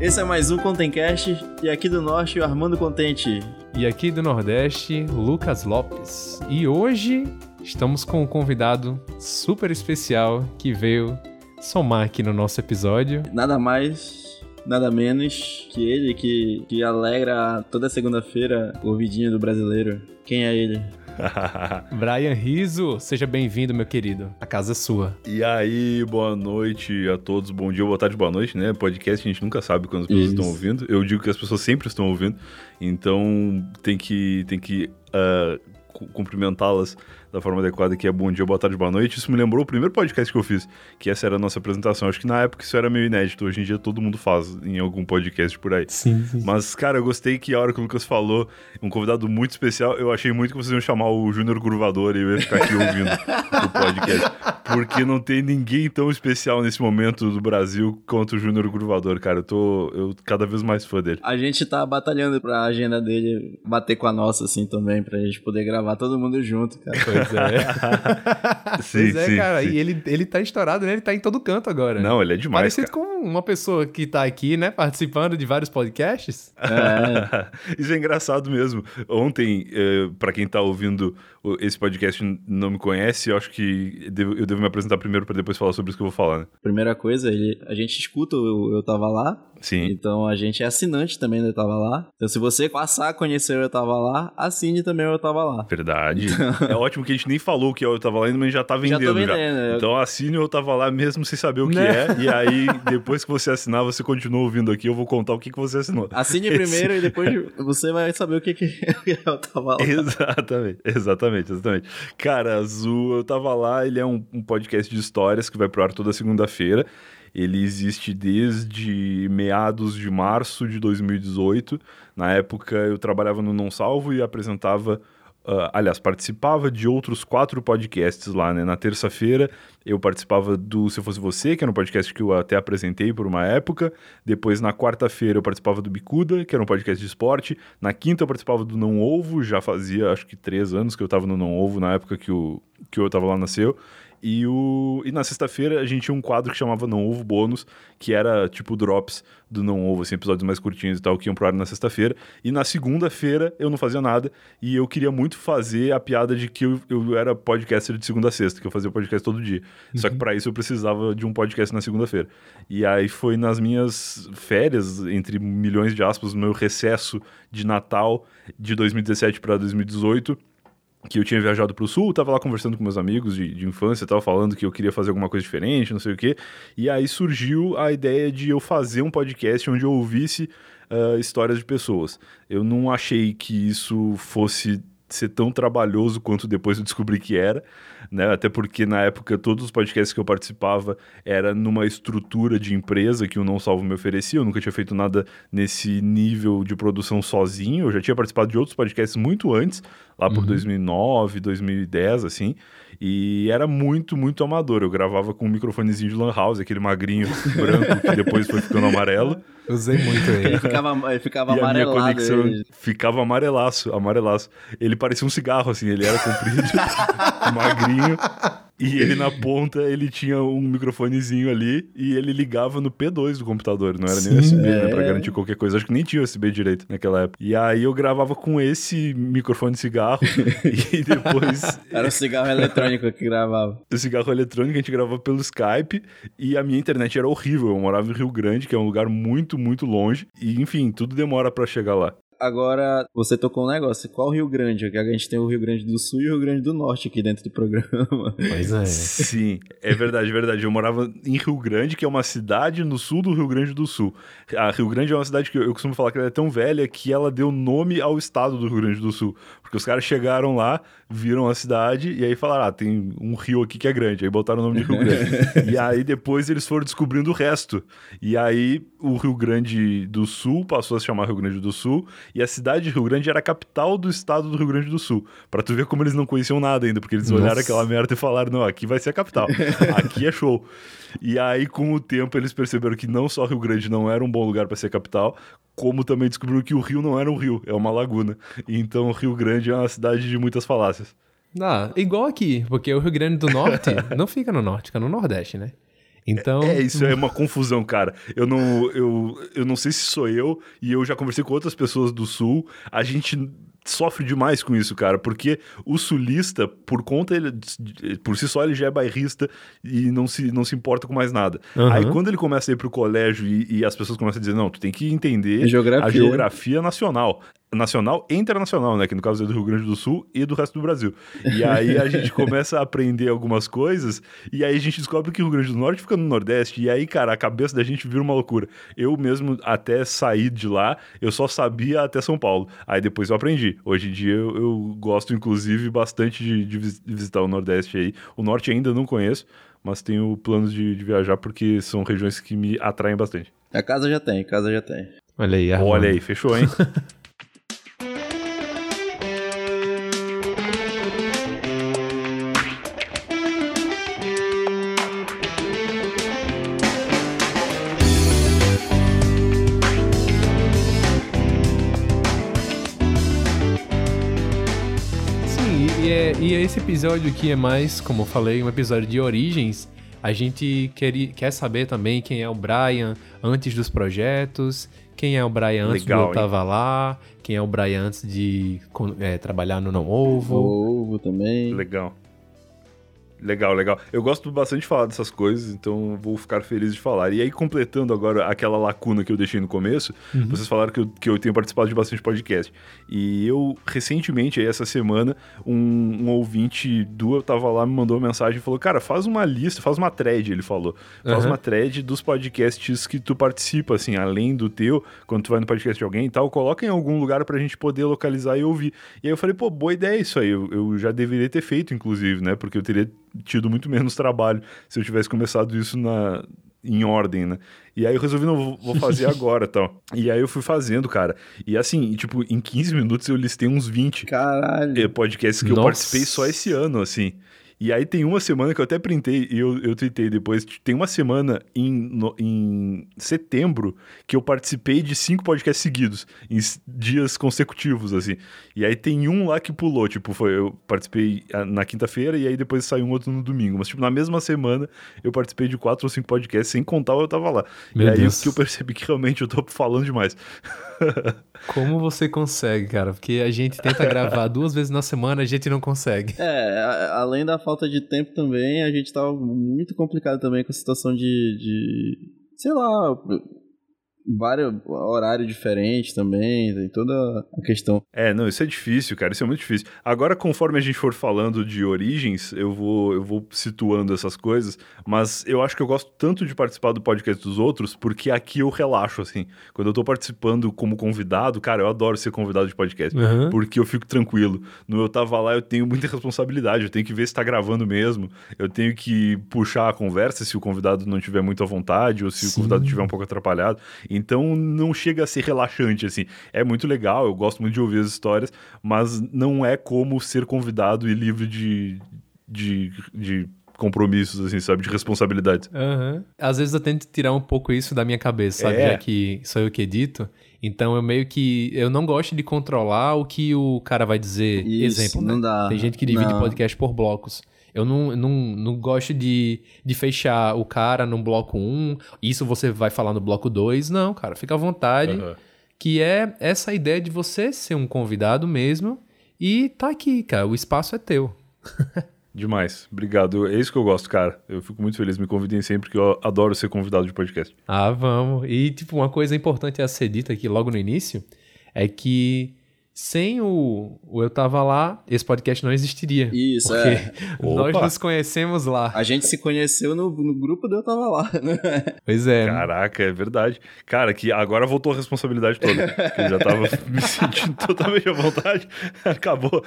Esse é mais um Contencast e aqui do Norte o Armando Contente. E aqui do Nordeste, Lucas Lopes. E hoje estamos com um convidado super especial que veio somar aqui no nosso episódio. Nada mais, nada menos que ele que, que alegra toda segunda-feira o ouvidinho do brasileiro. Quem é ele? Brian Riso, seja bem-vindo, meu querido. A casa é sua. E aí, boa noite a todos. Bom dia, boa tarde, boa noite, né? Podcast a gente nunca sabe quando as pessoas Isso. estão ouvindo. Eu digo que as pessoas sempre estão ouvindo. Então tem que, tem que uh, cu- cumprimentá-las da forma adequada, que é bom dia, boa tarde, boa noite. Isso me lembrou o primeiro podcast que eu fiz, que essa era a nossa apresentação. Acho que na época isso era meio inédito. Hoje em dia todo mundo faz em algum podcast por aí. Sim, sim. Mas, cara, eu gostei que a hora que o Lucas falou, um convidado muito especial, eu achei muito que vocês iam chamar o Júnior Curvador e eu ia ficar aqui ouvindo o podcast. Porque não tem ninguém tão especial nesse momento do Brasil quanto o Júnior Curvador, cara. Eu tô eu cada vez mais fã dele. A gente tá batalhando pra agenda dele bater com a nossa, assim, também, pra gente poder gravar todo mundo junto, cara. Pois é. Sim, pois é, sim, cara. sim. E ele, ele tá estourado, né? Ele tá em todo canto agora. Não, ele é demais, Parecido cara. com uma pessoa que tá aqui, né? Participando de vários podcasts. É, Isso é engraçado mesmo. Ontem, eh, pra quem tá ouvindo esse podcast não me conhece, eu acho que devo- eu devo me apresentar primeiro pra depois falar sobre isso que eu vou falar, né? primeira coisa, ele, a gente escuta o Eu Tava Lá, Sim. então a gente é assinante também do Eu Tava Lá. Então se você passar a conhecer o Eu Tava Lá, assine também o Eu Tava Lá. Verdade. é ótimo que a gente nem falou que eu tava lá ainda, mas já tá Já vendendo. tô vendendo. eu- Então assine eu tava lá mesmo sem saber o que Né? é. E aí, depois que você assinar, você continua ouvindo aqui. Eu vou contar o que, que você assinou. Assine Esse- primeiro e depois você vai saber o que, que Eu Tava Lá. Exatamente, exatamente, exatamente. Cara, Azul, eu tava lá, ele é um, um podcast de histórias que vai pro ar toda segunda-feira. Ele existe desde meados de março de 2018. Na época eu trabalhava no Não Salvo e apresentava, ah, aliás, participava de outros quatro podcasts lá, né? Na terça-feira eu participava do Se Fosse Você, que era um podcast que eu até apresentei por uma época. Depois, na quarta-feira, eu participava do Bicuda, que era um podcast de esporte. Na quinta, eu participava do Não Ovo, já fazia acho que três anos que eu tava no Não Ovo, na época que o, que eu tava lá nasceu. E, o, e na sexta-feira a gente tinha um quadro que chamava Não Ovo Bônus, que era tipo drops do Não Ovo, assim, episódios mais curtinhos e tal, que iam pro ar na sexta-feira. E na segunda-feira eu não fazia nada, e eu queria muito fazer a piada de que eu, eu era podcaster de segunda a sexta, que eu fazia podcast todo dia. Só que para isso eu precisava de um podcast na segunda-feira. E aí foi nas minhas férias, entre milhões de aspas, no meu recesso de Natal de 2017 para 2018 que eu tinha viajado pro sul, tava lá conversando com meus amigos de, de infância, tava falando que eu queria fazer alguma coisa diferente, não sei o quê. E aí surgiu a ideia de eu fazer um podcast onde eu ouvisse ah, histórias de pessoas. Eu não achei que isso fosse ser tão trabalhoso quanto depois eu descobri que era, né? Até porque na época todos os podcasts que eu participava era numa estrutura de empresa que o Não Salvo me oferecia. Eu nunca tinha feito nada nesse nível de produção sozinho. Eu já tinha participado de outros podcasts muito antes, lá por 2009, 2010, assim. E era muito, muito amador. Eu gravava com um microfonezinho de lan house, aquele magrinho branco que depois foi ficando amarelo. Usei muito ele. Ele ficava, ele ficava E a minha amarelado. conexão ele- ficava amarelaço, amarelaço. Ele parecia um cigarro, assim, ele era comprido, magrinho. E ele na ponta, ele tinha um microfonezinho ali e ele ligava no P2 do computador, não era nem Sim, USB, né, é. pra garantir qualquer coisa. Acho que nem tinha USB direito naquela época. E aí eu gravava com esse microfone de cigarro e depois Era o cigarro eletrônico que gravava. o cigarro eletrônico, a gente gravava pelo Skype e a minha internet era horrível. Eu morava em Rio Grande, que é um lugar muito, muito longe. E, enfim, tudo demora pra chegar lá. Agora, você tocou um negócio. Qual Rio Grande? Porque a gente tem o Rio Grande do Sul e o Rio Grande do Norte aqui dentro do programa. Pois é. Sim, é verdade, é verdade. Eu morava em Rio Grande, que é uma cidade no sul do Rio Grande do Sul. A Rio Grande é uma cidade que eu, eu costumo falar que ela é tão velha que ela deu nome ao estado do Rio Grande do Sul. Porque os caras chegaram lá, viram a cidade e aí falaram: ah, tem um rio aqui que é grande. Aí botaram o nome de Rio Grande. e aí depois eles foram descobrindo o resto. E aí o Rio Grande do Sul passou a se chamar Rio Grande do Sul e a cidade de Rio Grande era a capital do estado do Rio Grande do Sul. Pra tu ver como eles não conheciam nada ainda, porque eles olharam Nossa. aquela merda e falaram: não, aqui vai ser a capital. aqui é show. E aí, com o tempo, eles perceberam que não só Rio Grande não era um bom lugar para ser capital, como também descobriram que o rio não era um rio, é uma laguna. Então, Rio Grande é uma cidade de muitas falácias. Ah, igual aqui, porque o Rio Grande do Norte não fica no norte, fica no Nordeste, né? Então. É, isso é uma confusão, cara. Eu não, eu, eu não sei se sou eu, e eu já conversei com outras pessoas do Sul. A gente sofre demais com isso, cara, porque o sulista, por conta ele, por si só, ele já é bairrista e não se, não se importa com mais nada. Uhum. Aí quando ele começa a ir pro colégio e, e, as pessoas começam a dizer, não, tu tem que entender geografia. a geografia nacional nacional e internacional, né? Que no caso é do Rio Grande do Sul e do resto do Brasil. E aí a gente começa a aprender algumas coisas e aí a gente descobre que o Rio Grande do Norte fica no Nordeste. E aí, cara, a cabeça da gente vira uma loucura. Eu mesmo, até sair de lá, eu só sabia até São Paulo. Aí depois eu aprendi. Hoje em dia eu, eu gosto, inclusive, bastante de, de, visitar o Nordeste aí. O Norte ainda não conheço, mas tenho planos de, de viajar porque são regiões que me atraem bastante. A casa já tem, a casa já tem. Olha aí, Armando. Olha aí, fechou, hein? esse episódio aqui é mais, como eu falei, um episódio de origens. A gente quer, quer saber também quem é o Brian antes dos projetos, quem é o Brian antes Legal, do Eu Tava Lá, quem é o Brian antes de é, trabalhar no Não Ovo. Ovo também. Legal. Legal, legal. Eu gosto bastante de falar dessas coisas, então vou ficar feliz de falar. E aí, completando agora aquela lacuna que eu deixei no começo, uhum. vocês falaram que eu, que eu tenho participado de bastante podcast. E eu, recentemente, aí, essa semana, um, um ouvinte do Eu Tava Lá me mandou uma mensagem e falou: Cara, faz uma lista, faz uma thread, ele falou. Faz uhum. uma thread dos podcasts que tu participa, assim, além do teu, quando tu vai no podcast de alguém e tal, coloca em algum lugar pra gente poder localizar e ouvir. E aí eu falei: Pô, boa ideia isso aí. Eu, eu já deveria ter feito, inclusive, né? Porque eu teria tido muito menos trabalho se eu tivesse começado isso na, em ordem, né? E aí eu resolvi, não, vou fazer agora tal. E aí eu fui fazendo, cara. E assim, tipo, em 15 minutos eu listei uns 20 Caralho. podcasts que Nossa. eu participei só esse ano, assim. E aí tem uma semana que eu até printei e eu, eu tuitei depois. Tem uma semana em, no, em setembro que eu participei de cinco podcasts seguidos, em dias consecutivos, assim. E aí tem um lá que pulou, tipo, foi, eu participei ah, na quinta-feira e aí depois saiu um outro no domingo. Mas, tipo, na mesma semana eu participei de quatro ou cinco podcasts, sem contar eu tava lá. Meu e aí Deus. que eu percebi que realmente eu tô falando demais. Como você consegue, cara? Porque a gente tenta gravar duas vezes na semana, a gente não consegue. É, além da falta de tempo também, a gente tava muito complicado também com a situação de, de sei lá, vários horários diferentes também, tem toda a questão. É, não, isso é difícil, cara, isso é muito difícil. Agora, conforme a gente for falando de origens, eu vou, eu vou situando essas coisas, mas eu acho que eu gosto tanto de participar do podcast dos outros, porque aqui eu relaxo, assim. Quando eu tô participando como convidado, cara, eu adoro ser convidado de podcast, uhum. porque eu fico tranquilo. No Eu Tava Lá, eu tenho muita responsabilidade, eu tenho que ver se tá gravando mesmo, eu tenho que puxar a conversa se o convidado não tiver muito à vontade, ou se Sim. o convidado tiver um pouco atrapalhado. Então não chega a ser relaxante, assim. É muito legal, eu gosto muito de ouvir as histórias, mas não é como ser convidado e livre de, de, de compromissos, assim, sabe? De responsabilidades. Uhum. Às vezes eu tento tirar um pouco isso da minha cabeça, sabe? É. Já que sou eu que edito. Então eu meio que. Eu não gosto de controlar o que o cara vai dizer. Isso, Exemplo, não né? dá. Tem gente que divide não. podcast por blocos. Eu não, não, não gosto de, de fechar o cara no bloco 1, isso você vai falar no bloco 2. Não, cara, fica à vontade. Uhum. Que é essa ideia de você ser um convidado mesmo e tá aqui, cara. O espaço é teu. Demais. Obrigado. É isso que eu gosto, cara. Eu fico muito feliz. Me convidem sempre, porque eu adoro ser convidado de podcast. Ah, vamos. E, tipo, uma coisa importante a ser dita aqui logo no início é que sem o, o Eu Tava Lá, esse podcast não existiria. Isso, porque é. nós nos conhecemos lá. A gente se conheceu no, no grupo do Eu Tava Lá, né? Pois é. Caraca, é verdade. Cara, que agora voltou a responsabilidade toda. eu já tava me sentindo totalmente à vontade. Acabou.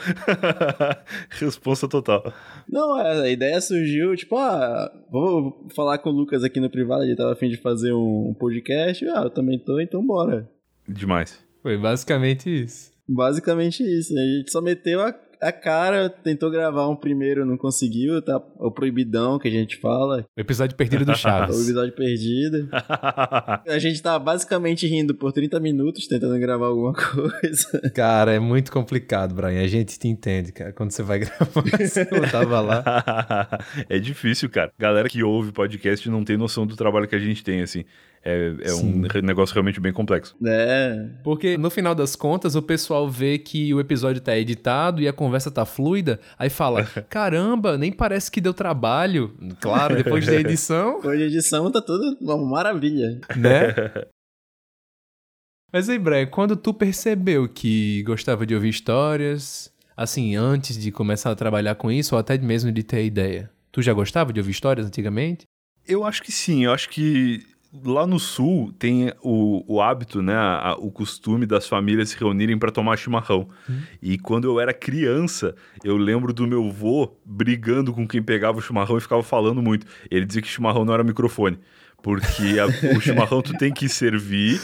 Responsa total. Não, é, a ideia surgiu, tipo, ah, vou falar com o Lucas aqui no privado, ele tava afim de fazer um podcast. Ah, eu também tô, então bora. Demais. Foi basicamente isso. Basicamente isso. A gente só meteu a, a cara, tentou gravar um primeiro, não conseguiu, tá? O proibidão que a gente fala. O episódio perdido do O Chaves. episódio perdido. A gente tá basicamente rindo por 30 minutos tentando gravar alguma coisa. Cara, é muito complicado, Brian. A gente te entende, cara. Quando você vai gravar, você não tava lá. é difícil, cara. Galera que ouve podcast não tem noção do trabalho que a gente tem, assim. É, é um negócio realmente bem complexo. É. Porque no final das contas, o pessoal vê que o episódio tá editado e a conversa tá fluida, aí fala: caramba, nem parece que deu trabalho. Claro, depois da edição, Hoje a edição tá tudo uma maravilha. né? Mas aí, Brian, quando tu percebeu que gostava de ouvir histórias, assim, antes de começar a trabalhar com isso, ou até mesmo de ter ideia, tu já gostava de ouvir histórias antigamente? Eu acho que sim, eu acho que lá no sul tem o, o hábito, né, a- o costume das famílias se reunirem para tomar chimarrão. E quando eu era criança, eu lembro do meu vô brigando com quem pegava o chimarrão e ficava falando muito. Ele dizia que chimarrão não era microfone, porque a- o chimarrão tu tem que servir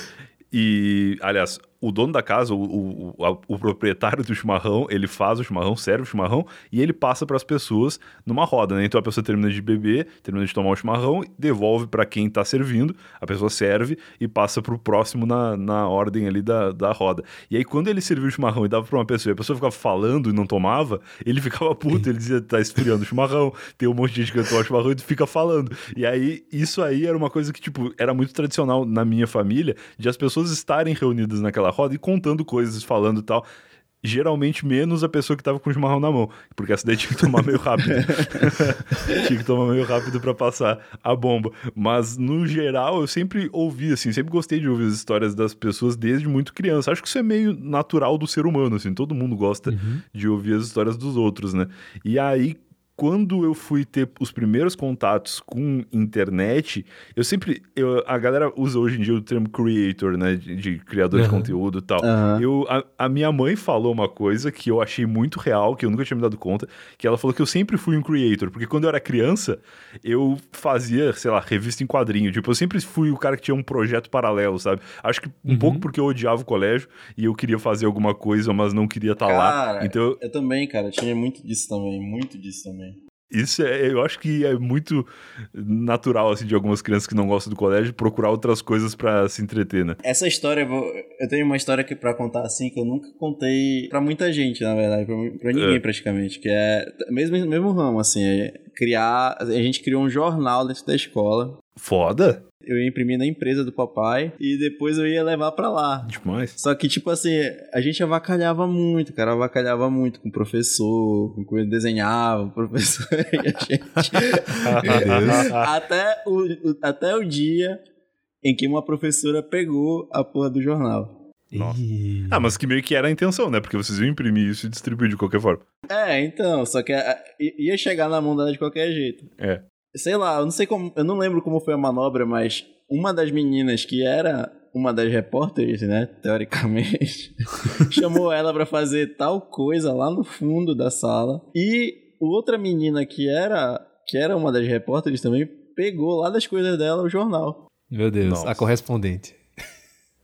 e, aliás, o dono da casa, o, o, o proprietário do chimarrão, ele faz o chimarrão, serve o chimarrão e ele passa para as pessoas numa roda, né? Então a pessoa termina de beber, termina de tomar o chimarrão, devolve para quem tá servindo, a pessoa serve e passa pro próximo na, na ordem ali da, da roda. E aí quando ele serviu o chimarrão e dava para uma pessoa e a pessoa ficava falando e não tomava, ele ficava puto, ele dizia, tá esfriando o chimarrão, tem um monte de gente que o chimarrão e tu fica falando. E aí isso aí era uma coisa que, tipo, era muito tradicional na minha família, de as pessoas estarem reunidas naquela roda e contando coisas, falando e tal. Geralmente menos a pessoa que tava com o chimarrão na mão, porque essa daí tinha que tomar meio rápido. tinha que tomar meio rápido pra passar a bomba. Mas no geral, eu sempre ouvi assim, sempre gostei de ouvir as histórias das pessoas desde muito criança. Acho que isso é meio natural do ser humano, assim, todo mundo gosta de ouvir as histórias dos outros, né? E aí quando eu fui ter os primeiros contatos com internet, eu sempre. eu- a galera usa hoje em dia o termo creator, né? De, de criador de Aham. conteúdo e tal. Aham. Eu, a, a minha mãe falou uma coisa que eu achei muito real, que eu nunca tinha me dado conta, que ela falou que eu sempre fui um creator, porque quando eu era criança, eu fazia, sei lá, revista em quadrinho. Tipo, eu sempre fui o cara que tinha um projeto paralelo, sabe? Acho que um Uhum. pouco porque eu odiava o colégio e eu queria fazer alguma coisa, mas não queria estar lá. Cara, Então, eu- eu também, cara, tinha muito disso também, muito disso também. Isso é, eu acho que é muito natural, assim, de algumas crianças que não gostam do colégio procurar outras coisas pra se entreter, né? Essa história, eu, tenho uma história aqui pra contar assim que eu nunca contei pra muita gente, na verdade, pra, pra ninguém É. praticamente, que é mesmo mesmo ramo assim, é criar, a gente criou um jornal dentro da escola. Foda? Eu ia imprimir na empresa do papai e depois eu ia levar pra lá. Demais. Só que, tipo assim, a gente avacalhava muito, cara. Avacalhava muito com o professor, com coisa desenhava, o professor e a gente. Meu Deus. até, o, o- até o dia em que uma professora pegou a porra do jornal. Nossa. Ah, mas que meio que era a intenção, né? Porque vocês iam imprimir isso e distribuir de qualquer forma. É, então, só que ia chegar na mão dela de qualquer jeito. É. Sei lá, eu não sei como. Eu não lembro como foi a manobra, mas uma das meninas que era uma das repórteres, né, teoricamente, chamou ela pra fazer tal coisa lá no fundo da sala. E outra menina que era que era uma das repórteres também pegou lá das coisas dela o jornal. Meu Deus, Nossa. a correspondente.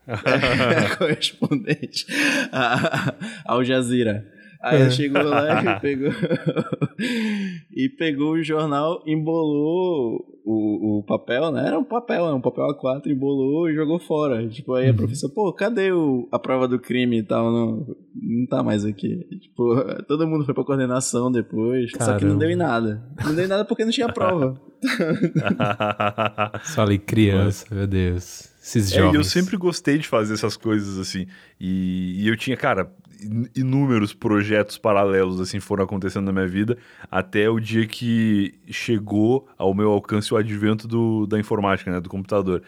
a correspondente a- ao Jazeera. Aí ela É. chegou lá e pegou e pegou o jornal, embolou o, o papel, né? Era um papel, né? um papel A4, embolou e jogou fora. Tipo, aí a Uhum. professora, pô, cadê o, a prova do crime e tal? Não, não tá mais aqui. Tipo, todo mundo foi pra coordenação depois. Só que não Caramba. deu em nada. Não deu em nada porque não tinha prova. Só ali criança, meu Deus. Esses É, jovens. eu sempre gostei de fazer essas coisas assim. E, e eu tinha, cara, inúmeros projetos paralelos assim foram acontecendo na minha vida até o dia que chegou ao meu alcance o advento do, da informática, né, do computador.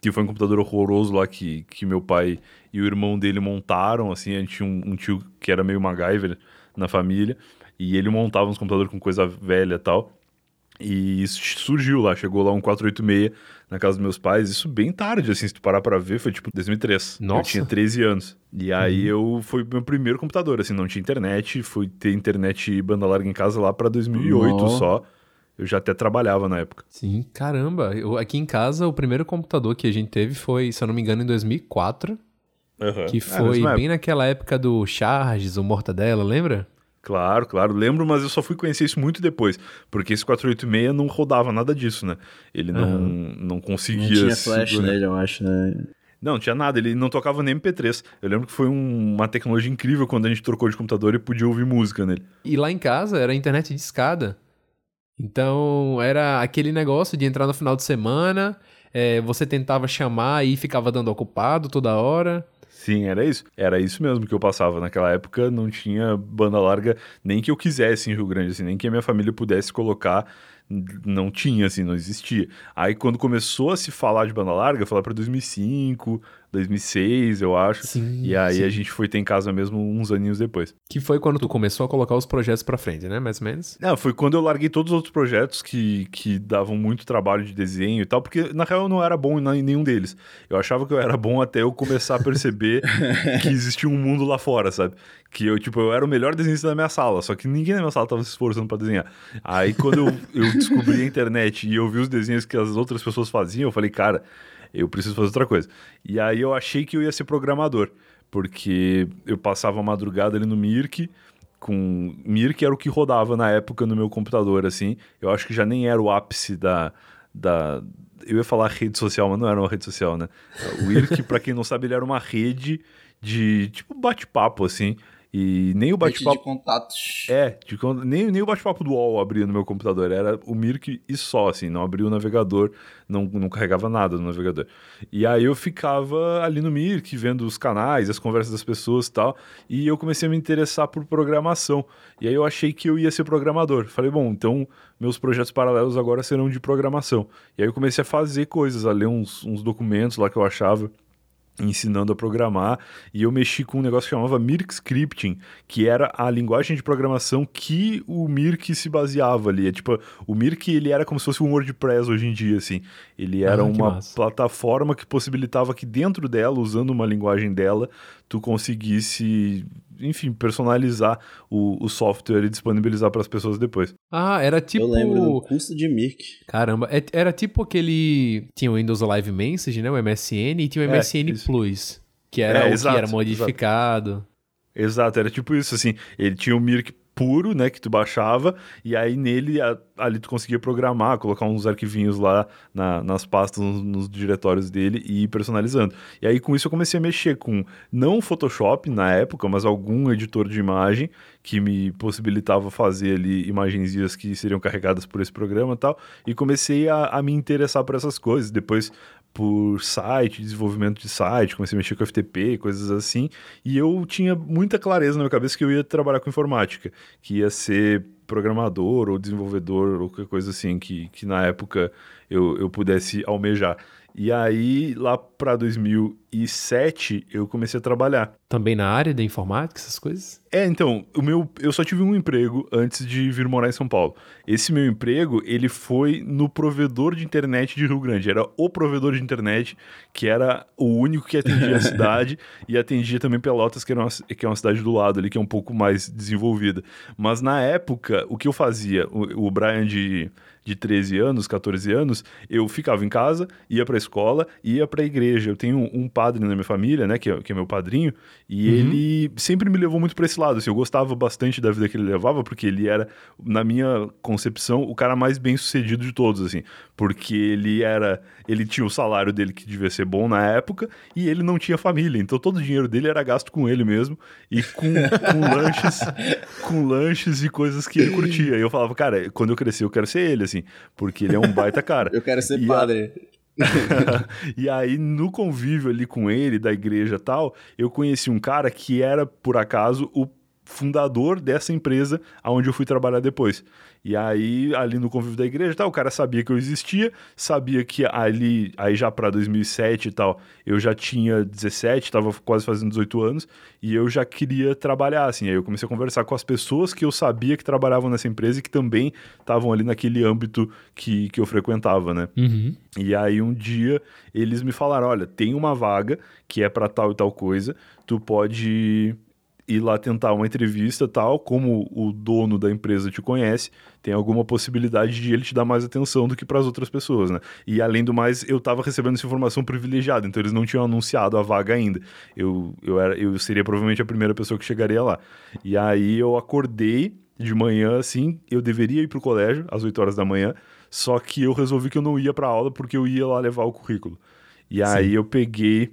Que foi um computador horroroso lá que, que meu pai e o irmão dele montaram, assim, a gente tinha um, um tio que era meio MacGyver na família, e ele montava uns computadores com coisa velha e tal. E isso surgiu lá, chegou lá um 486 na casa dos meus pais, isso bem tarde, assim, se tu parar pra ver, foi tipo 2003. Eu Nossa. tinha 13 anos. E aí eu, foi o meu primeiro computador, assim, não tinha internet, fui ter internet e banda larga em casa lá pra 2008 Nó. só. Eu já até trabalhava na época. Sim, caramba. Eu, aqui em casa, o primeiro computador que a gente teve foi, se eu não me engano, em 2004. Que É, foi mesma bem naquela época do Charges, o Mortadela, lembra? Claro, claro. Lembro, mas eu só fui conhecer isso muito depois. Porque esse 486 não rodava nada disso, né? Ele não, uhum. não conseguia. Não tinha flash nele, eu acho, né? Não, não tinha nada, ele não tocava nem MP3. Eu lembro que foi um, uma tecnologia incrível quando a gente trocou de computador e podia ouvir música nele. E lá em casa era internet de escada. Então era aquele negócio de entrar no final de semana, é, você tentava chamar e ficava dando ocupado toda hora. Sim, era isso. Era isso mesmo que eu passava. Naquela época não tinha banda larga nem que eu quisesse em Rio Grande, assim, nem que a minha família pudesse colocar não tinha, assim, não existia. Aí quando começou a se falar de banda larga, falar para 2005, 2006, eu acho. Sim, e aí sim. a gente foi ter em casa mesmo uns aninhos depois. Que foi quando tu começou a colocar os projetos para frente, né? Mais ou menos? Não, foi quando eu larguei todos os outros projetos que, que davam muito trabalho de desenho e tal, porque na real eu não era bom em nenhum deles. Eu achava que eu era bom até eu começar a perceber que existia um mundo lá fora, sabe? Que eu, tipo, eu era o melhor desenhista da minha sala, só que ninguém na minha sala tava se esforçando para desenhar. Aí quando eu, eu descobri a internet e eu vi os desenhos que as outras pessoas faziam, eu falei, cara, eu preciso fazer outra coisa. E aí eu achei que eu ia ser programador, porque eu passava a madrugada ali no Mirk, com Mirk era o que rodava na época no meu computador, assim. Eu acho que já nem era o ápice da, da eu ia falar rede social, mas não era uma rede social, né? O IRC, para quem não sabe, ele era uma rede de tipo bate-papo assim, e nem o bate-papo. de contatos. É, de, nem, nem o bate-papo do UOL abria no meu computador. Era o Mirk e só, assim. Não abria o navegador, não, não carregava nada no navegador. E aí eu ficava ali no Mirk, vendo os canais, as conversas das pessoas e tal. E eu comecei a me interessar por programação. E aí eu achei que eu ia ser programador. Falei, bom, então meus projetos paralelos agora serão de programação. E aí eu comecei a fazer coisas, a ler uns, uns documentos lá que eu achava ensinando a programar e eu mexi com um negócio que chamava Mirk Scripting, que era a linguagem de programação que o Mirk se baseava ali. É, tipo, o Mirk ele era como se fosse um WordPress hoje em dia, assim. Ele era ah, uma plataforma que possibilitava que dentro dela, usando uma linguagem dela, tu conseguisse enfim, personalizar o, o software e disponibilizar para as pessoas depois. Ah, era tipo. Eu lembro do curso de Mirk. Caramba, é, era tipo aquele. Tinha o Windows Live Message, né? O MSN, e tinha o MSN é, Plus, que era é, o exato, que era modificado. Exato. Exato, era tipo isso, assim. Ele tinha o Mirk puro, né, que tu baixava, e aí nele a, ali tu conseguia programar, colocar uns arquivinhos lá na, nas pastas, nos, nos, diretórios dele e ir personalizando. E aí com isso eu comecei a mexer com, não Photoshop na época, mas algum editor de imagem que me possibilitava fazer ali imagenzinhas que seriam carregadas por esse programa e tal, e comecei a, a me interessar por essas coisas. Depois por site, desenvolvimento de site, comecei a mexer com FTP, coisas assim, e eu tinha muita clareza na minha cabeça que eu ia trabalhar com informática, que ia ser programador ou desenvolvedor ou qualquer coisa assim que, que na época eu, eu pudesse almejar. E aí, lá para 2007, eu comecei a trabalhar. Também na área da informática, essas coisas? É, então, o meu, eu só tive um emprego antes de vir morar em São Paulo. Esse meu emprego, ele foi no provedor de internet de Rio Grande. Era o provedor de internet, que era o único que atendia a cidade e atendia também Pelotas, que, era uma, que é uma cidade do lado ali, que é um pouco mais desenvolvida. Mas na época, o que eu fazia, o, o Brian de de 13 anos, 14 anos, eu ficava em casa, ia para a escola, ia para a igreja. Eu tenho um padre na minha família, né, que é, que é meu padrinho, e uhum. ele sempre me levou muito para esse lado. Assim, eu gostava bastante da vida que ele levava, porque ele era, na minha concepção, o cara mais bem sucedido de todos, assim, porque ele era, ele tinha o salário dele que devia ser bom na época e ele não tinha família, então todo o dinheiro dele era gasto com ele mesmo e com, com lanches, com lanches e coisas que ele curtia. E eu falava, cara, quando eu crescer eu quero ser ele, assim, porque ele é um baita cara. eu quero ser e padre. A... e aí, no convívio ali com ele, da igreja tal, eu conheci um cara que era, por acaso, o fundador dessa empresa aonde eu fui trabalhar depois. E aí, ali no convívio da igreja, tal, o cara sabia que eu existia, sabia que ali, aí já para 2007 e tal, eu já tinha 17, estava quase fazendo 18 anos, e eu já queria trabalhar, assim. Aí eu comecei a conversar com as pessoas que eu sabia que trabalhavam nessa empresa e que também estavam ali naquele âmbito que, que eu frequentava, né? Uhum. E aí, um dia, eles me falaram: olha, tem uma vaga que é para tal e tal coisa, tu pode ir lá tentar uma entrevista tal, como o dono da empresa te conhece, tem alguma possibilidade de ele te dar mais atenção do que para as outras pessoas, né? E além do mais, eu estava recebendo essa informação privilegiada, então eles não tinham anunciado a vaga ainda. Eu, eu, era, eu seria provavelmente a primeira pessoa que chegaria lá. E aí eu acordei de manhã, assim, eu deveria ir pro colégio às 8 horas da manhã, só que eu resolvi que eu não ia pra aula porque eu ia lá levar o currículo. E Sim. aí eu peguei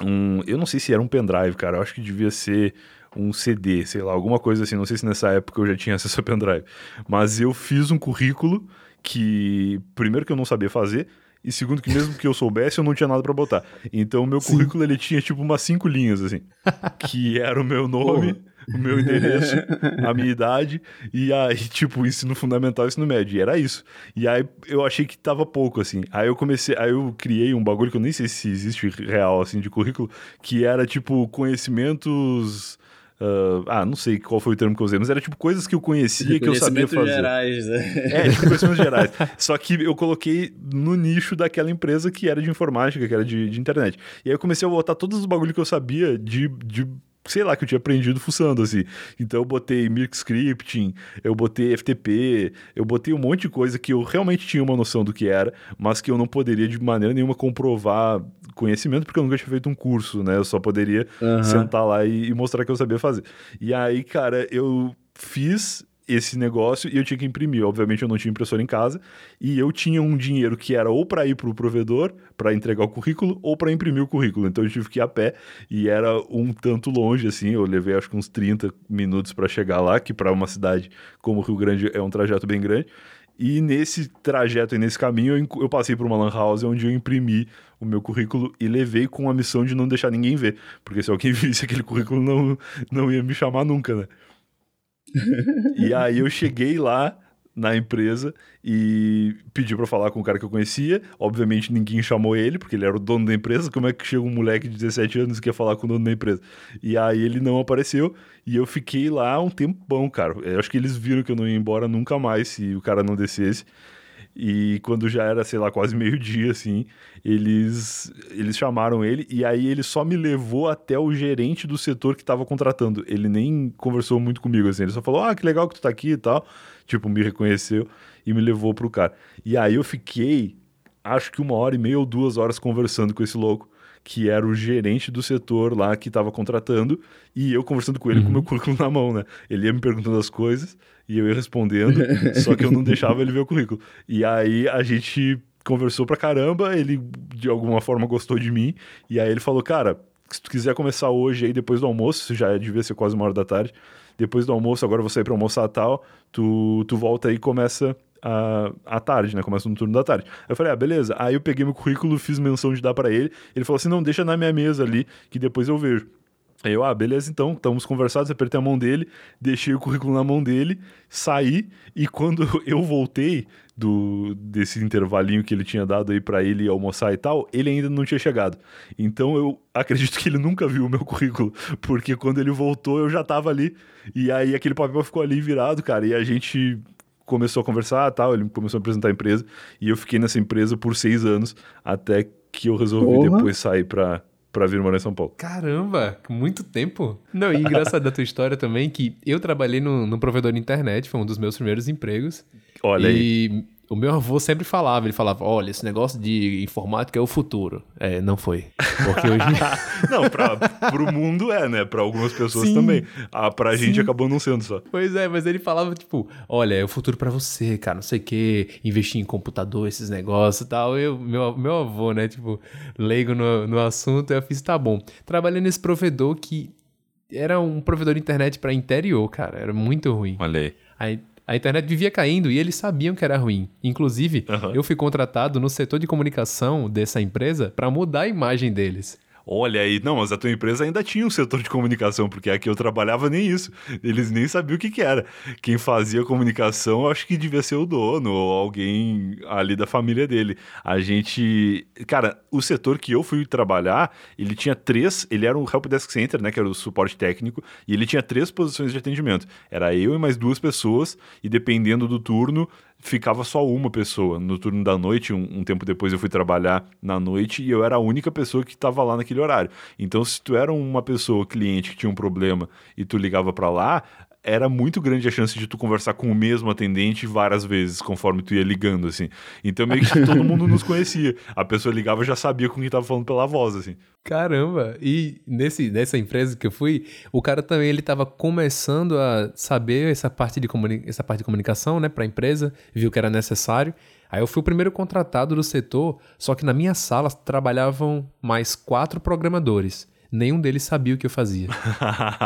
um. Eu não sei se era um pendrive, cara. Eu acho que devia ser um CD, sei lá, alguma coisa assim. Não sei se nessa época eu já tinha acesso a pendrive. Mas eu fiz um currículo que, primeiro, que eu não sabia fazer. E segundo, que mesmo que eu soubesse, eu não tinha nada para botar. Então, o meu Sim. currículo, ele tinha, tipo, umas cinco linhas, assim. que era o meu nome, o meu endereço, a minha idade, e aí, tipo, ensino fundamental e ensino médio. E era isso. E aí, eu achei que tava pouco, assim. Aí eu comecei, aí eu criei um bagulho que eu nem sei se existe real, assim, de currículo, que era, tipo, conhecimentos Uh, ah, não sei qual foi o termo que eu usei, mas era tipo coisas que eu conhecia que eu sabia fazer. gerais, né? É, tipo conhecimentos gerais. Só que eu coloquei no nicho daquela empresa que era de informática, que era de, de internet. E aí eu comecei a botar todos os bagulhos que eu sabia de, de sei lá, que eu tinha aprendido fuçando, assim. Então eu botei Mirk Scripting, eu botei FTP, eu botei um monte de coisa que eu realmente tinha uma noção do que era, mas que eu não poderia de maneira nenhuma comprovar conhecimento, porque eu nunca tinha feito um curso, né? Eu só poderia uhum. sentar lá e, e mostrar que eu sabia fazer. E aí, cara, eu fiz esse negócio e eu tinha que imprimir. Obviamente eu não tinha impressora em casa e eu tinha um dinheiro que era ou para ir para o provedor para entregar o currículo ou para imprimir o currículo. Então eu tive que ir a pé e era um tanto longe assim. Eu levei acho que uns 30 minutos para chegar lá, que para uma cidade como Rio Grande é um trajeto bem grande. E nesse trajeto e nesse caminho eu, eu passei por uma lan house onde eu imprimi o meu currículo e levei com a missão de não deixar ninguém ver, porque se alguém visse aquele currículo não não ia me chamar nunca, né? E aí eu cheguei lá na empresa e pedi para falar com o cara que eu conhecia. Obviamente ninguém chamou ele, porque ele era o dono da empresa. Como é que chega um moleque de 17 anos que quer falar com o dono da empresa? E aí ele não apareceu e eu fiquei lá um tempão, cara. Eu acho que eles viram que eu não ia embora nunca mais se o cara não descesse. E quando já era, sei lá, quase meio-dia, assim, eles, eles chamaram ele e aí ele só me levou até o gerente do setor que estava contratando. Ele nem conversou muito comigo, assim. Ele só falou, ah, que legal que tu tá aqui e tal. Tipo, me reconheceu e me levou pro cara. E aí eu fiquei, acho que uma hora e meia ou duas horas conversando com esse louco que era o gerente do setor lá que estava contratando, e eu conversando com ele uhum. com o meu currículo na mão, né? Ele ia me perguntando as coisas, e eu ia respondendo, só que eu não deixava ele ver o currículo. E aí a gente conversou pra caramba, ele de alguma forma gostou de mim, e aí ele falou, cara, se tu quiser começar hoje aí depois do almoço, já devia ser quase uma hora da tarde, depois do almoço, agora eu vou sair pra almoçar tal, tu, tu volta aí e começa a, à tarde, né? Começa no turno da tarde. Eu falei, ah, beleza. Aí eu peguei meu currículo, fiz menção de dar para ele. Ele falou assim: não, deixa na minha mesa ali, que depois eu vejo. Aí eu, ah, beleza, então, estamos conversados, apertei a mão dele, deixei o currículo na mão dele, saí, e quando eu voltei do desse intervalinho que ele tinha dado aí para ele almoçar e tal, ele ainda não tinha chegado. Então eu acredito que ele nunca viu o meu currículo, porque quando ele voltou eu já tava ali, e aí aquele papel ficou ali virado, cara, e a gente começou a conversar tal, ele começou a apresentar a empresa, e eu fiquei nessa empresa por seis anos, até que eu resolvi Porra. depois sair pra para vir morar em São Paulo. Caramba, muito tempo. Não, e engraçado da tua história também que eu trabalhei no, no provedor de internet, foi um dos meus primeiros empregos. Olha e aí o meu avô sempre falava, ele falava, olha, esse negócio de informática é o futuro. É, não foi. Porque hoje... não, pra, pro mundo é, né? Pra algumas pessoas sim, também. Ah, pra sim. gente acabou não sendo só. Pois é, mas ele falava, tipo, olha, é o futuro para você, cara, não sei o quê, investir em computador, esses negócios e tal. Eu, meu, meu avô, né, tipo, leigo no, no assunto, eu fiz, tá bom. Trabalhei nesse provedor que era um provedor de internet para interior, cara, era muito ruim. Olha aí. Aí a internet vivia caindo e eles sabiam que era ruim. Inclusive, uhum. eu fui contratado no setor de comunicação dessa empresa para mudar a imagem deles. Olha aí, não, mas a tua empresa ainda tinha um setor de comunicação, porque aqui eu trabalhava nem isso. Eles nem sabiam o que, que era. Quem fazia comunicação, acho que devia ser o dono ou alguém ali da família dele. A gente. Cara, o setor que eu fui trabalhar, ele tinha três. Ele era um Help Desk Center, né? Que era o suporte técnico, e ele tinha três posições de atendimento. Era eu e mais duas pessoas, e dependendo do turno, ficava só uma pessoa no turno da noite. Um, um, tempo depois eu fui trabalhar na noite e eu era a única pessoa que estava lá naquele horário. Então, se tu era uma pessoa, cliente, que tinha um problema e tu ligava para lá, era muito grande a chance de tu conversar com o mesmo atendente várias vezes, conforme tu ia ligando, assim. Então meio que todo mundo nos conhecia. A pessoa ligava já sabia com quem tava falando pela voz, assim. Caramba! E nesse, nessa empresa que eu fui, o cara também ele tava começando a saber essa parte de, comuni essa parte de comunicação, né, pra empresa, viu que era necessário. Aí eu fui o primeiro contratado do setor, só que na minha sala trabalhavam mais quatro programadores nenhum deles sabia o que eu fazia.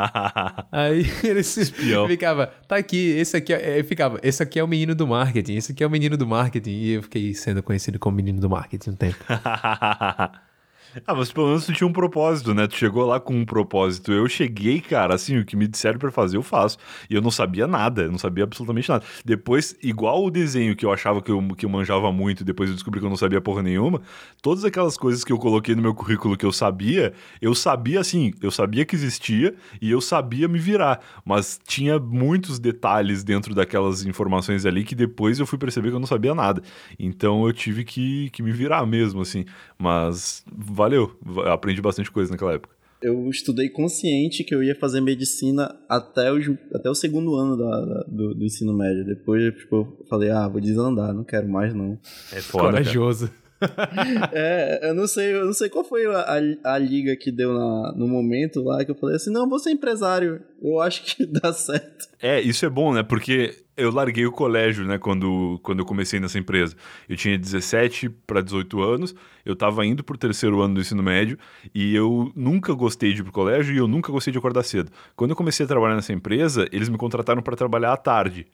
Aí ele ficava, tá aqui, esse aqui é, ficava, esse aqui é o menino do marketing, esse aqui é o menino do marketing. E eu fiquei sendo conhecido como menino do marketing um tempo. Ah, mas pelo menos tu tinha um propósito, né? Tu chegou lá com um propósito. Eu cheguei, cara, assim, o que me disseram para fazer, eu faço. E eu não sabia nada, eu não sabia absolutamente nada. Depois, igual o desenho que eu achava que eu, que eu manjava muito, depois eu descobri que eu não sabia porra nenhuma, todas aquelas coisas que eu coloquei no meu currículo que eu sabia, eu sabia assim, eu sabia que existia e eu sabia me virar. Mas tinha muitos detalhes dentro daquelas informações ali que depois eu fui perceber que eu não sabia nada. Então eu tive que, que me virar mesmo, assim. Mas valeu, aprendi bastante coisa naquela época. Eu estudei consciente que eu ia fazer medicina até o, até o segundo ano da, da do, do, ensino médio. Depois, tipo, eu falei, ah, vou desandar, não quero mais não. É foda, Corajoso. é, eu não sei, eu não sei qual foi a, a, a, liga que deu na, no momento lá que eu falei assim, não, vou ser empresário, eu acho que dá certo. É, isso é bom, né? Porque eu larguei o colégio, né, quando, quando eu comecei nessa empresa. Eu tinha 17 para 18 anos, eu estava indo pro terceiro ano do ensino médio e eu nunca gostei de ir pro colégio e eu nunca gostei de acordar cedo. Quando eu comecei a trabalhar nessa empresa, eles me contrataram para trabalhar à tarde.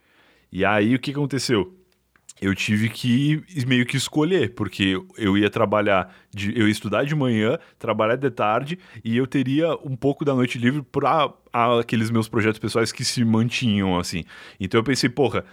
E aí o que aconteceu? Eu tive que meio que escolher, porque eu ia trabalhar, de, eu ia estudar de manhã, trabalhar de tarde, e eu teria um pouco da noite livre para aqueles meus projetos pessoais que se mantinham, assim. Então eu pensei, porra,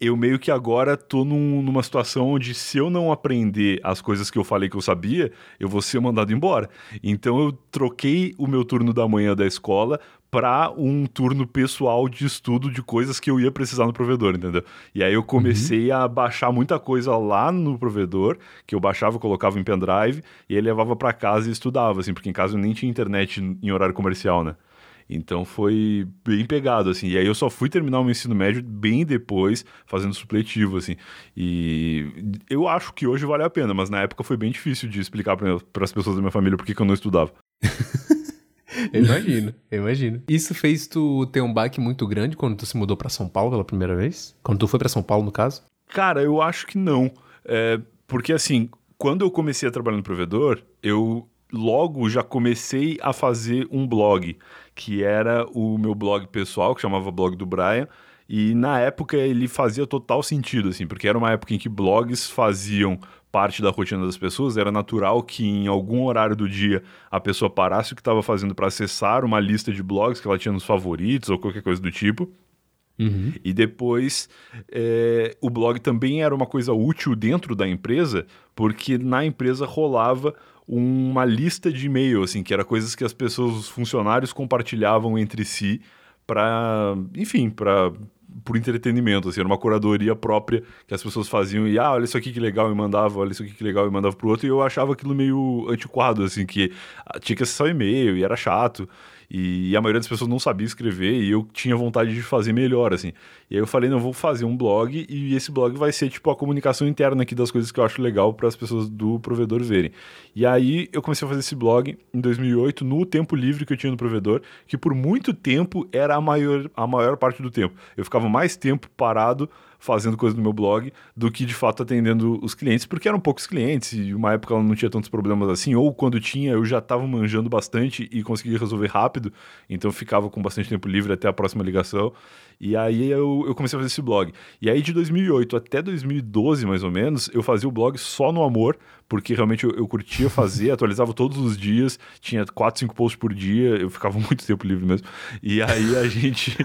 eu meio que agora tô num, numa situação onde se eu não aprender as coisas que eu falei que eu sabia, eu vou ser mandado embora. Então eu troquei o meu turno da manhã da escola para um turno pessoal de estudo de coisas que eu ia precisar no provedor, entendeu? E aí eu comecei uhum. a baixar muita coisa lá no provedor, que eu baixava, colocava em pendrive e aí levava para casa e estudava, assim, porque em casa eu nem tinha internet em horário comercial, né? Então foi bem pegado, assim. E aí eu só fui terminar o meu ensino médio bem depois, fazendo supletivo, assim. E eu acho que hoje vale a pena, mas na época foi bem difícil de explicar para as pessoas da minha família por que eu não estudava. eu imagino, eu imagino. Isso fez tu ter um baque muito grande quando tu se mudou para São Paulo pela primeira vez? Quando tu foi para São Paulo, no caso? Cara, eu acho que não. É, porque assim, quando eu comecei a trabalhar no provedor, eu logo já comecei a fazer um blog que era o meu blog pessoal, que chamava Blog do Brian. E na época ele fazia total sentido, assim, porque era uma época em que blogs faziam parte da rotina das pessoas, era natural que em algum horário do dia a pessoa parasse o que estava fazendo para acessar uma lista de blogs que ela tinha nos favoritos ou qualquer coisa do tipo. Uhum. E depois, é, o blog também era uma coisa útil dentro da empresa, porque na empresa rolava uma lista de e-mail, assim, que era coisas que as pessoas, os funcionários compartilhavam entre si para, enfim, para por entretenimento, assim, era uma curadoria própria que as pessoas faziam e, ah, olha isso aqui que legal, e mandava, olha isso aqui que legal, e mandava pro outro, e eu achava aquilo meio antiquado, assim, que ah, tinha que acessar o e-mail e era chato. E, a maioria das pessoas não sabia escrever e eu tinha vontade de fazer melhor, assim. E aí eu falei, não, vou fazer um blog e esse blog vai ser, tipo, a comunicação interna aqui das coisas que eu acho legal para as pessoas do provedor verem. E aí eu comecei a fazer esse blog em 2008, no tempo livre que eu tinha no provedor, que por muito tempo era a maior, a maior parte do tempo. Eu ficava mais tempo parado fazendo coisa no meu blog do que de fato atendendo os clientes, porque eram poucos clientes e uma época ela não tinha tantos problemas assim, ou quando tinha eu já estava manjando bastante e conseguia resolver rápido, então ficava com bastante tempo livre até a próxima ligação. E aí eu, eu comecei a fazer esse blog. E aí de 2008 até 2012, mais ou menos, eu fazia o blog só no amor, porque realmente eu, eu curtia fazer, atualizava todos os dias, tinha 4, 5 posts por dia, eu ficava muito tempo livre mesmo. E aí a gente.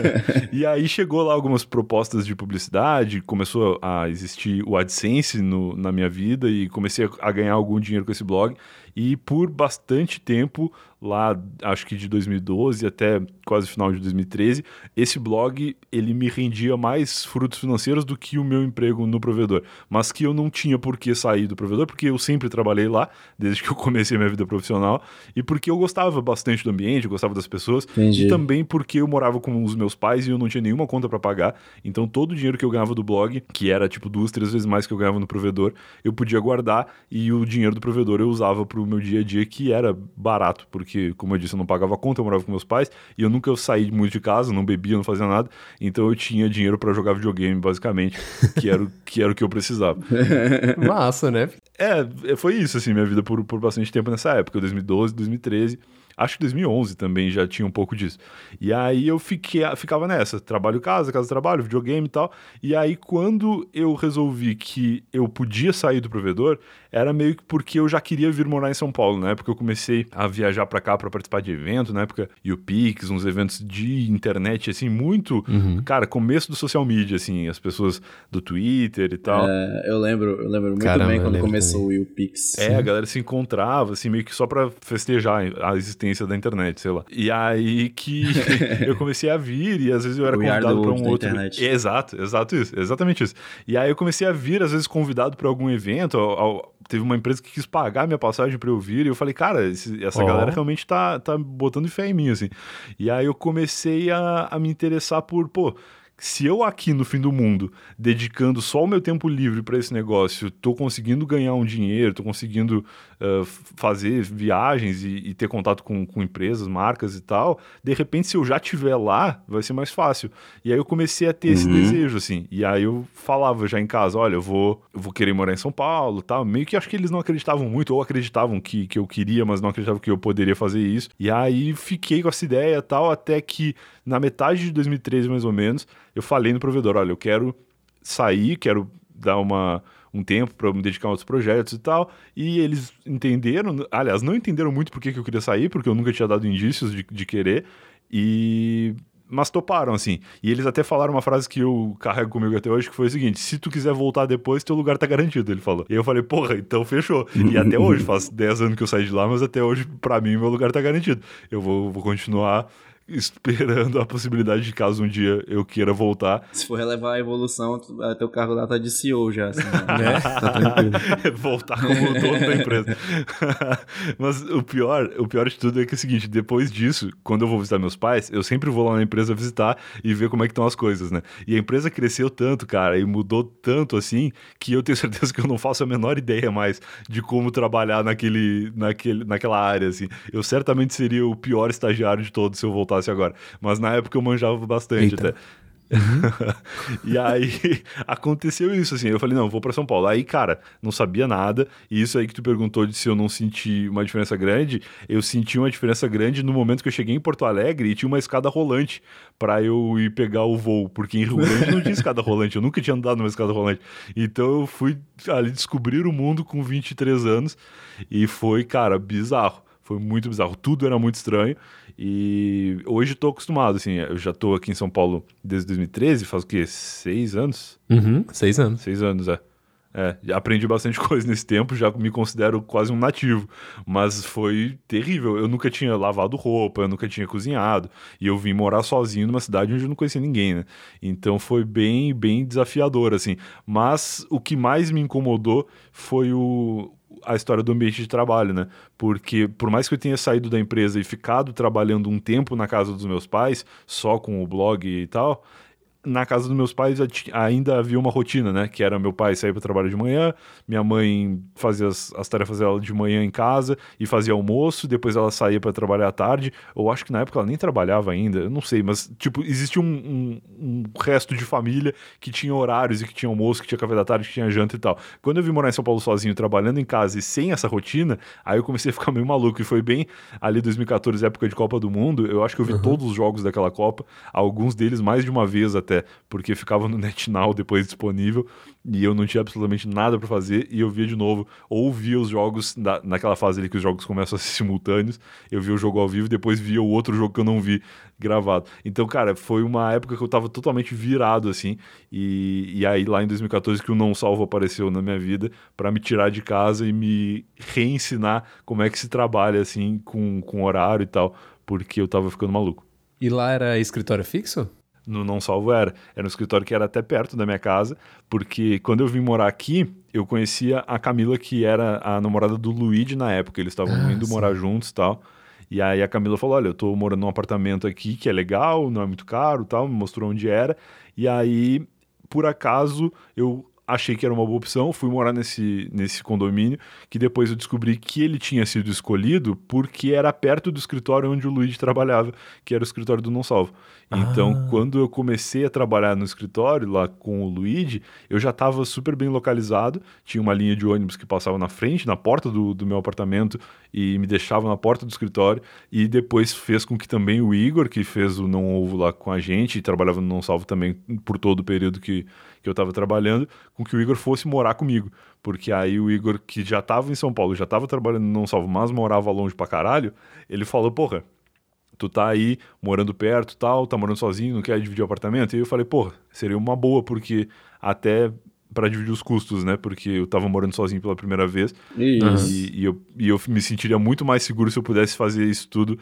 e aí chegou lá algumas propostas de publicidade, começou a existir o AdSense no, na minha vida e comecei a ganhar algum dinheiro com esse blog. E por bastante tempo lá, acho que de 2012 até quase final de 2013, esse blog ele me rendia mais frutos financeiros do que o meu emprego no provedor, mas que eu não tinha por que sair do provedor, porque eu sempre trabalhei lá desde que eu comecei a minha vida profissional e porque eu gostava bastante do ambiente, eu gostava das pessoas Entendi. e também porque eu morava com os meus pais e eu não tinha nenhuma conta para pagar, então todo o dinheiro que eu ganhava do blog, que era tipo duas, três vezes mais que eu ganhava no provedor, eu podia guardar e o dinheiro do provedor eu usava para o meu dia a dia que era barato, porque como eu disse, eu não pagava conta, eu morava com meus pais, e eu nunca saí muito de casa, não bebia, não fazia nada, então eu tinha dinheiro para jogar videogame, basicamente, que era, o, que era o que eu precisava. Massa, né? É, foi isso, assim, minha vida por, por bastante tempo nessa época, 2012, 2013. Acho que 2011 também já tinha um pouco disso. E aí eu fiquei, ficava nessa, trabalho casa, casa trabalho, videogame e tal. E aí quando eu resolvi que eu podia sair do provedor, era meio que porque eu já queria vir morar em São Paulo, na época eu comecei a viajar para cá para participar de evento, na época Pix, uns eventos de internet assim, muito, uhum. cara, começo do social media assim, as pessoas do Twitter e tal. É, eu lembro, eu lembro muito Caramba, bem quando começou também. o Pix. É, a galera se encontrava assim meio que só para festejar a existência existência da internet, sei lá. E aí que eu comecei a vir e às vezes eu era convidado para um outro. Internet. Exato, exato isso, exatamente isso. E aí eu comecei a vir, às vezes, convidado para algum evento. Ao, ao, teve uma empresa que quis pagar minha passagem para eu vir e eu falei, cara, esse, essa oh. galera realmente tá, tá botando fé em mim, assim. E aí eu comecei a, a me interessar por, pô se eu aqui no fim do mundo, dedicando só o meu tempo livre para esse negócio, tô conseguindo ganhar um dinheiro, tô conseguindo uh, fazer viagens e, e, ter contato com, com, empresas, marcas e tal, de repente, se eu já estiver lá, vai ser mais fácil. E aí eu comecei a ter uhum. esse desejo, assim. E aí eu falava já em casa, olha, eu vou, eu vou querer morar em São Paulo, tal. Meio que acho que eles não acreditavam muito, ou acreditavam que, que eu queria, mas não acreditavam que eu poderia fazer isso. E aí fiquei com essa ideia tal, até que na metade de 2013, mais ou menos, eu falei no provedor: olha, eu quero sair, quero dar uma, um tempo para me dedicar a outros projetos e tal. E eles entenderam, aliás, não entenderam muito porque que eu queria sair, porque eu nunca tinha dado indícios de, de querer. E mas toparam, assim. E eles até falaram uma frase que eu carrego comigo até hoje, que foi o seguinte: se tu quiser voltar depois, teu lugar tá garantido, ele falou. E eu falei, porra, então fechou. E até hoje, faz 10 anos que eu saí de lá, mas até hoje, para mim, meu lugar tá garantido. Eu vou, vou continuar esperando a possibilidade de caso um dia eu queira voltar. Se for relevar a evolução, teu cargo lá tá de CEO já, assim, né? tá tranquilo. voltar como dono da empresa. Mas o pior, o pior de tudo é que é o seguinte, depois disso, quando eu vou visitar meus pais, eu sempre vou lá na empresa visitar e ver como é que estão as coisas, né? E a empresa cresceu tanto, cara, e mudou tanto assim, que eu tenho certeza que eu não faço a menor ideia mais de como trabalhar naquele, naquele, naquela área, assim. Eu certamente seria o pior estagiário de todos se eu voltar fácil agora. Mas na época eu manjava bastante Eita. até. e aí aconteceu isso, assim. Eu falei, não, vou para São Paulo. Aí, cara, não sabia nada. E isso aí que tu perguntou de se eu não senti uma diferença grande, eu senti uma diferença grande no momento que eu cheguei em Porto Alegre e tinha uma escada rolante para eu ir pegar o voo. Porque em Rio Grande não tinha escada rolante, eu nunca tinha andado numa escada rolante. Então eu fui ali descobrir o mundo com 23 anos e foi, cara, bizarro. Foi muito bizarro. Tudo era muito estranho. E hoje estou acostumado, assim, eu já estou aqui em São Paulo desde 2013, faz o quê? Seis anos? Uhum, seis anos. Seis anos, é. É, aprendi bastante coisa nesse tempo, já me considero quase um nativo, mas foi terrível. Eu nunca tinha lavado roupa, eu nunca tinha cozinhado, e eu vim morar sozinho numa cidade onde eu não conhecia ninguém, né? Então foi bem, bem desafiador, assim. Mas o que mais me incomodou foi o, a história do ambiente de trabalho, né? Porque por mais que eu tenha saído da empresa e ficado trabalhando um tempo na casa dos meus pais, só com o blog e tal, na casa dos meus pais ainda havia uma rotina, né? Que era meu pai sair para trabalho de manhã, minha mãe fazia as, as, tarefas dela de manhã em casa e fazia almoço, depois ela saía para trabalhar à tarde. Ou acho que na época ela nem trabalhava ainda, eu não sei, mas tipo, existia um, um, um, resto de família que tinha horários e que tinha almoço, que tinha café da tarde, que tinha janta e tal. Quando eu vim morar em São Paulo sozinho, trabalhando em casa e sem essa rotina, aí eu comecei a ficar meio maluco. E foi bem ali 2014, época de Copa do Mundo, eu acho que eu vi uhum. todos os jogos daquela Copa, alguns deles mais de uma vez até até, porque ficava no NetNow depois disponível e eu não tinha absolutamente nada para fazer e eu via de novo, ou via os jogos da, naquela fase ali que os jogos começam a ser simultâneos, eu via o jogo ao vivo e depois via o outro jogo que eu não vi gravado. Então, cara, foi uma época que eu tava totalmente virado assim, e, e aí lá em 2014 que o Não Salvo apareceu na minha vida para me tirar de casa e me reensinar como é que se trabalha assim com, com horário e tal, porque eu tava ficando maluco. E lá era escritório fixo? No Não Salvo era. Era um escritório que era até perto da minha casa, porque quando eu vim morar aqui, eu conhecia a Camila, que era a namorada do Luigi na época. Eles estavam ah, indo sim. morar juntos e tal. E aí a Camila falou: Olha, eu tô morando num apartamento aqui que é legal, não é muito caro tal, me mostrou onde era. E aí, por acaso, eu achei que era uma boa opção, fui morar nesse, nesse condomínio, que depois eu descobri que ele tinha sido escolhido porque era perto do escritório onde o Luigi trabalhava, que era o escritório do Não Salvo. Então, ah. quando eu comecei a trabalhar no escritório lá com o Luigi, eu já estava super bem localizado, tinha uma linha de ônibus que passava na frente, na porta do, do meu apartamento e me deixava na porta do escritório, e depois fez com que também o Igor, que fez o Não Ovo lá com a gente, e trabalhava no Não Salvo também por todo o período que, que eu estava trabalhando, com que o Igor fosse morar comigo. Porque aí o Igor, que já estava em São Paulo, já estava trabalhando no Não Salvo, mas morava longe pra caralho, ele falou, porra, tu tá aí morando perto tal, tá morando sozinho, não quer dividir o apartamento? E eu falei, porra, seria uma boa, porque até para dividir os custos, né? Porque eu tava morando sozinho pela primeira vez. E, e, eu, e eu me sentiria muito mais seguro se eu pudesse fazer isso tudo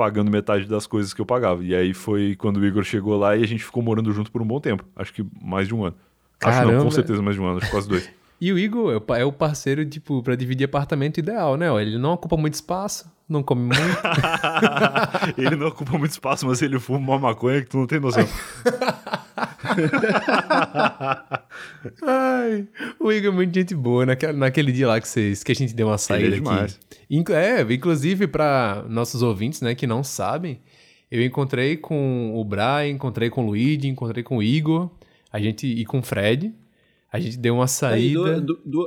pagando metade das coisas que eu pagava. E aí foi quando o Igor chegou lá e a gente ficou morando junto por um bom tempo. Acho que mais de um ano. Caramba. Acho não, com certeza mais de um ano, acho que quase dois. E o Igor é o parceiro, tipo, pra dividir apartamento ideal, né? Ele não ocupa muito espaço, não come muito. ele não ocupa muito espaço, mas ele fuma uma maconha que tu não tem noção. Ai, o Igor é muito gente boa. Naquele, naquele dia lá que, vocês, que a gente deu uma saída é demais. aqui. É, inclusive para nossos ouvintes, né, que não sabem, eu encontrei com o Brian, encontrei com o Luigi, encontrei com o Igor, a gente e com o Fred. A gente deu uma saída. Aí,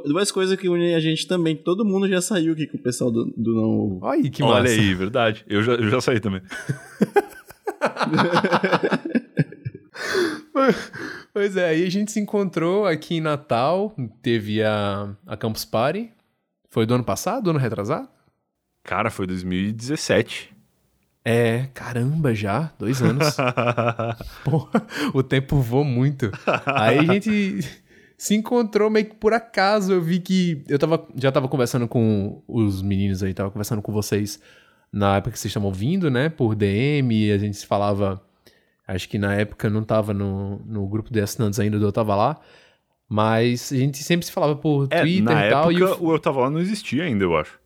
duas coisas que unem a gente também. Todo mundo já saiu aqui com o pessoal do, do Não. Olha, que massa. Olha aí, verdade. Eu já, eu já saí também. pois é, aí a gente se encontrou aqui em Natal. Teve a, a Campus Party. Foi do ano passado, do ano retrasado? Cara, foi 2017. É, caramba, já, dois anos. Porra, o tempo voou muito. Aí a gente se encontrou meio que por acaso. Eu vi que. Eu tava, já tava conversando com os meninos aí, tava conversando com vocês na época que vocês estavam ouvindo, né? Por DM, a gente se falava. Acho que na época não tava no, no grupo de assinantes ainda do Eu Tava Lá. Mas a gente sempre se falava por é, Twitter na e tal. Época, e o... o Eu Tava Lá não existia ainda, eu acho.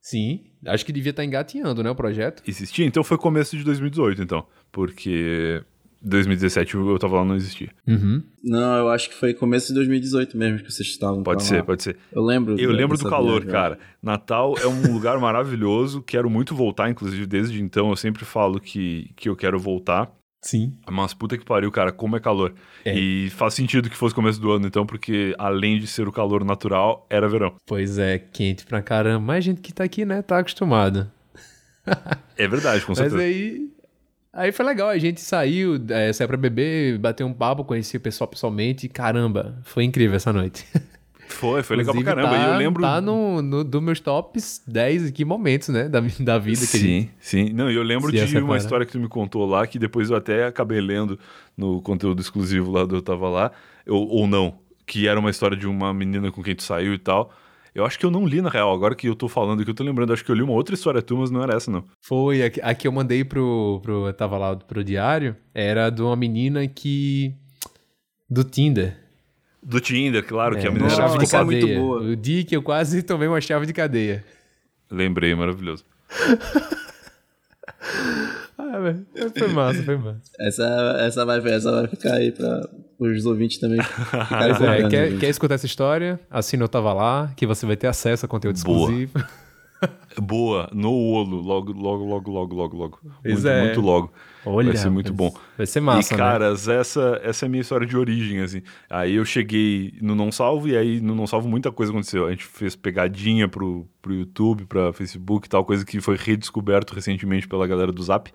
Sim, acho que devia estar tá engatinhando, né, o projeto. Existia? Então foi começo de 2018, então. Porque 2017 eu tava lá não existia. Uhum. Não, eu acho que foi começo de 2018 mesmo que vocês estavam. Pode ser, lá. pode ser. Eu lembro. Eu lembro do calor, cara. Natal é um lugar maravilhoso. Quero muito voltar, inclusive desde então eu sempre falo que, que eu quero voltar. Sim. Mas puta que pariu, cara, como é calor. É. E faz sentido que fosse começo do ano, então, porque além de ser o calor natural, era verão. Pois é, quente pra caramba. Mas a gente que tá aqui, né, tá acostumado. é verdade, com certeza. Mas aí Aí foi legal, a gente saiu, é, saiu pra beber, bateu um papo, conheci o pessoal pessoalmente e caramba, foi incrível essa noite. Foi, foi legal pra caramba. Tá, e eu lembro. Tá no, no do meus tops 10 aqui momentos, né? Da, da vida. Sim, gente... sim. Não, e eu lembro de uma história que tu me contou lá, que depois eu até acabei lendo no conteúdo exclusivo lá do Eu Tava Lá, ou, ou não, que era uma história de uma menina com quem tu saiu e tal. Eu acho que eu não li, na real. Agora que eu tô falando que eu tô lembrando, acho que eu li uma outra história tua, mas não era essa, não. Foi, a, a que eu mandei pro, pro. Eu tava lá pro diário. Era de uma menina que. Do Tinder. Do Tinder, claro, é, que a menina era chave de cadeia. muito boa. O dia que eu quase tomei uma chave de cadeia. Lembrei, maravilhoso. ah, velho. Foi massa, foi massa. Essa, essa, vai, essa vai ficar aí pra, os ouvintes também é, quer, quer, escutar essa história? Assina Eu Tava Lá, que você vai ter acesso a conteúdo Boa. exclusivo. Boa, no olo, logo, logo, logo, logo, logo, logo. Muito, é. muito logo. Olha, Vai ser muito bom. Vai ser massa, e, né? caras, essa, essa é a minha história de origem, assim. Aí eu cheguei no Não Salvo, e aí no Não Salvo muita coisa aconteceu. A gente fez pegadinha pro, pro YouTube, pra Facebook e tal, coisa que foi redescoberto recentemente pela galera do Zap.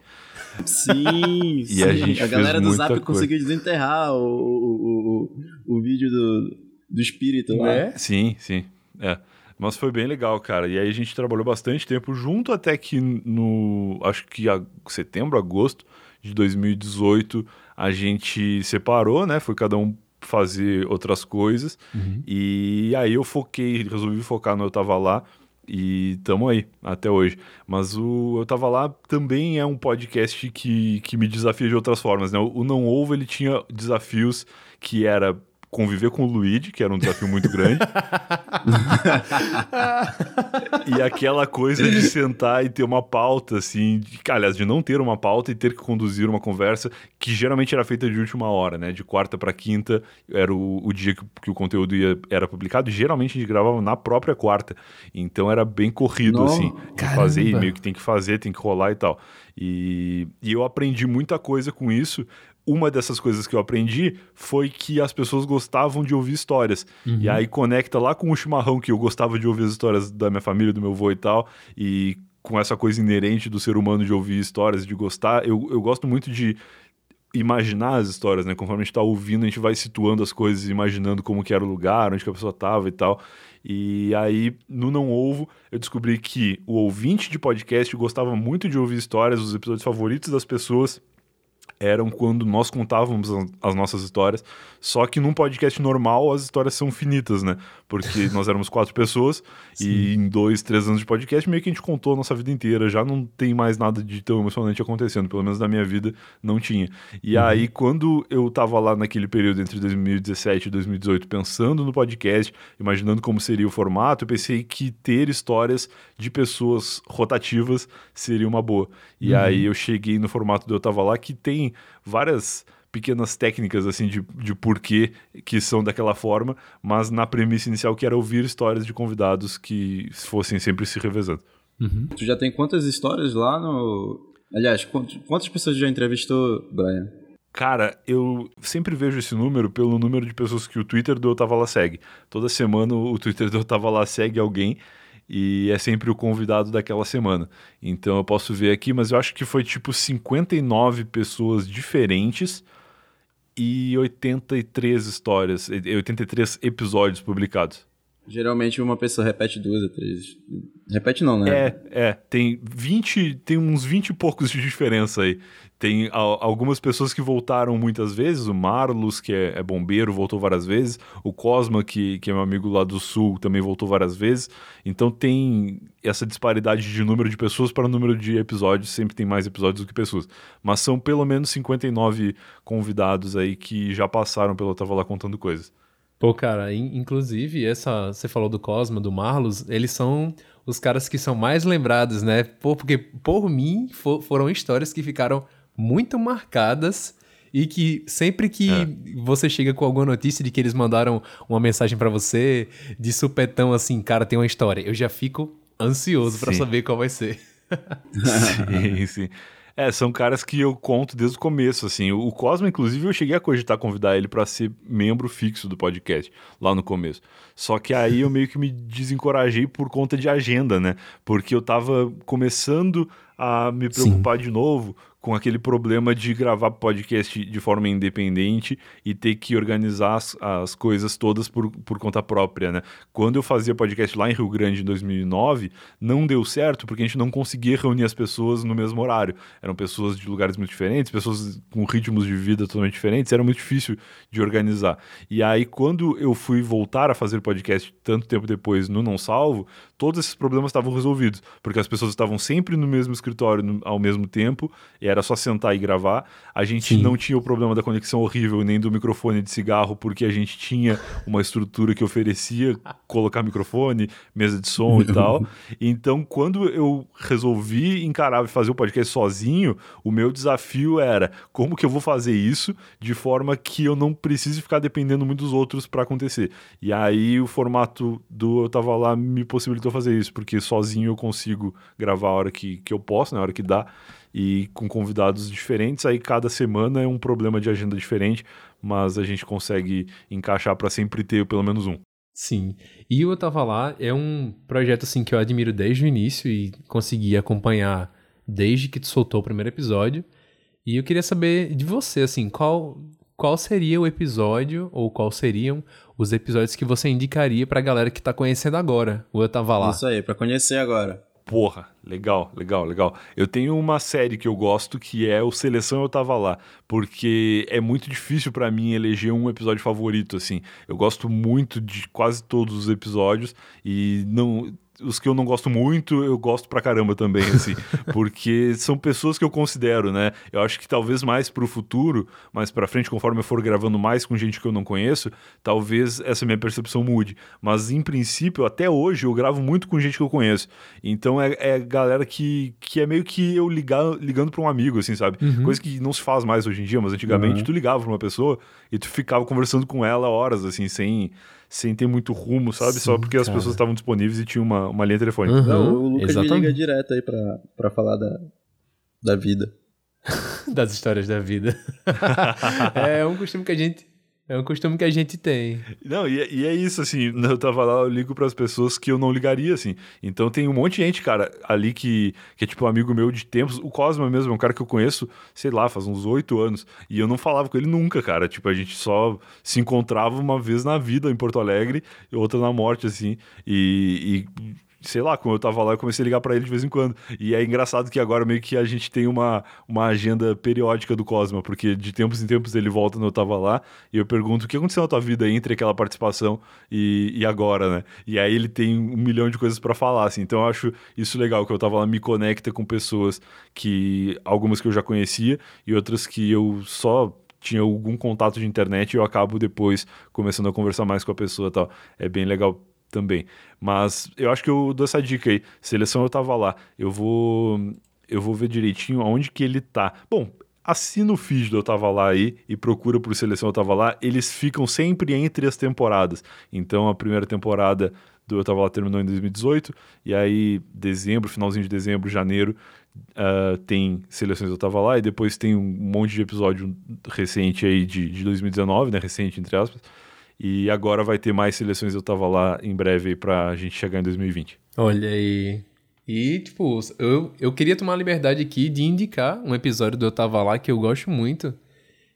Sim, sim. a gente a galera do Zap coisa. conseguiu desenterrar o, o, o, o, vídeo do, do espírito lá. Né? Sim, sim. É. Mas foi bem legal, cara. E aí a gente trabalhou bastante tempo junto até que no. Acho que a, setembro, agosto de 2018 a gente separou, né? Foi cada um fazer outras coisas. Uhum. E aí eu foquei, resolvi focar no Eu Tava Lá. E tamo aí, até hoje. Mas o Eu Tava Lá também é um podcast que, que me desafia de outras formas, né? O Não Ovo, ele tinha desafios que era conviver com o Luigi, que era um desafio muito grande. e aquela coisa de sentar e ter uma pauta, assim, de, aliás, de não ter uma pauta e ter que conduzir uma conversa que geralmente era feita de última hora, né? De quarta para quinta era o, o dia que, que o conteúdo ia, era publicado e geralmente a gente gravava na própria quarta. Então era bem corrido, Não. assim. Caramba. Fazer e meio que tem que fazer, tem que rolar e tal. E, e eu aprendi muita coisa com isso. Uma dessas coisas que eu aprendi foi que as pessoas gostavam de ouvir histórias. E aí conecta lá com o chimarrão, que eu gostava de ouvir as histórias da minha família, do meu avô e tal. E com essa coisa inerente do ser humano de ouvir histórias, de gostar. Eu, eu gosto muito de imaginar as histórias, né? Conforme a gente tá ouvindo, a gente vai situando as coisas, imaginando como que era o lugar, onde que a pessoa tava e tal. E aí, no Não Ovo, eu descobri que o ouvinte de podcast gostava muito de ouvir histórias, os episódios favoritos das pessoas eram quando nós contávamos as- as nossas histórias, só que num podcast normal as histórias são finitas, né? Porque nós éramos quatro pessoas e em dois, três anos de podcast meio que a gente contou a nossa vida inteira, já não tem mais nada de tão emocionante acontecendo, pelo menos na minha vida não tinha. E aí quando eu tava lá naquele período entre 2017 e 2018 pensando no podcast, imaginando como seria o formato, eu pensei que ter histórias de pessoas rotativas seria uma boa. E aí eu cheguei no formato do Eu Tava Lá, que tem várias pequenas técnicas assim de, de porquê que são daquela forma, mas na premissa inicial que era ouvir histórias de convidados que fossem sempre se revezando. Tu já tem quantas histórias lá no. Aliás, quant- quantas pessoas já entrevistou, Brian? Cara, eu sempre vejo esse número pelo número de pessoas que o Twitter do Eu Tava Lá segue. Toda semana o Twitter do Eu Tava Lá segue alguém e é sempre o convidado daquela semana. Então eu posso ver aqui, mas eu acho que foi tipo 59 pessoas diferentes e 83 histórias, e 83 episódios publicados. Geralmente uma pessoa repete duas ou três. Repete não, né? É, é, tem 20, tem uns 20 e poucos de diferença aí. Tem al- algumas pessoas que voltaram muitas vezes, o Marlos, que é, é bombeiro, voltou várias vezes, o Cosma, que, que é meu amigo lá do sul, também voltou várias vezes. Então tem essa disparidade de número de pessoas para número de episódios, sempre tem mais episódios do que pessoas. Mas são pelo menos 59 convidados aí que já passaram pelo Eu Tava Lá Contando Coisas. Pô, cara, in- inclusive, essa, você falou do Cosma, do Marlos, eles são os caras que são mais lembrados, né? Pô, porque, por mim, fo- foram histórias que ficaram muito marcadas e que sempre que você chega com alguma notícia de que eles mandaram uma mensagem pra você de supetão assim, cara, tem uma história, eu já fico ansioso pra Sim. saber qual vai ser. sim, sim. É, são caras que eu conto desde o começo, assim. O Cosmo, inclusive, eu cheguei a cogitar convidar ele pra ser membro fixo do podcast, lá no começo. Só que aí eu meio que me desencorajei por conta de agenda, né? Porque eu tava começando a me preocupar de novo com aquele problema de gravar podcast de forma independente e ter que organizar as, as coisas todas por, por conta própria, né? Quando eu fazia podcast lá em Rio Grande em 2009, não deu certo porque a gente não conseguia reunir as pessoas no mesmo horário. Eram pessoas de lugares muito diferentes, pessoas com ritmos de vida totalmente diferentes, era muito difícil de organizar. E aí, quando eu fui voltar a fazer podcast tanto tempo depois no Não Salvo, todos esses problemas estavam resolvidos, porque as pessoas estavam sempre no mesmo escritório no- ao mesmo tempo, e era só sentar e gravar. A gente Sim. não tinha o problema da conexão horrível nem do microfone de cigarro, porque a gente tinha uma estrutura que oferecia colocar microfone, mesa de som e tal. Então, quando eu resolvi encarar e fazer o podcast sozinho, o meu desafio era como que eu vou fazer isso de forma que eu não precise ficar dependendo muito dos outros para acontecer. E aí o formato do eu tava lá me possibilitou fazer isso, porque sozinho eu consigo gravar a hora que, que eu posso, na né, hora que dá, e com convidados diferentes. Aí cada semana é um problema de agenda diferente, mas a gente consegue encaixar para sempre ter pelo menos um. Sim. E o Eu Tava Lá é um projeto assim que eu admiro desde o início e consegui acompanhar desde que tu soltou o primeiro episódio. E eu queria saber de você, assim, qual qual seria o episódio ou qual seriam os episódios que você indicaria pra galera que tá conhecendo agora o Eu Tava Lá? Isso aí, pra conhecer agora. Porra, legal, legal, legal. Eu tenho uma série que eu gosto que é o Seleção Eu Tava Lá, porque é muito difícil para mim eleger um episódio favorito, assim. Eu gosto muito de quase todos os episódios e não os que eu não gosto muito, eu gosto pra caramba também, assim, porque são pessoas que eu considero, né? Eu acho que talvez mais pro futuro, mais pra frente, conforme eu for gravando mais com gente que eu não conheço, talvez essa minha percepção mude. Mas, em princípio, até hoje, eu gravo muito com gente que eu conheço. Então, é, é galera que, que é meio que eu ligar, ligando pra um amigo, assim, sabe? Uhum. Coisa que não se faz mais hoje em dia, mas antigamente uhum. tu ligava pra uma pessoa e tu ficava conversando com ela horas, assim, sem sem ter muito rumo, sabe? Sim, Só porque as pessoas estavam disponíveis e tinha uma, uma linha telefônica. Uhum, Não, o Lucas exatamente. me liga direto aí pra, pra falar da, da vida. das histórias da vida. é um costume que a gente é um costume que a gente tem. Não, e, e é isso, assim, eu tava lá, eu ligo para as pessoas que eu não ligaria, assim. Então tem um monte de gente, cara, ali que, que é tipo um amigo meu de tempos. O Cosma mesmo, é um cara que eu conheço, sei lá, faz uns oito anos. E eu não falava com ele nunca, cara. Tipo, a gente só se encontrava uma vez na vida em Porto Alegre e outra na morte, assim. E, e sei lá, quando eu tava lá, eu comecei a ligar para ele de vez em quando. E é engraçado que agora meio que a gente tem uma, uma agenda periódica do Cosma, porque de tempos em tempos ele volta quando eu tava lá, e eu pergunto o que aconteceu na tua vida entre aquela participação e, e agora, né? E aí ele tem um milhão de coisas para falar, assim. Então eu acho isso legal, que eu tava lá me conecta com pessoas que, algumas que eu já conhecia e outras que eu só tinha algum contato de internet e eu acabo depois começando a conversar mais com a pessoa tal. É bem legal também. Mas eu acho que eu dou essa dica aí. Seleção eu tava lá. Eu vou eu vou ver direitinho aonde que ele tá. Bom, assina o feed do Eu Tava Lá aí e procura por Seleção Eu Tava Lá. Eles ficam sempre entre as temporadas. Então a primeira temporada do Eu Tava Lá terminou em 2018. E aí, dezembro, finalzinho de dezembro, janeiro, uh, tem Seleções Eu Tava Lá. E depois tem um monte de episódio recente aí de, de 2019, né? Recente, entre aspas e agora vai ter mais seleções. Eu tava lá em breve pra gente chegar em 2020. Olha aí. E, tipo, eu, eu queria tomar a liberdade aqui de indicar um episódio do Eu Tava Lá que eu gosto muito.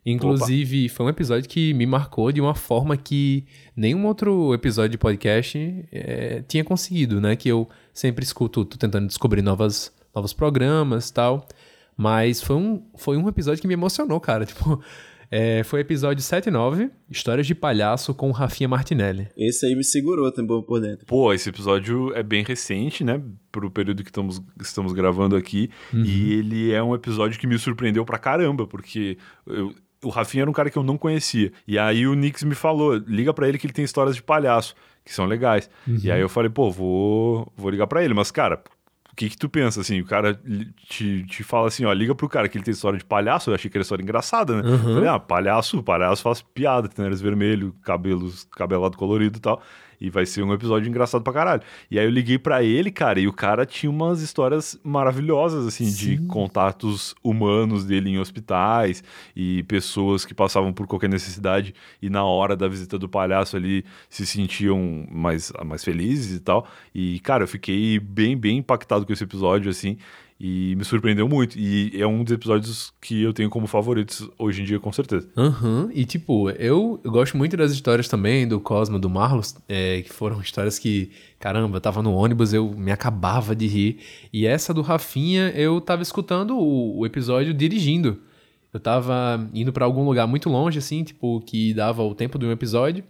Inclusive, Opa. foi um episódio que me marcou de uma forma que nenhum outro episódio de podcast é, tinha conseguido, né? Que eu sempre escuto, tô tentando descobrir novas, novos programas tal. Mas foi um, foi um episódio que me emocionou, cara. Tipo, é, foi episódio 7 e 9, Histórias de Palhaço com Rafinha Martinelli. Esse aí me segurou também por dentro. Pô, esse episódio é bem recente, né? Pro período que estamos, estamos gravando aqui. Uhum. E ele é um episódio que me surpreendeu pra caramba, porque eu, o Rafinha era um cara que eu não conhecia. E aí o Nix me falou: liga para ele que ele tem histórias de palhaço, que são legais. Uhum. E aí eu falei, pô, vou, vou ligar para ele. Mas, cara, que que tu pensa, assim? O cara te, te fala assim, ó, liga pro cara que ele tem história de palhaço, eu achei que era história engraçada, né? Uhum. Falei, ah, palhaço, palhaço faz piada, tem nariz vermelho, cabelos, cabelado colorido e tal. E vai ser um episódio engraçado pra caralho. E aí eu liguei para ele, cara, e o cara tinha umas histórias maravilhosas, assim, Sim. de contatos humanos dele em hospitais e pessoas que passavam por qualquer necessidade e na hora da visita do palhaço ali se sentiam mais, mais felizes e tal. E, cara, eu fiquei bem, bem impactado com esse episódio, assim. E me surpreendeu muito. E é um dos episódios que eu tenho como favoritos hoje em dia, com certeza. Aham. Uhum. E, tipo, eu, eu, gosto muito das histórias também do Cosmo, do Marlos, é, que foram histórias que, caramba, eu tava no ônibus, eu me acabava de rir. E essa do Rafinha, eu tava escutando o, o episódio dirigindo. Eu tava indo para algum lugar muito longe, assim, tipo, que dava o tempo de um episódio.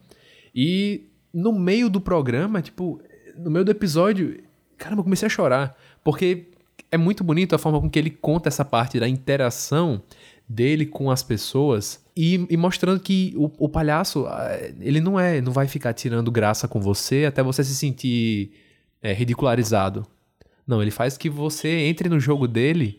E no meio do programa, tipo, no meio do episódio, caramba, eu comecei a chorar. Porque é muito bonito a forma com que ele conta essa parte da interação dele com as pessoas e, e mostrando que o, o, palhaço ah, ele não é não vai ficar tirando graça com você até você se sentir é, ridicularizado. Não ele faz que você entre no jogo dele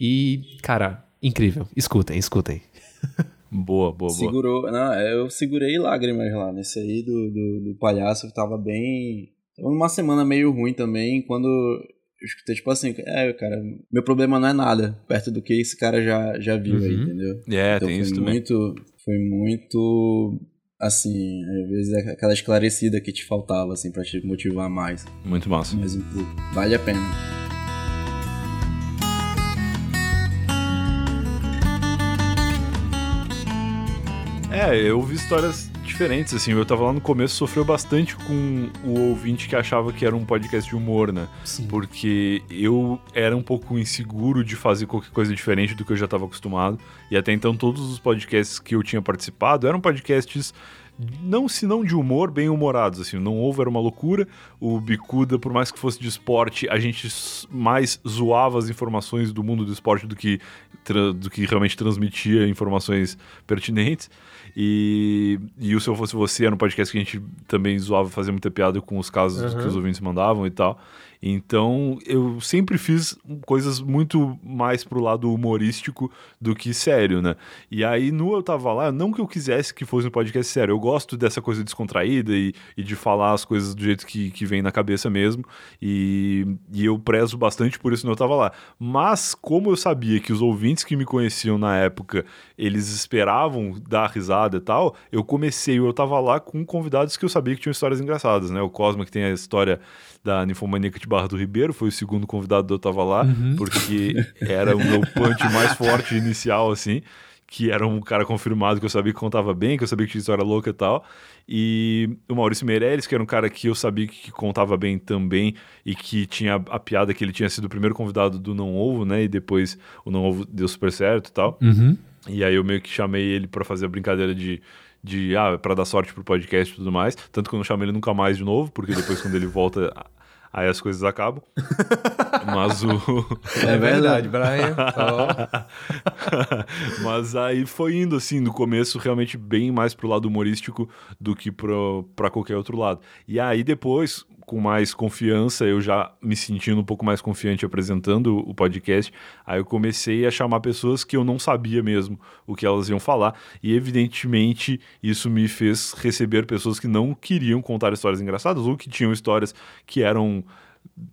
e cara incrível. Escutem escutem. Boa boa segurou boa. não eu segurei lágrimas lá nesse aí do, do, do palhaço que tava bem Tava numa semana meio ruim também, quando eu escutei, tipo assim, é, cara, meu problema não é nada perto do que esse cara já, já viu Uhum. aí, entendeu? É, Então tem foi isso também. muito, foi muito, assim, às vezes é aquela esclarecida que te faltava, assim, pra te motivar mais, Muito massa. um pouco. Vale a pena. É, eu vi histórias diferentes, assim. Eu tava lá no começo, sofreu bastante com o ouvinte que achava que era um podcast de humor, né? Sim. Porque eu era um pouco inseguro de fazer qualquer coisa diferente do que eu já estava acostumado. E até então, todos os podcasts que eu tinha participado eram podcasts. Não, se não de humor, bem humorados, assim, não houve, era uma loucura. O Bicuda, por mais que fosse de esporte, a gente mais zoava as informações do mundo do esporte do que, do que realmente transmitia informações pertinentes. E, e o Se Eu Fosse Você era um podcast que a gente também zoava, fazia muita piada com os casos Aham. que os ouvintes mandavam e tal. Então, eu sempre fiz coisas muito mais pro lado humorístico do que sério, né? E aí, no Eu Tava Lá, não que eu quisesse que fosse um podcast sério, eu gosto dessa coisa descontraída e, e de falar as coisas do jeito que, que vem na cabeça mesmo, e, e eu prezo bastante por isso no Eu Tava Lá. Mas, como eu sabia que os ouvintes que me conheciam na época, eles esperavam dar risada e tal, eu comecei o Eu Tava Lá com convidados que eu sabia que tinham histórias engraçadas, né? O Cosma, que tem a história da Ninfomaníaca de Barra do Ribeiro, foi o segundo convidado do Eu Tava Lá, porque era o meu punch mais forte inicial, assim, que era um cara confirmado que eu sabia que contava bem, que eu sabia que tinha história louca e tal. E o Maurício Meirelles, que era um cara que eu sabia que contava bem também e que tinha a piada que ele tinha sido o primeiro convidado do Não Ovo, né? E depois o Não Ovo deu super certo e tal. Uhum. E aí eu meio que chamei ele pra fazer a brincadeira de, de ah, para dar sorte pro podcast e tudo mais. Tanto que eu não chamei ele nunca mais de novo, porque depois quando ele volta, aí as coisas acabam. Mas o. É verdade, Brian. Ó. Mas aí foi indo assim, no começo realmente bem mais pro lado humorístico do que pro, pra qualquer outro lado. E aí depois, com mais confiança, eu já me sentindo um pouco mais confiante apresentando o podcast, aí eu comecei a chamar pessoas que eu não sabia mesmo o que elas iam falar. E evidentemente isso me fez receber pessoas que não queriam contar histórias engraçadas ou que tinham histórias que eram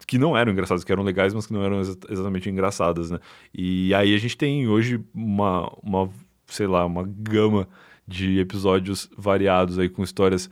que não eram engraçadas, que eram legais, mas que não eram exa- exatamente engraçadas, né? E aí a gente tem hoje uma, uma, sei lá, uma gama de episódios variados aí com histórias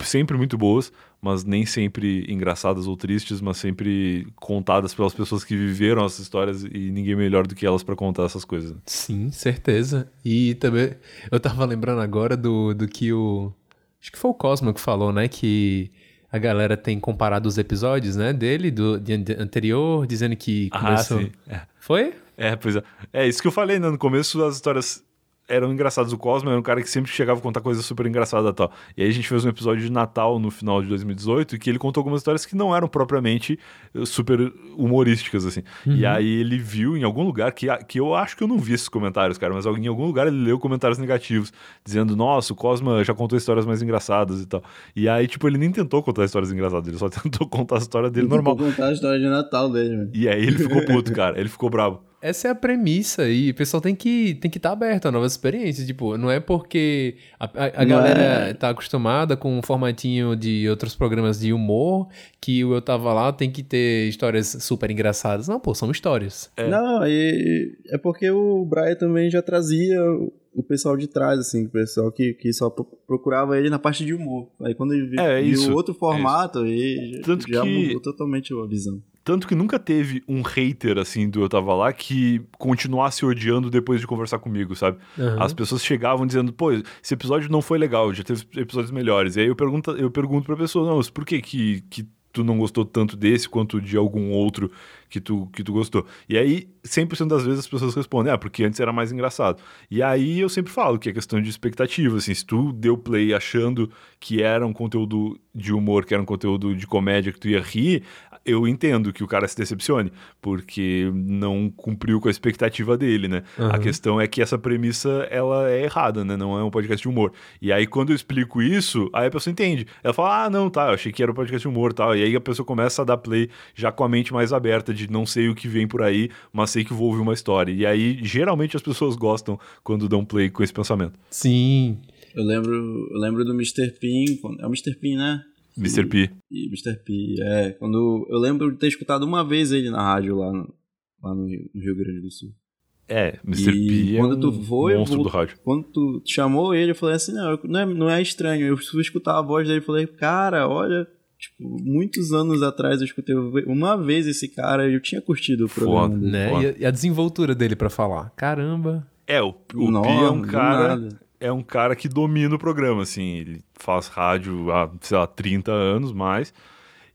sempre muito boas, mas nem sempre engraçadas ou tristes, mas sempre contadas pelas pessoas que viveram essas histórias e ninguém melhor do que elas para contar essas coisas. Sim, certeza. E também, eu tava lembrando agora do, do que o. Acho que foi o Cosmo que falou, né? Que a galera tem comparado os episódios, né? Dele, do de ante- anterior, dizendo que começou. É. Foi? É, pois é. É isso que eu falei, né? No começo as histórias eram engraçadas. O Cosmo era um cara que sempre chegava a contar coisas super engraçadas e tal. E aí a gente fez um episódio de Natal no final de 2018 e que ele contou algumas histórias que não eram propriamente eh, super humorísticas, assim. E aí ele viu em algum lugar, que, que eu acho que eu não vi esses comentários, cara, mas em algum lugar ele leu comentários negativos, dizendo, nossa, o Cosma já contou histórias mais engraçadas e tal. E aí, tipo, ele nem tentou contar histórias engraçadas, ele só tentou contar a história dele normal. Vou contar a história de Natal dele, mano. E aí ele ficou puto, cara. Ele ficou bravo. Essa é a premissa e o pessoal tem que tem que estar aberto a novas experiências. Tipo, não é porque a, a- a galera é- tá acostumada com um formatinho de outros programas de humor que o Eu Tava Lá tem que ter histórias super engraçadas. Não, pô, são histórias. É. Não, e é porque o Brian também já trazia o- pessoal de trás, assim, o pessoal que, que só pro- procurava ele na parte de humor. Aí quando ele viu, É, viu isso, outro formato, aí já- Tanto já que- mudou totalmente a visão. Tanto que nunca teve um hater, assim, do Eu Tava Lá que continuasse odiando depois de conversar comigo, sabe? Aham. As pessoas chegavam dizendo, pô, esse episódio não foi legal, já teve episódios melhores. E aí eu pergunto, eu pergunto pra pessoa, não, por que que, que tu não gostou tanto desse quanto de algum outro que tu, que tu gostou? E aí, 100% das vezes as pessoas respondem, ah, porque antes era mais engraçado. E aí eu sempre falo que é questão de expectativa, assim, se tu deu play achando que era um conteúdo de humor, que era um conteúdo de comédia, que tu ia rir, eu entendo que o cara se decepcione, porque não cumpriu com a expectativa dele, né? A Aham. questão é que essa premissa, ela é errada, né? Não é um podcast de humor. E aí, quando eu explico isso, aí a pessoa entende. Ela fala, ah, não, tá, eu achei que era um podcast de humor e tal. E aí a pessoa começa a dar play já com a mente mais aberta, de não sei o que vem por aí, mas sei que vou ouvir uma história. E aí, geralmente, as pessoas gostam quando dão play com esse pensamento. Sim. Eu lembro, eu lembro do Mr. Pin, é o Mr. Pin, né? Mr. P. E Mr. P, é. Quando eu lembro de ter escutado uma vez ele na rádio lá no, lá no Rio, no Rio Grande do Sul. É, Mr. E P é quando um tu foi, monstro eu- do rádio. Quando tu chamou ele, eu falei assim, não, não é, não é estranho. Eu fui escutar a voz dele e falei, cara, olha, tipo, muitos anos atrás eu escutei uma vez esse cara e eu tinha curtido o programa Foda. Né? Foda. E a, e a desenvoltura dele pra falar. Caramba. É, o, o Pi é um cara... é um cara que domina o programa, assim, ele faz rádio há, sei lá, 30 anos mais,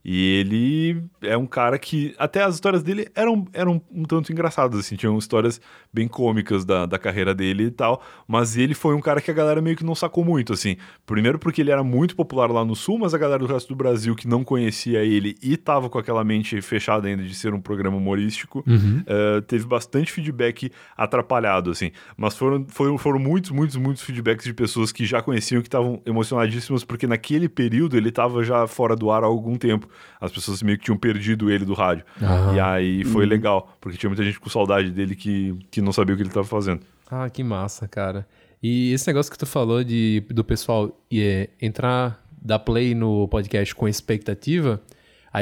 e ele é um cara que, até as histórias dele eram, eram um tanto engraçadas, assim, tinham histórias bem cômicas da, da carreira dele e tal, mas ele foi um cara que a galera meio que não sacou muito, assim, primeiro porque ele era muito popular lá no Sul, mas a galera do resto do Brasil que não conhecia ele e tava com aquela mente fechada ainda de ser um programa humorístico, eh, teve bastante feedback atrapalhado, assim. Mas foram, foram, foram muitos, muitos, muitos feedbacks de pessoas que já conheciam, que estavam emocionadíssimas, porque naquele período ele estava já fora do ar há algum tempo. As pessoas meio que tinham perdido ele do rádio. Ah. E aí foi legal, porque tinha muita gente com saudade dele que, que não sabia o que ele estava fazendo. Ah, que massa, cara. E esse negócio que tu falou de, do pessoal é, entrar, dar play no podcast com expectativa,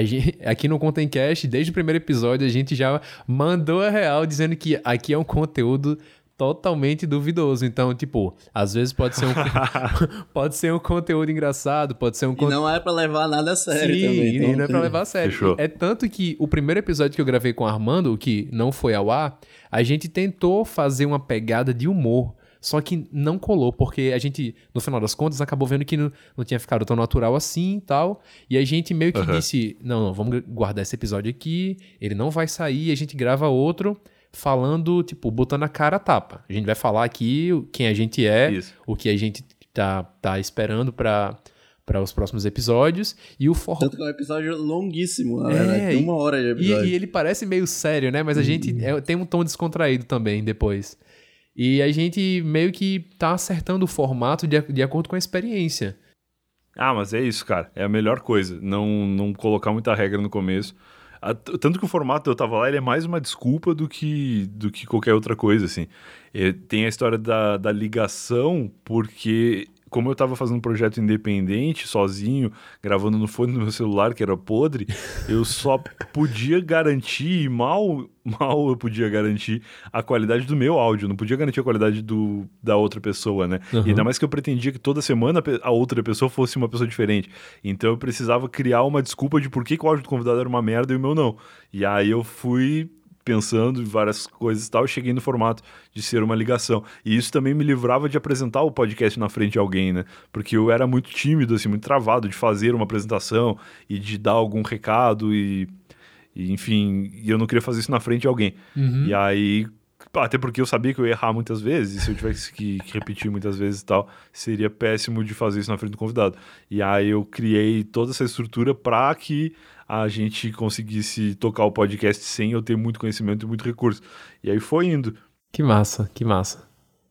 gente, aqui no Contencast, desde o primeiro episódio, a gente já mandou a real dizendo que aqui é um conteúdo totalmente duvidoso. Então, tipo, às vezes pode ser um, pode ser um conteúdo engraçado, pode ser um E conteúdo. não é pra levar nada a sério Sim, também. e então não é pra tem- levar a sério. Fechou. É tanto que o primeiro episódio que eu gravei com o Armando, que não foi ao ar, a gente tentou fazer uma pegada de humor. Só que não colou, porque a gente, no final das contas, acabou vendo que não, não tinha ficado tão natural assim e tal. E a gente meio que Aham. disse: não, não, vamos guardar esse episódio aqui, ele não vai sair, a gente grava outro falando, tipo, botando a cara a tapa. A gente vai falar aqui quem a gente é, Isso. o que a gente tá, tá esperando pra, pra os próximos episódios. E o formato. Tanto que é um episódio longuíssimo, na É, verdade. Tem e- uma hora de E, episódio. e ele parece meio sério, né? Mas a gente é- tem um tom descontraído também depois. E a gente meio que tá acertando o formato de, de acordo com a experiência. Ah, mas é isso, cara. É a melhor coisa. Não, não colocar muita regra no começo. A- Tanto que o formato Eu Tava Lá ele é mais uma desculpa do que, do que qualquer outra coisa, assim. É, tem a história da, da ligação, porque como eu tava fazendo um projeto independente, sozinho, gravando no fone do meu celular, que era podre, eu só podia garantir, e mal, mal eu podia garantir a qualidade do meu áudio, não podia garantir a qualidade do, da outra pessoa, né? Uhum. E ainda mais que eu pretendia que toda semana a outra pessoa fosse uma pessoa diferente. Então eu precisava criar uma desculpa de por que, que o áudio do convidado era uma merda e o meu não. E aí eu fui pensando em várias coisas e tal, e cheguei no formato de ser uma ligação. E isso também me livrava de apresentar o podcast na frente de alguém, né? Porque eu era muito tímido, assim, muito travado de fazer uma apresentação e de dar algum recado e, e, enfim, e eu não queria fazer isso na frente de alguém. E aí, até porque eu sabia que eu ia errar muitas vezes, e se eu tivesse que, que repetir muitas vezes e tal, seria péssimo de fazer isso na frente do convidado. E aí eu criei toda essa estrutura para que a gente conseguisse tocar o podcast sem eu ter muito conhecimento e muito recurso. E aí foi indo. Que massa, que massa.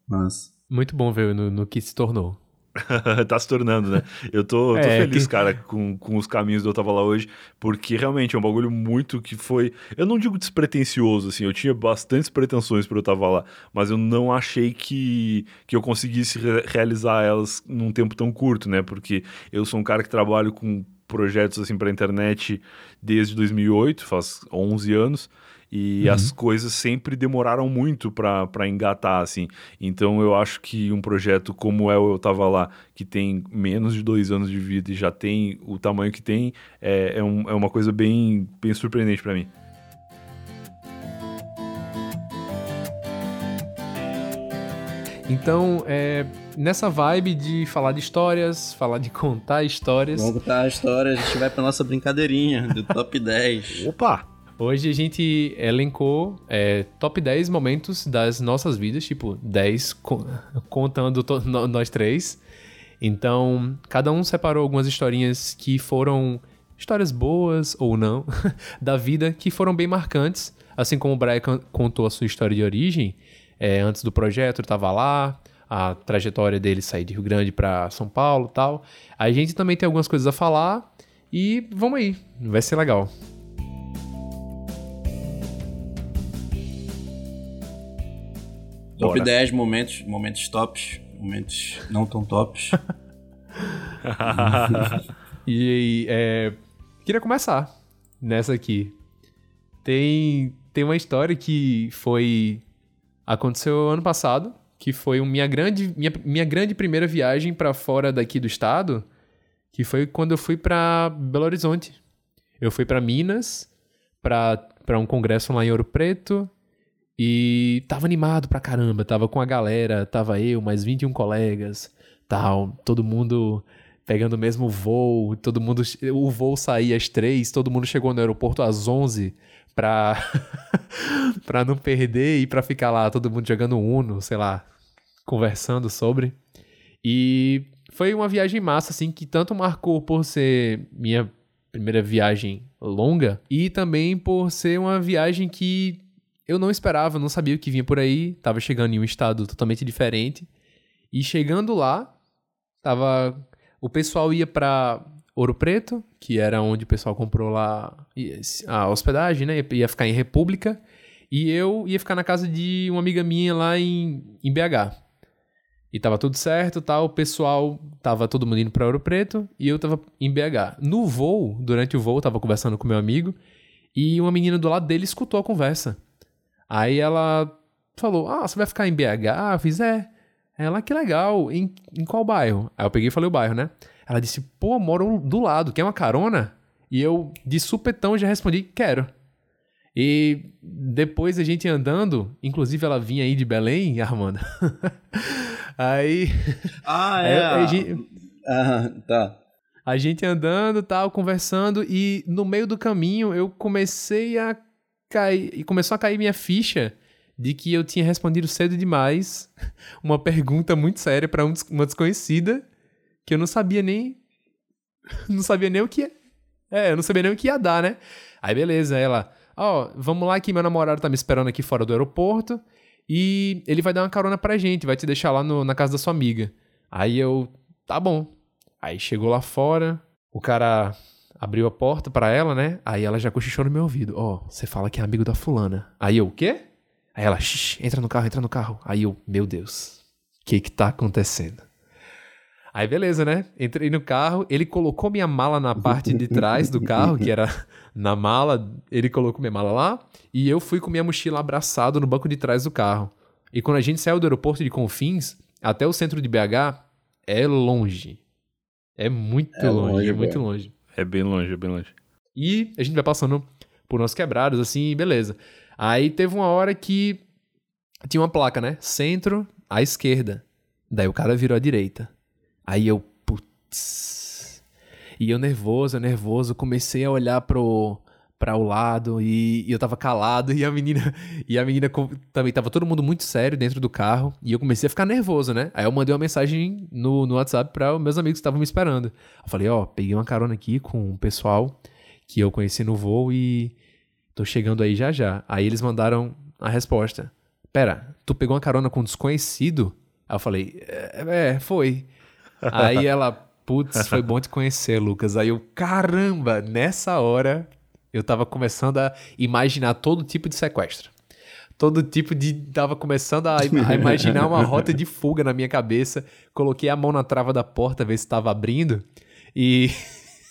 Mas... Muito bom ver no, no que se tornou. tá se tornando, né? Eu tô, tô É, feliz, que- cara, com, com os caminhos do Eu Tava Lá hoje, porque realmente é um bagulho muito que foi. Eu não digo despretensioso, assim, eu tinha bastantes pretensões pro Eu Tava Lá, mas eu não achei que, que eu conseguisse re- realizar elas num tempo tão curto, né? Porque eu sou um cara que trabalho com projetos assim pra internet desde 2008, faz 11 anos. E as coisas sempre demoraram muito pra engatar, assim. Então eu acho que um projeto como é o Eu Tava Lá, que tem menos de dois anos de vida e já tem o tamanho que tem, é, é, um- é uma coisa bem, bem surpreendente pra mim. Então, é, nessa vibe de falar de histórias, falar de contar histórias, Vamos contar a história, a gente vai pra nossa brincadeirinha do top 10. Opa! hoje a gente elencou é, top 10 momentos das nossas vidas, tipo, 10 co- contando no- nós três. Então, cada um separou algumas historinhas que foram histórias boas ou não da vida, que foram bem marcantes. Assim como o Brian con- contou a sua história de origem, é, antes do projeto, ele estava lá, a trajetória dele sair de Rio Grande para São Paulo e tal. A gente também tem algumas coisas a falar e vamos aí, vai ser legal. Top Bora. 10 momentos, momentos tops, momentos não tão tops. E é, queria começar nessa aqui. Tem, tem uma história que foi. Aconteceu ano passado, que foi minha grande, minha, minha grande primeira viagem para fora daqui do estado, que foi quando eu fui para Belo Horizonte. Eu fui para Minas, para um congresso lá em Ouro Preto, e tava animado pra caramba, tava com a galera, tava eu, mais 21 colegas, tal, todo mundo pegando o mesmo voo, todo mundo, o voo saía às três, todo mundo chegou no aeroporto às 11 pra, pra não perder e pra ficar lá todo mundo jogando Uno, sei lá, conversando sobre. E foi uma viagem massa, assim, que tanto marcou por ser minha primeira viagem longa e também por ser uma viagem que eu não esperava, não sabia o que vinha por aí, tava chegando em um estado totalmente diferente. E chegando lá, tava o pessoal ia para Ouro Preto, que era onde o pessoal comprou lá a hospedagem, né? Ia ficar em República, e eu ia ficar na casa de uma amiga minha lá em, em BH. E tava tudo certo, tal, o pessoal tava todo mundo indo para Ouro Preto e eu tava em BH. No voo, durante o voo, tava conversando com meu amigo e uma menina do lado dele escutou a conversa. Aí ela falou: Ah, você vai ficar em BH? Eu fiz: É. Ela, que legal. Em, em qual bairro? Aí eu peguei e falei o bairro, né? Ela disse: Pô, moro do lado, quer uma carona? E eu, de supetão, já respondi: Quero. E depois a gente andando, inclusive ela vinha aí de Belém, Armando. aí. Ah, é. Aí, a gente, ah, tá. A gente andando, tal, conversando, e no meio do caminho eu comecei a cair. E começou a cair minha ficha de que eu tinha respondido cedo demais uma pergunta muito séria para uma desconhecida que eu não sabia nem. Não sabia nem o que. É, eu não sabia nem o que ia dar, né? Aí beleza, ela. Ó, oh, vamos lá que meu namorado tá me esperando aqui fora do aeroporto e ele vai dar uma carona pra gente, vai te deixar lá no, na casa da sua amiga. Aí eu. Tá bom. Aí chegou lá fora, o cara abriu a porta para ela, né? Aí ela já cochichou no meu ouvido. Ó, oh, você fala que é amigo da fulana. Aí eu, o quê? Aí ela, entra no carro, entra no carro. Aí eu, meu Deus, o que que tá acontecendo? Aí beleza, né? Entrei no carro, ele colocou minha mala na parte de trás do carro, que era na mala, ele colocou minha mala lá, e eu fui com minha mochila abraçado no banco de trás do carro. E quando a gente saiu do aeroporto de Confins até o centro de BH, é longe. É muito é longe, longe, é muito longe. É bem longe, é bem longe. E a gente vai passando por umas quebradas, assim, beleza. Aí teve uma hora que tinha uma placa, né? Centro à esquerda. Daí o cara virou à direita. Aí eu, putz. E eu nervoso, nervoso, comecei a olhar pro para o lado e, e, eu tava calado e a menina e a menina também tava todo mundo muito sério dentro do carro e eu comecei a ficar nervoso, né? Aí eu mandei uma mensagem no, no WhatsApp para meus amigos que estavam me esperando. Eu falei, ó, oh, peguei uma carona aqui com um pessoal que eu conheci no voo e tô chegando aí já já. Aí eles mandaram a resposta. Pera, tu pegou uma carona com um desconhecido? Aí eu falei, é, é foi. Aí ela, putz, foi bom te conhecer, Lucas. Aí eu, caramba, nessa hora eu tava começando a imaginar todo tipo de sequestro. Todo tipo de. Tava começando a, a imaginar uma rota de fuga na minha cabeça. Coloquei a mão na trava da porta, ver se estava abrindo. E.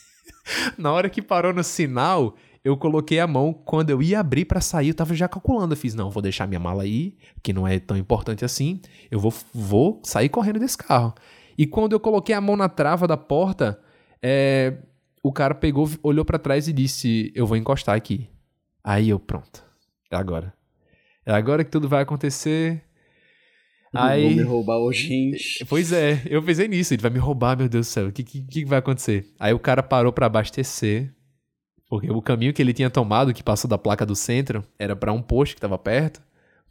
na hora que parou no sinal, eu coloquei a mão. Quando eu ia abrir para sair, eu tava já calculando. Eu fiz, não, vou deixar minha mala aí, que não é tão importante assim. Eu vou, vou sair correndo desse carro. E quando eu coloquei a mão na trava da porta, é, o cara pegou, olhou para trás e disse: Eu vou encostar aqui. Aí eu, pronto. É agora. É agora que tudo vai acontecer. Aí. Vou me roubar hoje. Pois é, eu pensei nisso. Ele vai me roubar, meu Deus do céu. O que, que, que vai acontecer? Aí o cara parou para abastecer. Porque o caminho que ele tinha tomado, que passou da placa do centro, era para um posto que estava perto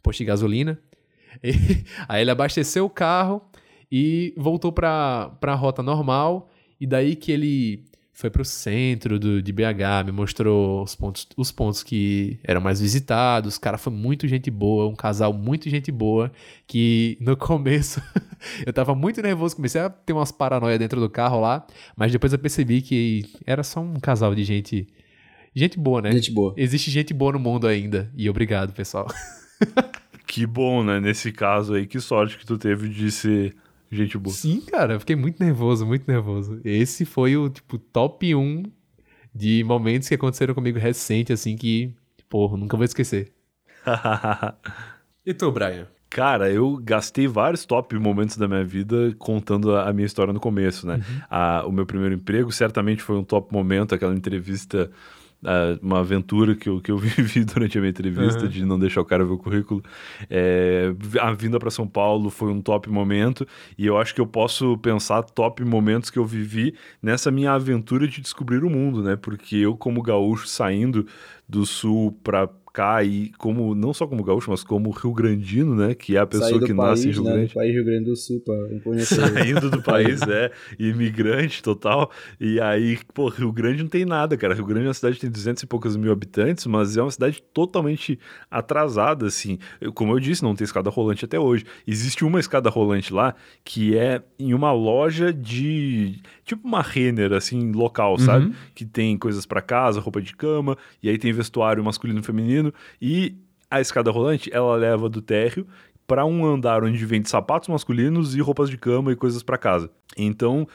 posto de gasolina. E, aí ele abasteceu o carro e voltou para a rota normal. E daí que ele foi pro centro do, de BH, me mostrou os pontos, os pontos que eram mais visitados. O cara foi muito gente boa, um casal muito gente boa, que no começo eu tava muito nervoso, comecei a ter umas paranoia dentro do carro lá, mas depois eu percebi que era só um casal de gente gente boa, né? Gente boa. Existe gente boa no mundo ainda. E obrigado, pessoal. que bom, né? Nesse caso aí, que sorte que tu teve de ser Gente boa. Sim, cara, eu fiquei muito nervoso, muito nervoso. Esse foi o, tipo, top 1 de momentos que aconteceram comigo recente, assim, que, porra, nunca vou esquecer. e tu, Brian? Cara, eu gastei vários top momentos da minha vida contando a, minha história no começo, né? Uhum. A, o meu primeiro emprego certamente foi um top momento, aquela entrevista uma aventura que eu, que eu vivi durante a minha entrevista uhum. de não deixar o cara ver o currículo. É, a vinda para São Paulo foi um top momento e eu acho que eu posso pensar top momentos que eu vivi nessa minha aventura de descobrir o mundo, né? Porque eu, como gaúcho, saindo do sul para cá e como não só como gaúcho, mas como Rio Grandino, né, que é a pessoa que país, nasce em Rio né, Grande. Do país Rio Grande do Sul, para Saindo do país, é, imigrante total. E aí, pô, Rio Grande não tem nada, cara. Rio Grande é uma cidade que tem 200 e poucos mil habitantes, mas é uma cidade totalmente atrasada, assim. Eu, como eu disse, não tem escada rolante até hoje. Existe uma escada rolante lá que é em uma loja de tipo uma Renner, assim, local, uhum. sabe? Que tem coisas para casa, roupa de cama, e aí tem vestuário masculino e feminino, e a escada rolante, ela leva do térreo para um andar onde vende sapatos masculinos e roupas de cama e coisas para casa. Então,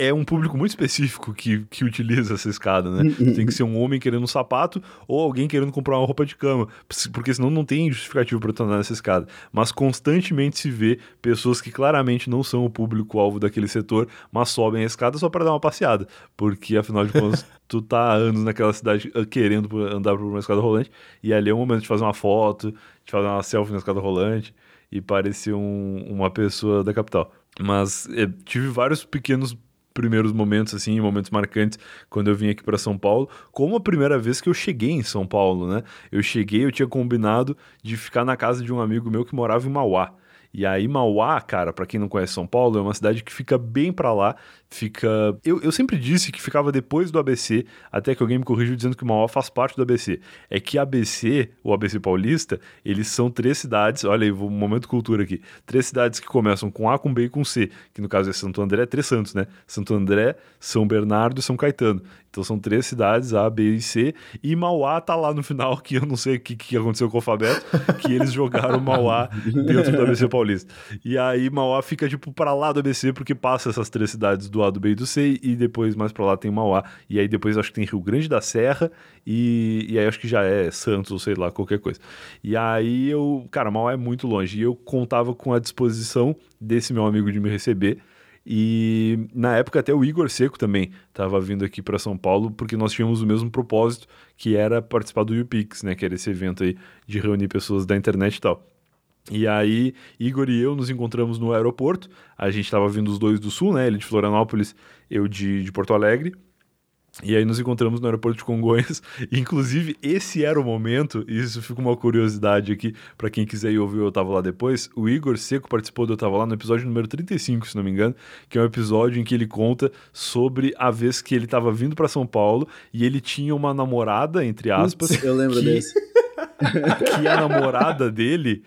é um público muito específico que, que utiliza essa escada, né? tem que ser um homem querendo um sapato ou alguém querendo comprar uma roupa de cama, porque senão não tem justificativo para andar nessa escada. Mas constantemente se vê pessoas que claramente não são o público-alvo daquele setor, mas sobem a escada só para dar uma passeada, porque afinal de contas tu tá há anos naquela cidade ah, querendo andar por uma escada rolante e ali é o momento de fazer uma foto, de fazer uma selfie na escada rolante e parecer um, uma pessoa da capital. Mas é, tive vários pequenos primeiros momentos, assim, momentos marcantes, quando eu vim aqui para São Paulo, como a primeira vez que eu cheguei em São Paulo, né? Eu cheguei, eu tinha combinado de ficar na casa de um amigo meu que morava em Mauá. E aí, Mauá, cara, para quem não conhece São Paulo, é uma cidade que fica bem para lá. Fica. Eu, eu sempre disse que ficava depois do ABC, até que alguém me corrigiu dizendo que Mauá faz parte do ABC. É que ABC, o ABC Paulista, eles são três cidades. Olha aí, um momento cultura aqui. Três cidades que começam com A, com B e com C, que no caso é Santo André, três santos, né? Santo André, São Bernardo e São Caetano. Então são três cidades, A, B e C, e Mauá tá lá no final, que eu não sei o que, que aconteceu com o alfabeto, que eles jogaram Mauá dentro do ABC Paulista. E aí Mauá fica tipo para lá do ABC, porque passa essas três cidades do A, do B e do C, e depois mais para lá tem Mauá. E aí depois acho que tem Rio Grande da Serra, e, e aí acho que já é Santos, ou sei lá, qualquer coisa. E aí eu, cara, Mauá é muito longe, e eu contava com a disposição desse meu amigo de me receber, e na época até o Igor Seco também estava vindo aqui para São Paulo, porque nós tínhamos o mesmo propósito, que era participar do UPix, né, que era esse evento aí de reunir pessoas da internet e tal. E aí, Igor e eu nos encontramos no aeroporto. A gente estava vindo os dois do sul, né? Ele de Florianópolis, eu de, de Porto Alegre. E aí nos encontramos no aeroporto de Congonhas. Inclusive, esse era o momento, e isso fica uma curiosidade aqui para quem quiser ir ouvir Eu Tava Lá depois. O Igor Seco participou do Eu Tava Lá no episódio número 35, se não me engano, que é um episódio em que ele conta sobre a vez que ele estava vindo para São Paulo e ele tinha uma namorada, entre aspas. eu lembro que, desse. Que a namorada dele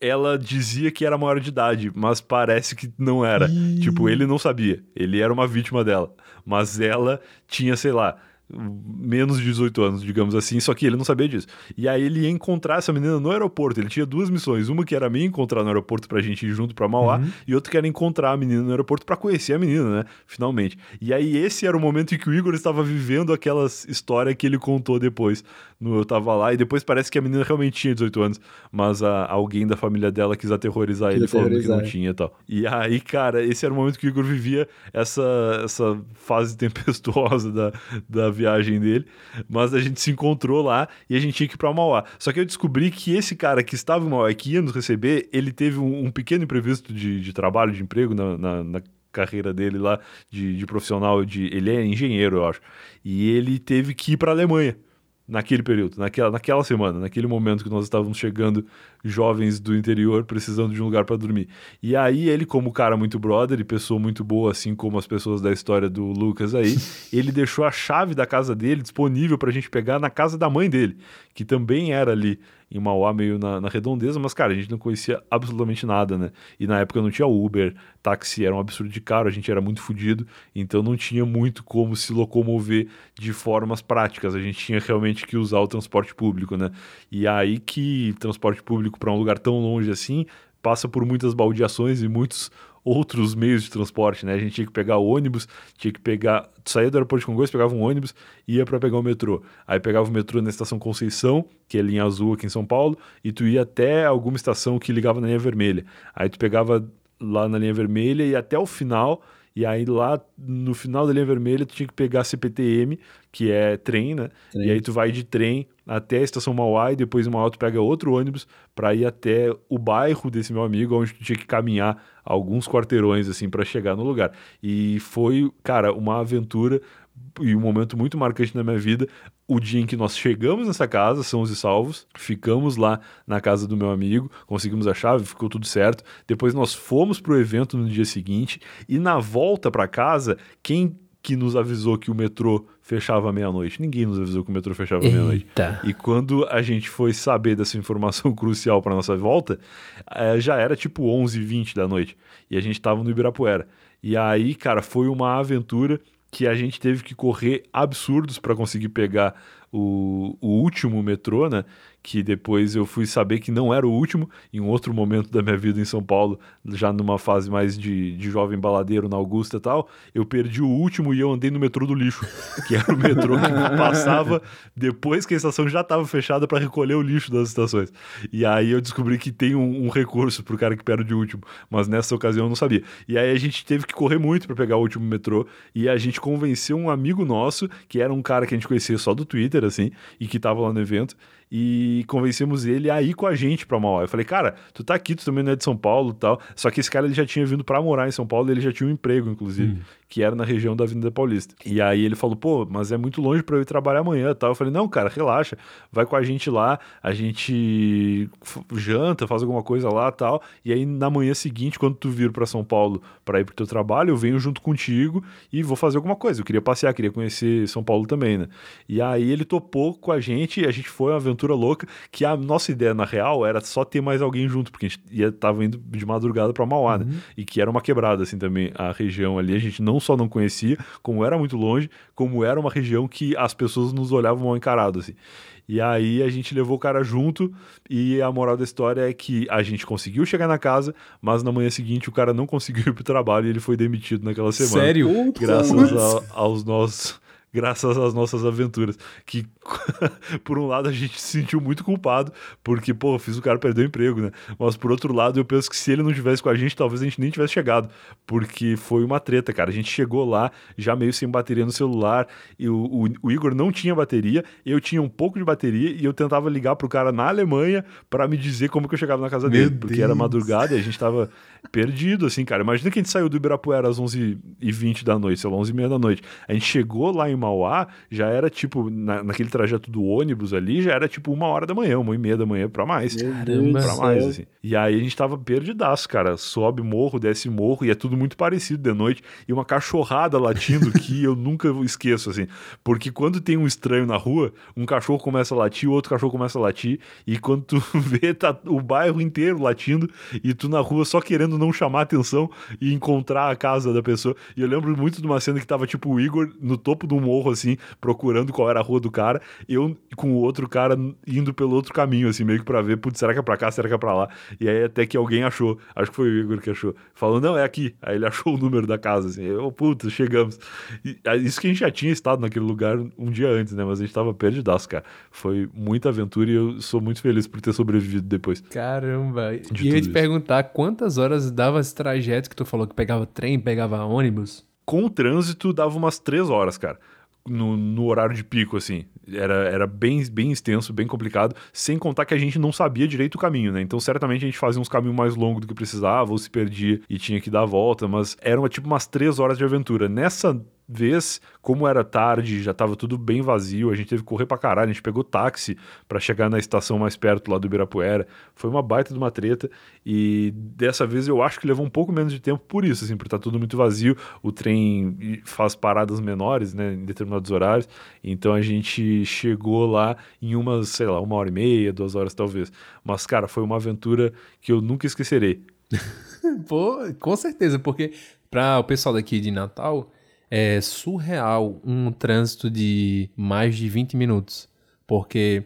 ela dizia que era maior de idade, mas parece que não era. Tipo, ele não sabia. Ele era uma vítima dela. Mas ela tinha, sei lá, menos de 18 anos, digamos assim, só que ele não sabia disso. E aí ele ia encontrar essa menina no aeroporto. Ele tinha duas missões, uma que era me encontrar no aeroporto pra gente ir junto pra Mauá, uhum. e outra que era encontrar a menina no aeroporto para conhecer a menina, né? Finalmente. E aí esse era o momento em que o Igor estava vivendo aquela história que ele contou depois. No Eu Tava Lá, e depois parece que a menina realmente tinha 18 anos, mas a, alguém da família dela quis aterrorizar ele aterrorizar. falando que não tinha e tal. E aí, cara, esse era o momento que o Igor vivia essa, essa fase tempestuosa da, da viagem dele, mas a gente se encontrou lá e a gente tinha que ir pra Mauá. Só que eu descobri que esse cara que estava em Mauá e que ia nos receber, ele teve um, um pequeno imprevisto de, de trabalho, de emprego na, na, na carreira dele lá de, de, profissional, de, ele é engenheiro, eu acho. E ele teve que ir para a Alemanha naquele período, naquela, naquela semana, naquele momento que nós estávamos chegando jovens do interior precisando de um lugar para dormir. E aí ele, como cara muito brother e pessoa muito boa, assim como as pessoas da história do Lucas aí, ele deixou a chave da casa dele disponível para a gente pegar na casa da mãe dele, que também era ali em Mauá, meio na, na, redondeza, mas, cara, a gente não conhecia absolutamente nada, né? E na época não tinha Uber, táxi era um absurdo de caro, a gente era muito fodido, então não tinha muito como se locomover de formas práticas, a gente tinha realmente que usar o transporte público, né? E aí que transporte público para um lugar tão longe assim passa por muitas baldeações e muitos outros meios de transporte, né? A gente tinha que pegar o ônibus, tinha que pegar, saía do aeroporto de Congonhas, pegava um ônibus e ia para pegar o metrô. Aí pegava o metrô na estação Conceição, que é linha azul aqui em São Paulo, e tu ia até alguma estação que ligava na linha vermelha. Aí tu pegava lá na linha vermelha e até o final e aí lá no final da linha vermelha tu tinha que pegar CPTM, que é trem, né? Trem. E aí tu vai de trem até a estação Mauá e depois em Mauá tu pega outro ônibus para ir até o bairro desse meu amigo, onde tu tinha que caminhar alguns quarteirões assim para chegar no lugar. E foi, cara, uma aventura e um momento muito marcante na minha vida, o dia em que nós chegamos nessa casa, sãos e salvos, ficamos lá na casa do meu amigo, conseguimos a chave, ficou tudo certo. Depois nós fomos pro evento no dia seguinte e na volta para casa, quem que nos avisou que o metrô fechava meia-noite. Ninguém nos avisou que o metrô fechava meia-noite. E quando a gente foi saber dessa informação crucial para nossa volta, eh, já era tipo 11h20 da noite. E a gente estava no Ibirapuera. E aí, cara, foi uma aventura que a gente teve que correr absurdos para conseguir pegar o, o último metrô, né? Que depois eu fui saber que não era o último, em um outro momento da minha vida em São Paulo, já numa fase mais de, de jovem baladeiro na Augusta e tal, eu perdi o último e eu andei no metrô do lixo, que era o metrô que passava depois que a estação já estava fechada para recolher o lixo das estações. E aí eu descobri que tem um, um recurso pro cara que perde o último, mas nessa ocasião eu não sabia. E aí a gente teve que correr muito para pegar o último metrô e a gente convenceu um amigo nosso, que era um cara que a gente conhecia só do Twitter, assim, e que estava lá no evento, e convencemos ele a ir com a gente pra Mauá. Eu falei, cara, tu tá aqui, tu também não é de São Paulo tal. Só que esse cara ele já tinha vindo pra morar em São Paulo, ele já tinha um emprego, inclusive, hum. Que era na região da Avenida Paulista. E aí ele falou, pô, mas é muito longe pra eu ir trabalhar amanhã tal. Eu falei, não, cara, relaxa, vai com a gente lá, a gente janta, faz alguma coisa lá e tal. E aí na manhã seguinte, quando tu vir pra São Paulo pra ir pro teu trabalho, eu venho junto contigo e vou fazer alguma coisa. Eu queria passear, queria conhecer São Paulo também, né? E aí ele topou com a gente e a gente foi uma aventura aventura louca, que a nossa ideia, na real, era só ter mais alguém junto, porque a gente ia, tava indo de madrugada para Mauá, né? uhum. né? E que era uma quebrada, assim, também, a região ali. A gente não só não conhecia, como era muito longe, como era uma região que as pessoas nos olhavam mal encarado, assim. E aí a gente levou o cara junto e a moral da história é que a gente conseguiu chegar na casa, mas na manhã seguinte o cara não conseguiu ir pro trabalho e ele foi demitido naquela semana. Sério? Graças a, aos nossos graças às nossas aventuras. Que, por um lado, a gente se sentiu muito culpado, porque, pô, fiz o cara perder o emprego, né? Mas, por outro lado, eu penso que se ele não tivesse com a gente, talvez a gente nem tivesse chegado, porque foi uma treta, cara. A gente chegou lá já meio sem bateria no celular, e o, o, o Igor não tinha bateria, eu tinha um pouco de bateria, e eu tentava ligar pro cara na Alemanha para me dizer como que eu chegava na casa Meu dele, porque era madrugada e a gente tava perdido, assim, cara. Imagina que a gente saiu do Ibirapuera às 11h20 da noite, sei lá, 11h30 da noite. A gente chegou lá em Mauá, já era tipo, na, naquele trajeto do ônibus ali, já era tipo uma hora da manhã, uma e meia da manhã pra mais. Caramba, pra mais, assim. E aí a gente tava perdidaço, cara. Sobe morro, desce morro, e é tudo muito parecido de noite. E uma cachorrada latindo que eu nunca esqueço, assim. Porque quando tem um estranho na rua, um cachorro começa a latir, o outro cachorro começa a latir, e quando tu vê, tá o bairro inteiro latindo, e tu na rua só querendo não chamar atenção e encontrar a casa da pessoa. E eu lembro muito de uma cena que tava tipo o Igor no topo de um morro, assim, procurando qual era a rua do cara, eu com o outro cara indo pelo outro caminho, assim, meio que pra ver, putz, será que é pra cá, será que é pra lá? E aí até que alguém achou, acho que foi o Igor que achou, falou, não, é aqui. Aí ele achou o número da casa, assim, eu, putz, chegamos. E, isso que a gente já tinha estado naquele lugar um dia antes, né? Mas a gente tava perdidaço, cara. Foi muita aventura e eu sou muito feliz por ter sobrevivido depois. Caramba. De e eu ia te perguntar quantas horas dava esse trajeto que tu falou que pegava trem, pegava ônibus? Com o trânsito dava umas três horas, cara no, no, horário de pico, assim. Era, era bem, bem extenso, bem complicado, sem contar que a gente não sabia direito o caminho, né? Então, certamente a gente fazia uns caminhos mais longos do que precisava, ou se perdia e tinha que dar a volta, mas eram tipo umas três horas de aventura. Nessa vez, como era tarde, já tava tudo bem vazio, a gente teve que correr pra caralho, a gente pegou táxi para chegar na estação mais perto lá do Ibirapuera. Foi uma baita de uma treta e dessa vez eu acho que levou um pouco menos de tempo por isso, assim, porque tá tudo muito vazio, o trem faz paradas menores, né, em determinados horários, então a gente chegou lá em umas, sei lá, uma hora e meia, duas horas talvez. Mas, cara, foi uma aventura que eu nunca esquecerei. Pô, com certeza, porque para o pessoal daqui de Natal, é surreal um trânsito de mais de 20 minutos. Porque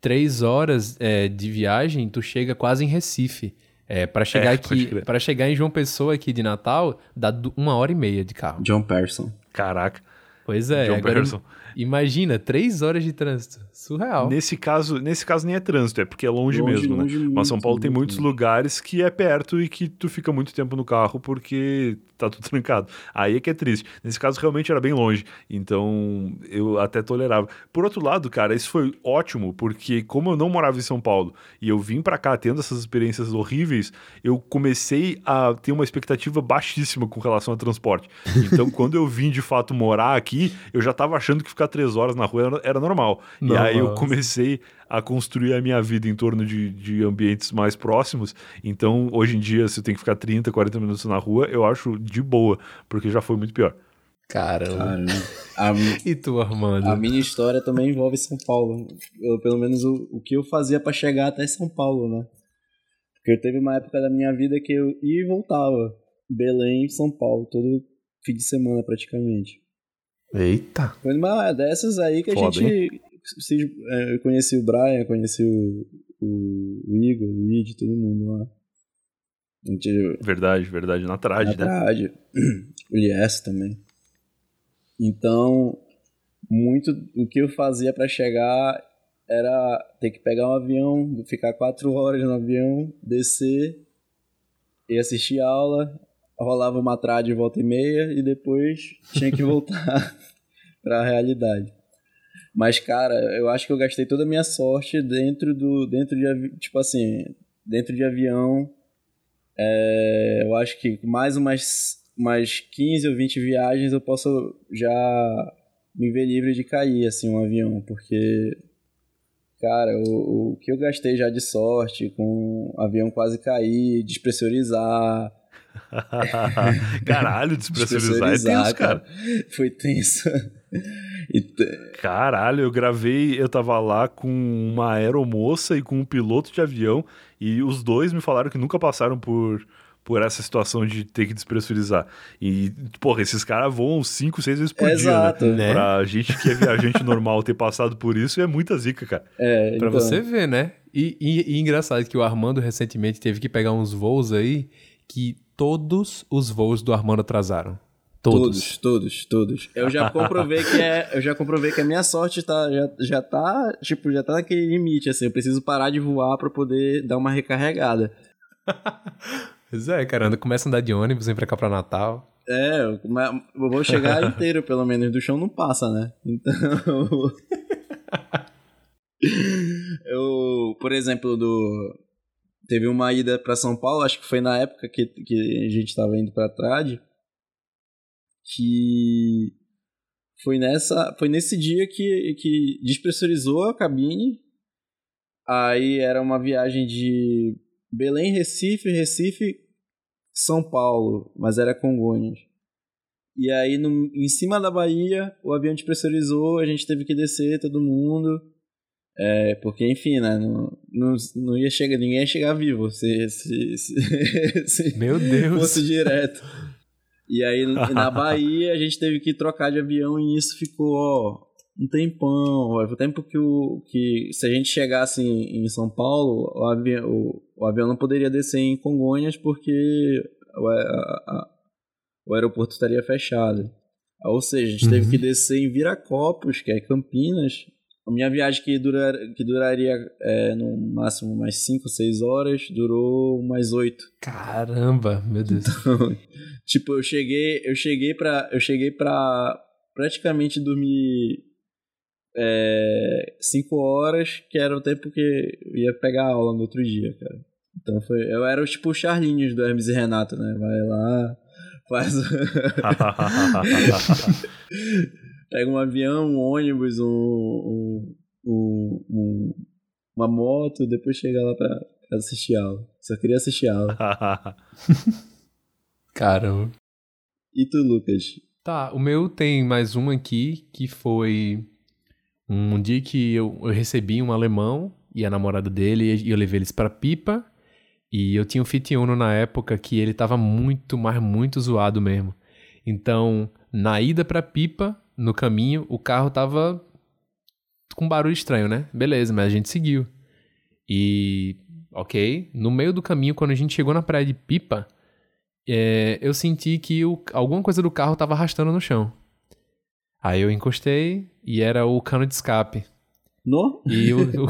três horas é, de viagem, tu chega quase em Recife. É, para chegar É, aqui, para chegar em João Pessoa aqui de Natal, dá uma hora e meia de carro. John Person. Caraca. Pois é, John agora Pearson. imagina, três horas de trânsito. Surreal. Nesse caso, nesse caso nem é trânsito, é porque é longe, Longe, mesmo, longe né? muito, Mas São Paulo tem muito, muitos muito. lugares que é perto e que tu fica muito tempo no carro porque tá tudo trancado. Aí é que é triste. Nesse caso, realmente era bem longe. Então, eu até tolerava. Por outro lado, cara, isso foi ótimo, porque como eu não morava em São Paulo e eu vim pra cá tendo essas experiências horríveis, eu comecei a ter uma expectativa baixíssima com relação ao transporte. Então, quando eu vim de fato morar aqui, eu já tava achando que ficar três horas na rua era, era normal. E aí eu comecei a construir a minha vida em torno de, de ambientes mais próximos. Então, hoje em dia, se eu tenho que ficar 30, 40 minutos na rua, eu acho de boa, porque já foi muito pior. Caramba. Caramba. A, E tu, Armando? a minha história também envolve São Paulo. Eu, pelo menos o, o que eu fazia pra chegar até São Paulo, né? Porque teve uma época da minha vida que eu ia e voltava. Belém, São Paulo, todo fim de semana praticamente. Eita. Foi uma dessas aí que a Foda, gente. se- é, conheci o Brian, conheci o, o, o Igor, o Luigi, todo mundo lá. A gente, Verdade, verdade. Na na trade, né? trade. O Lies também. Então, muito o que eu fazia pra chegar era ter que pegar um avião, ficar quatro horas no avião, descer e assistir aula, rolava uma trade de volta e meia e depois tinha que voltar pra realidade. Mas, cara, eu acho que eu gastei toda a minha sorte dentro do. dentro de tipo assim, dentro de avião. É, eu acho que mais umas, umas 15 ou 20 viagens eu posso já me ver livre de cair, assim, um avião, porque. Cara, o, o que eu gastei já de sorte com o avião quase cair, despressurizar. Caralho, despressurizar é tenso, cara. Foi tenso. E t- Caralho, eu gravei, eu tava lá com uma aeromoça e com um piloto de avião e os dois me falaram que nunca passaram por, por essa situação de ter que despressurizar. E, porra, esses caras voam 5, 6 vezes por Exato. dia, né? Né? Pra gente que é viajante normal ter passado por isso é muita zica, cara. é, Pra então, você ver, né? E, e- e engraçado que o Armando recentemente teve que pegar uns voos aí que todos os voos do Armando atrasaram. Todos. Todos, todos, todos. Eu já comprovei que é, eu já comprovei que a minha sorte tá já, já tá, tipo, já tá naquele limite assim, eu preciso parar de voar pra poder dar uma recarregada. Pois é, cara, começa a andar de ônibus, vem pra cá pra Natal. É, eu vou chegar inteiro, pelo menos do chão não passa, né? Então Eu, por exemplo, do teve uma ida pra São Paulo, acho que foi na época que, que a gente tava indo pra trade, que foi nessa, foi nesse dia que que despressurizou a cabine. Aí era uma viagem de Belém, Recife, Recife, São Paulo, mas era Congonhas. E aí, no- em cima da Bahia, o avião despressurizou, a gente teve que descer, todo mundo. É, porque, enfim, né? Não, não, não ia chegar, ninguém ia chegar vivo se, se, se, se Meu Deus. fosse direto. E aí, na Bahia, a gente teve que trocar de avião e isso ficou, ó, um tempão. Ó, O tempo que, o, que se a gente chegasse em, em São Paulo, o avião, o, o avião não poderia descer em Congonhas porque o, a- a- o aeroporto estaria fechado. Ou seja, a gente teve Uhum. que descer em Viracopos, que é Campinas. A minha viagem que, durar, que duraria é, no máximo mais 5, 6 horas, durou mais 8. Caramba, meu Deus. tipo, eu cheguei, eu cheguei para, eu cheguei para praticamente dormir é, cinco horas, que era o tempo que eu ia pegar a aula no outro dia, cara. Então foi, eu era tipo o Charlinhos do Hermes e Renato, né? Vai lá, faz, pega um avião, um ônibus, um, um, um- um- uma moto, depois chega lá pra, pra assistir aula. Só queria assistir aula. Caramba. E tu, Lucas? Tá, o meu tem mais um aqui que foi um dia que eu, eu recebi um alemão e a namorada dele e eu levei eles pra Pipa e eu tinha um Fit Uno na época que ele tava muito, mas muito zoado mesmo. Então, na ida pra Pipa, no caminho, o carro tava com barulho estranho, né? Beleza, mas a gente seguiu. E ok. No meio do caminho, quando a gente chegou na praia de Pipa, é, eu senti que o, alguma coisa do carro tava arrastando no chão. Aí eu encostei e era o cano de escape. No? E o, o,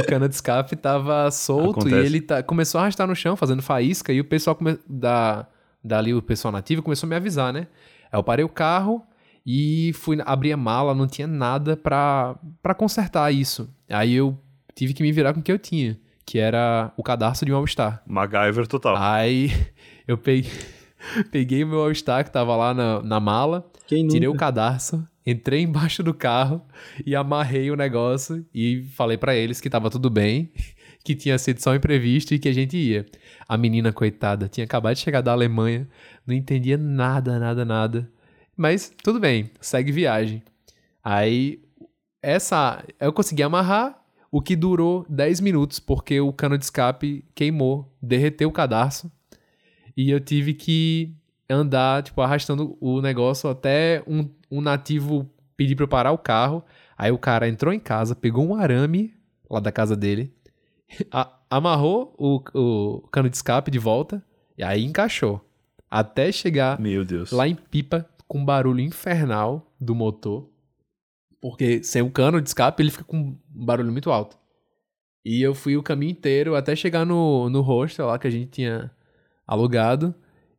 o cano de escape tava solto Acontece. e ele tá- começou a arrastar no chão, fazendo faísca, e o pessoal come, da, dali, o pessoal nativo, começou a me avisar, né? Aí eu parei o carro e fui abrir a mala, não tinha nada pra, pra consertar isso. Aí eu tive que me virar com o que eu tinha, que era o cadarço de um All-Star. MacGyver total. Aí eu peguei, peguei o meu All-Star que tava lá na, na mala? Tirei o cadarço, entrei embaixo do carro e amarrei o negócio e falei pra eles que tava tudo bem, que tinha sido só um imprevisto e que a gente ia. A menina, coitada, tinha acabado de chegar da Alemanha, não entendia nada, nada, nada. Mas tudo bem, segue viagem. Aí, essa. Eu consegui amarrar, o que durou 10 minutos, porque o cano de escape queimou, derreteu o cadarço. E eu tive que andar, tipo, arrastando o negócio até um, um nativo pedir pra eu parar o carro. Aí o cara entrou em casa, pegou um arame lá da casa dele, a- amarrou o, o cano de escape de volta e aí encaixou. Até chegar Meu Deus. lá em Pipa com barulho infernal do motor. Porque sem o cano de escape ele fica com um barulho muito alto. E eu fui o caminho inteiro até chegar no, no hostel lá que a gente tinha alugado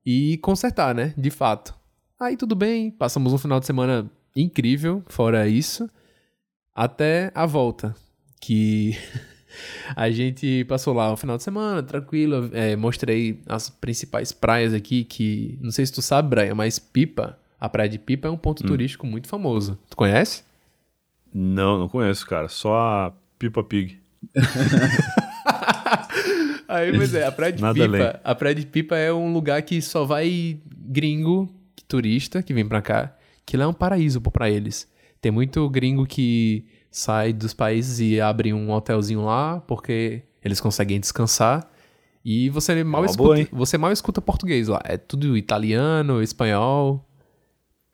e consertar, né? De fato. Aí tudo bem, passamos um final de semana incrível, fora isso, até a volta. Que a gente passou lá o final de semana, tranquilo. é, mostrei as principais praias aqui, que não sei se tu sabe, Brian, mas Pipa, a praia de Pipa é um ponto turístico muito famoso. Tu conhece? Não, não conheço, cara. Só a Pipa Pig. Aí, pois é, a Praia de Nada além. Pipa. A Praia de Pipa é um lugar que só vai gringo, turista, que vem pra cá, que lá é um paraíso pô, pra eles. Tem muito gringo que sai dos países e abre um hotelzinho lá, porque eles conseguem descansar. E você mal, uma escuta, boa, você mal escuta português lá. É tudo italiano, espanhol.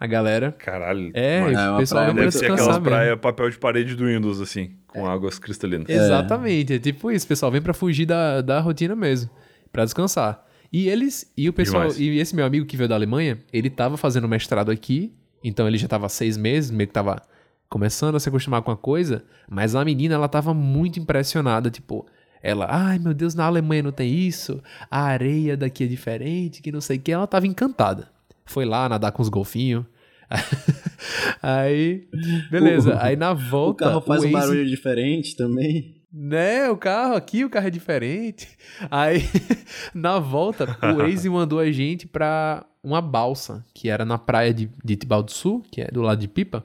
A galera. Caralho. É, mas É o pessoal pra Deve ser descansar aquelas praias papel de parede do Windows, assim, com águas cristalinas. Exatamente, é tipo isso, o pessoal vem pra fugir da, da rotina mesmo, pra descansar. E eles, e o pessoal, Demais. e esse meu amigo que veio da Alemanha, ele tava fazendo mestrado aqui, então ele já tava seis meses, meio que tava começando a se acostumar com a coisa, mas a menina, ela tava muito impressionada, tipo, ela, ai meu Deus, na Alemanha não tem isso, a areia daqui é diferente, que não sei o que, ela tava encantada. Foi lá nadar com os golfinhos. aí, beleza. Aí na O volta. carro faz um Waze- barulho diferente também. né, o carro aqui, o carro é diferente. Aí, na volta, o Waze mandou a gente pra uma balsa, que era na praia de, de Tibau do Sul, que é do lado de Pipa.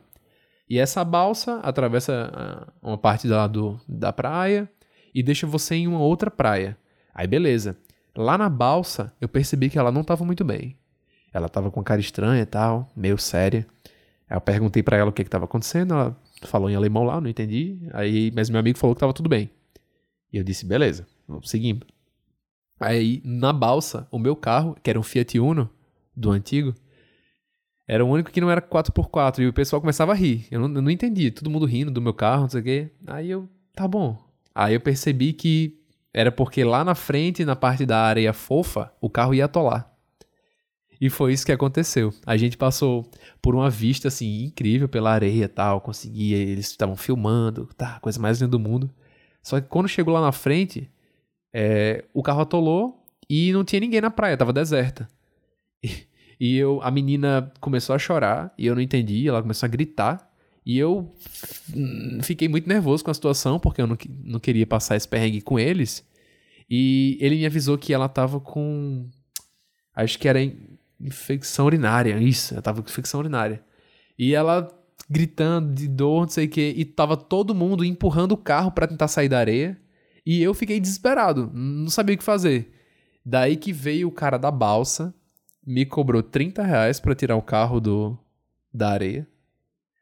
E essa balsa atravessa ah, uma parte da, do, da praia e deixa você em uma outra praia. Aí, beleza. Lá na balsa, eu percebi que ela não tava muito bem. Ela tava com cara estranha e tal, meio séria. Aí eu perguntei pra ela o que que tava acontecendo, ela falou em alemão lá, não entendi. Aí, mas meu amigo falou que tava tudo bem. E eu disse, beleza, vamos seguindo. Aí, na balsa, o meu carro, que era um Fiat Uno, do antigo, era o único que não era 4x4. E o pessoal começava a rir. Eu não, eu não entendi. Todo mundo rindo do meu carro, não sei o quê. Aí eu, tá bom. Aí eu percebi que era porque lá na frente, na parte da areia fofa, o carro ia atolar. E foi isso que aconteceu. A gente passou por uma vista assim incrível pela areia tal, conseguia, eles estavam filmando, tá, coisa mais linda do mundo. Só que quando chegou lá na frente, é, o carro atolou e não tinha ninguém na praia, tava deserta. E, eu, a menina começou a chorar e eu não entendi, ela começou a gritar. E eu hum, fiquei muito nervoso com a situação, porque eu não, não queria passar esse perrengue com eles. E ele me avisou que ela tava com. Acho que era infecção urinária. Isso, ela tava com infecção urinária. E ela gritando de dor, não sei o quê. E tava todo mundo empurrando o carro pra tentar sair da areia. E eu fiquei desesperado, não sabia o que fazer. Daí que veio o cara da balsa, me cobrou 30 reais pra tirar o carro do, da areia.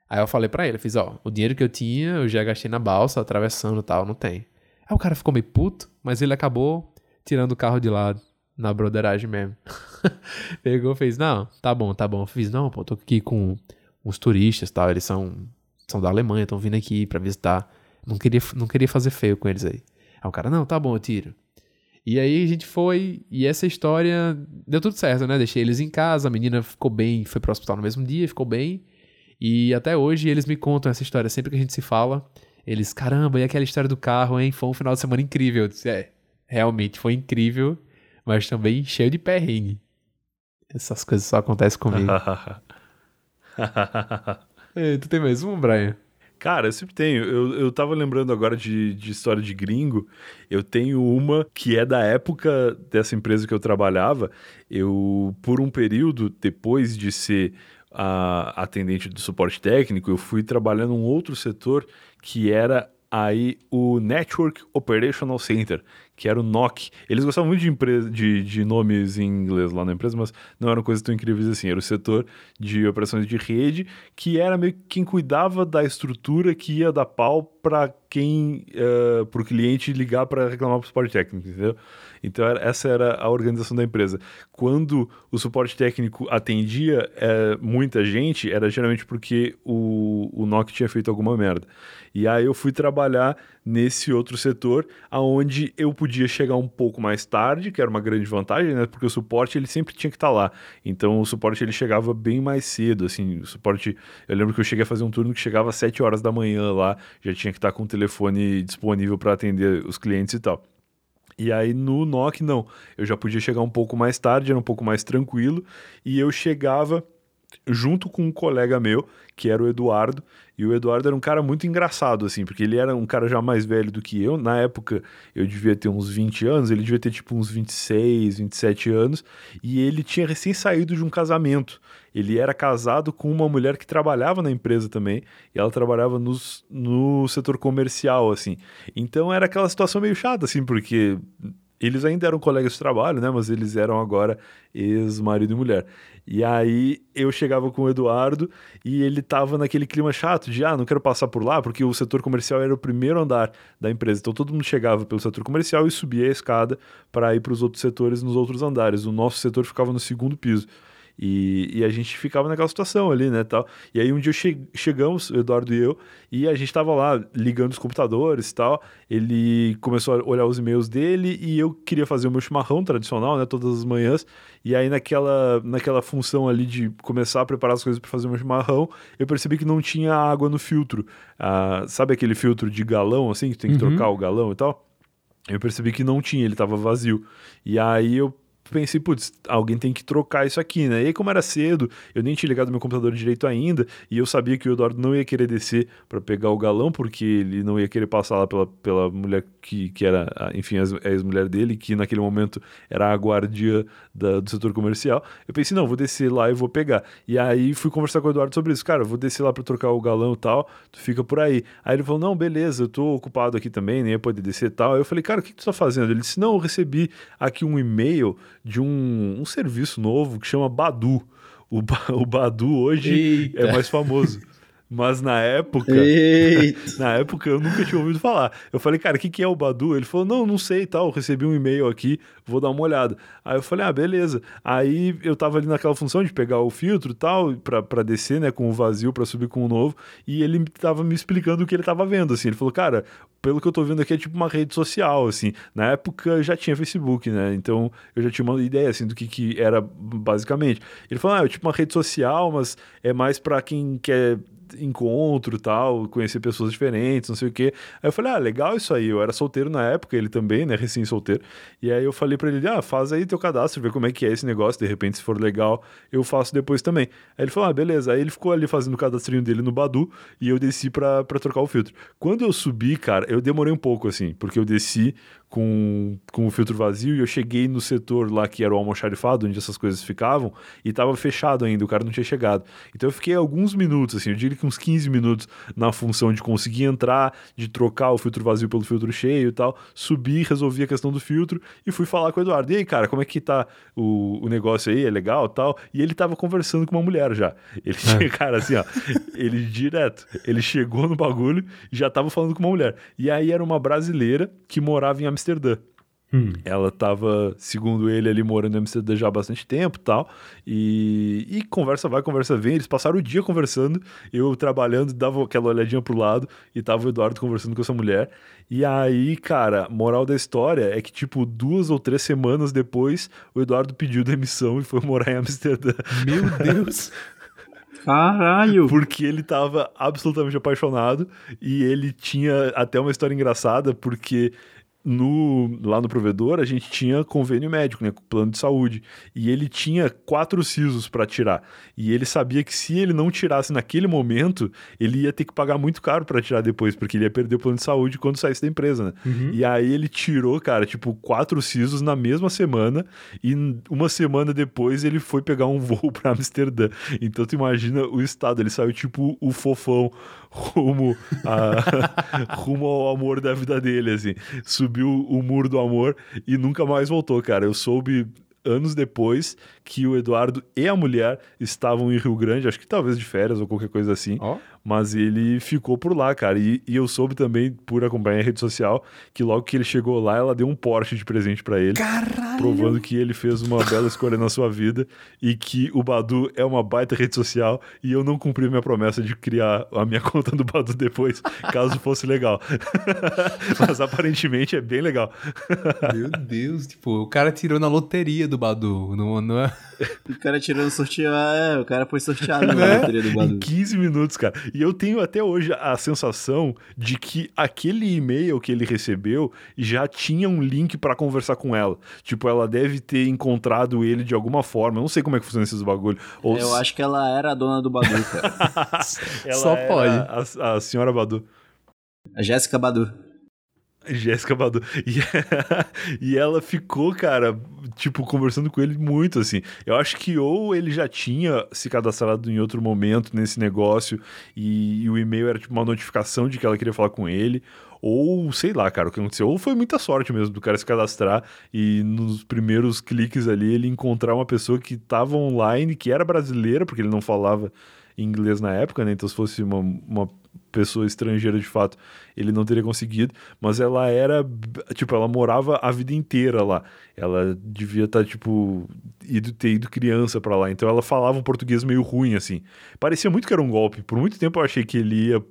Aí eu falei pra ele, fiz, ó, o dinheiro que eu tinha, eu já gastei na balsa, atravessando e tal, não tem. Aí o cara ficou meio puto, mas ele acabou tirando o carro de lado, na broderagem mesmo. Pegou, fez, não, tá bom, tá bom. Eu fiz, não, pô, tô aqui com uns turistas tal, eles são, são da Alemanha, estão vindo aqui pra visitar. Não queria, não queria fazer feio com eles aí. Aí o cara, não, tá bom, eu tiro. E aí a gente foi, e essa história deu tudo certo, né? Deixei eles em casa, a menina ficou bem, foi pro hospital no mesmo dia, ficou bem. E até hoje eles me contam essa história sempre que a gente se fala. Eles, caramba, e aquela história do carro, hein? Foi um final de semana incrível. Eu disse, é, realmente foi incrível, mas também cheio de perrengue. Essas coisas só acontecem comigo. Ei, tu tem mais um, Brian? Cara, eu sempre tenho. Eu, eu tava lembrando agora de, de história de gringo. Eu tenho uma que é da época dessa empresa que eu trabalhava. Eu, por um período, depois de ser a atendente do suporte técnico, eu fui trabalhando em um outro setor que era aí o Network Operational Center, que era o NOC. Eles gostavam muito de, empresa, de, de nomes em inglês lá na empresa, mas não eram coisas tão incríveis assim. Era o setor de operações de rede, que era meio que quem cuidava da estrutura que ia dar pau para quem, uh, eh, para o cliente ligar para reclamar para o suporte técnico, entendeu? Então, era, essa era a organização da empresa. Quando o suporte técnico atendia é, muita gente, era geralmente porque o, o NOC tinha feito alguma merda. E aí eu fui trabalhar nesse outro setor, aonde eu podia chegar um pouco mais tarde, que era uma grande vantagem, né? Porque o suporte ele sempre tinha que estar tá lá. Então o suporte ele chegava bem mais cedo, assim, o suporte, eu lembro que eu cheguei a fazer um turno que chegava às 7 horas da manhã lá, já tinha que estar tá com o telefone disponível para atender os clientes e tal. E aí no NOC não, eu já podia chegar um pouco mais tarde, era um pouco mais tranquilo, e eu chegava junto com um colega meu, que era o Eduardo, e o Eduardo era um cara muito engraçado, assim, porque ele era um cara já mais velho do que eu. Na época, eu devia ter uns 20 anos, ele devia ter tipo uns 26, 27 anos, e ele tinha recém saído de um casamento. Ele era casado com uma mulher que trabalhava na empresa também, e ela trabalhava nos, no setor comercial, assim. Então era aquela situação meio chata, assim, porque eles ainda eram colegas de trabalho, né? Mas eles eram agora ex-marido e mulher. E aí eu chegava com o Eduardo e ele tava naquele clima chato de, ah, não quero passar por lá, porque o setor comercial era o primeiro andar da empresa. Então todo mundo chegava pelo setor comercial e subia a escada para ir para os outros setores nos outros andares. O nosso setor ficava no segundo piso. E, e, a gente ficava naquela situação ali, né, tal. E aí um dia che chegamos, o Eduardo e eu, e a gente tava lá ligando os computadores e tal. Ele começou a olhar os e-mails dele e eu queria fazer o meu chimarrão tradicional, né, todas as manhãs. E aí naquela, naquela função ali de começar a preparar as coisas para fazer o meu chimarrão, eu percebi que não tinha água no filtro. Ah, sabe aquele filtro de galão, assim, que tem que uhum. trocar o galão e tal? Eu percebi que não tinha, ele estava vazio. E aí eu pensei, putz, alguém tem que trocar isso aqui, né? E aí, como era cedo, eu nem tinha ligado meu computador direito ainda, e eu sabia que o Eduardo não ia querer descer para pegar o galão, porque ele não ia querer passar lá pela, pela mulher que, que era, enfim, a ex-mulher dele, que naquele momento era a guardia da, do setor comercial. Eu pensei, não, vou descer lá e vou pegar. E aí fui conversar com o Eduardo sobre isso. Cara, vou descer lá para trocar o galão e tal, tu fica por aí. Aí ele falou, não, beleza, eu tô ocupado aqui também, nem ia poder descer e tal. Aí eu falei, cara, o que, que tu tá fazendo? Ele disse, não, eu recebi aqui um e-mail de um, um serviço novo que chama Badu. O, o Badu hoje Eita. é mais famoso. Mas na época. Na época eu nunca tinha ouvido falar. Eu falei, cara, o que, que é o Badu? Ele falou, não, não sei e tal. Eu recebi um e-mail aqui, vou dar uma olhada. Aí eu falei, ah, beleza. Aí eu tava ali naquela função de pegar o filtro e tal, pra, pra descer, né, com o vazio, pra subir com o novo. E ele tava me explicando o que ele tava vendo, assim. Ele falou, cara, pelo que eu tô vendo aqui é tipo uma rede social, assim. Na época já tinha Facebook, né? Então eu já tinha uma ideia, assim, do que, que era basicamente. Ele falou, ah, é tipo uma rede social, mas é mais para quem quer encontro tal, conhecer pessoas diferentes, não sei o quê. Aí eu falei, ah, legal isso aí. Eu era solteiro na época, ele também, né, recém-solteiro. E aí eu falei para ele, ah, faz aí teu cadastro, vê como é que é esse negócio, de repente se for legal, eu faço depois também. Aí ele falou, ah, beleza. Aí ele ficou ali fazendo o cadastrinho dele no Badu e eu desci para trocar o filtro. Quando eu subi, cara, eu demorei um pouco, assim, porque eu desci com, com o filtro vazio e eu cheguei no setor lá que era o almoxarifado, onde essas coisas ficavam, e tava fechado ainda, o cara não tinha chegado. Então eu fiquei alguns minutos, assim, eu diria que uns 15 minutos na função de conseguir entrar, de trocar o filtro vazio pelo filtro cheio e tal, subi, resolvi a questão do filtro e fui falar com o Eduardo. E aí, cara, como é que tá o, o negócio aí? É legal tal? E ele tava conversando com uma mulher já. Ele tinha, é. cara, assim, ó, ele direto, ele chegou no bagulho e já tava falando com uma mulher. E aí era uma brasileira que morava em Amsterdã. Hum. Ela tava, segundo ele, ali morando em Amsterdã já há bastante tempo tal, e E conversa vai, conversa vem. Eles passaram o dia conversando, eu trabalhando, dava aquela olhadinha pro lado, e tava o Eduardo conversando com essa mulher. E aí, cara, moral da história é que, tipo, duas ou três semanas depois, o Eduardo pediu demissão e foi morar em Amsterdã. Meu Deus! Caralho! Porque ele tava absolutamente apaixonado e ele tinha até uma história engraçada, porque no, lá no provedor a gente tinha convênio médico, né, com plano de saúde, e ele tinha quatro sisos para tirar. E ele sabia que se ele não tirasse naquele momento, ele ia ter que pagar muito caro para tirar depois, porque ele ia perder o plano de saúde quando saísse da empresa, né? Uhum. E aí ele tirou, cara, tipo, quatro sisos na mesma semana, e uma semana depois ele foi pegar um voo para Amsterdã. Então tu imagina o estado, ele saiu tipo o fofão rumo, a, rumo ao amor da vida dele, assim. Subiu o muro do amor e nunca mais voltou, cara. Eu soube anos depois que o Eduardo e a mulher estavam em Rio Grande, acho que talvez de férias ou qualquer coisa assim. Ó. Mas ele ficou por lá, cara. E, e, eu soube também, por acompanhar a rede social, que logo que ele chegou lá, ela deu um Porsche de presente para ele. Caralho! Provando que ele fez uma bela escolha na sua vida e que o Badu é uma baita rede social e eu não cumpri minha promessa de criar a minha conta do Badu depois, caso fosse legal. Mas aparentemente é bem legal. Meu Deus, tipo, o cara tirou na loteria do Badu, não, não é? O cara tirando sorteio, é, o cara foi sorteado na é? loteria do Badu. Em 15 minutos, cara. E eu tenho até hoje a sensação de que aquele e-mail que ele recebeu já tinha um link para conversar com ela. Tipo, ela deve ter encontrado ele de alguma forma. Eu não sei como é que funciona esses bagulho. Ou... Eu acho que ela era a dona do Badu, cara. Só pode. A, a senhora Badu. A Jéssica Badu. Jéssica Badu. E, e ela ficou, cara, tipo, conversando com ele muito, assim. Eu acho que ou ele já tinha se cadastrado em outro momento nesse negócio e, e o e-mail era tipo uma notificação de que ela queria falar com ele, ou sei lá, cara, o que aconteceu. Ou foi muita sorte mesmo do cara se cadastrar e nos primeiros cliques ali ele encontrar uma pessoa que estava online, que era brasileira, porque ele não falava inglês na época, né? Então se fosse uma, uma pessoa estrangeira de fato, ele não teria conseguido, mas ela era, tipo, ela morava a vida inteira lá. Ela devia estar, tá, tipo, ido, ter ido criança para lá, então ela falava um português meio ruim, assim. Parecia muito que era um golpe. Por muito tempo eu achei que ele ia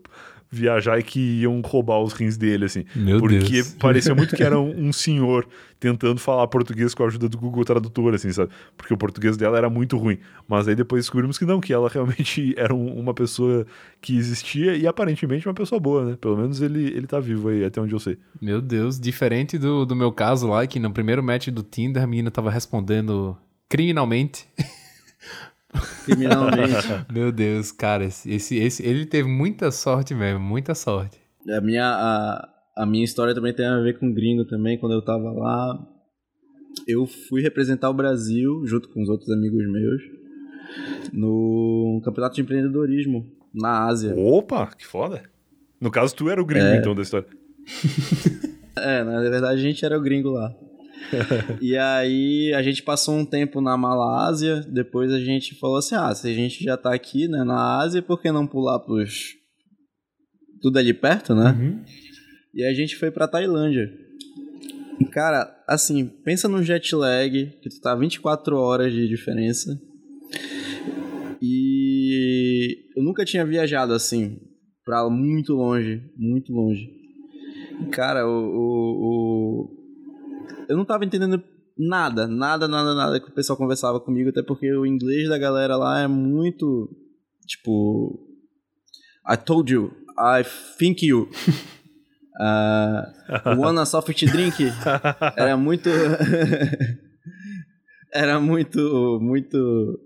viajar e que iam roubar os rins dele, assim. Meu porque Deus. parecia muito que era um, um, senhor tentando falar português com a ajuda do Google Tradutor, assim, sabe? Porque o português dela era muito ruim. Mas aí depois descobrimos que não, que ela realmente era um, uma pessoa que existia e aparentemente uma pessoa boa, né? Pelo menos ele, ele tá vivo aí, até onde eu sei. Meu Deus, diferente do, do meu caso lá, que no primeiro match do Tinder a menina tava respondendo criminalmente. Criminalmente. Meu Deus, cara, esse, esse, ele teve muita sorte mesmo, muita sorte. A minha, a, a minha história também tem a ver com gringo também. Quando eu tava lá, eu fui representar o Brasil, junto com os outros amigos meus, no campeonato de empreendedorismo na Ásia. Opa, que foda. No caso, tu era o gringo, é. então, da história. é, na verdade, a gente era o gringo lá. e aí a gente passou um tempo na Malásia, depois a gente falou assim, ah, se a gente já tá aqui, né, na Ásia, por que não pular pros... Tudo ali perto, né? Uhum. E a gente foi pra Tailândia. E, cara, assim, pensa no jet lag, que tu tá 24 horas de diferença. E eu nunca tinha viajado assim, pra muito longe, muito longe. Cara, o, o eu não tava entendendo nada, nada, nada, nada que o pessoal conversava comigo, até porque o inglês da galera lá é muito tipo I told you, I think you. Uh, wanna soft drink era muito era muito muito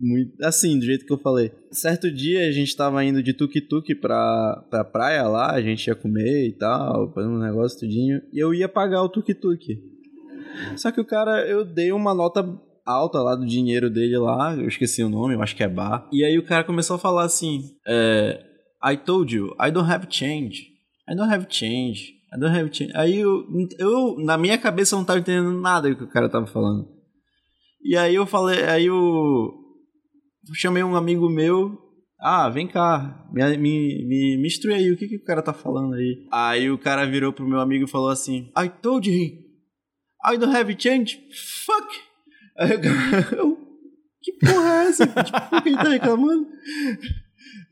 muito assim do jeito que eu falei certo dia a gente tava indo de tuk-tuk pra, pra praia lá a gente ia comer e tal fazer um negócio tudinho e eu ia pagar o tuk-tuk só que o cara, eu dei uma nota alta lá do dinheiro dele lá, eu esqueci o nome, eu acho que é bar. E aí o cara começou a falar assim: é, I told you, I don't have change. I don't have change. I don't have change. Aí eu, eu na minha cabeça, eu não tava entendendo nada do que o cara tava falando. E aí eu falei, aí eu chamei um amigo meu. Ah, vem cá, me, me, me, me instrui aí, o que, que o cara tá falando aí? Aí o cara virou pro meu amigo e falou assim: I told you I don't have change. Fuck! Aí eu, que porra é essa? tipo, por que ele tá reclamando?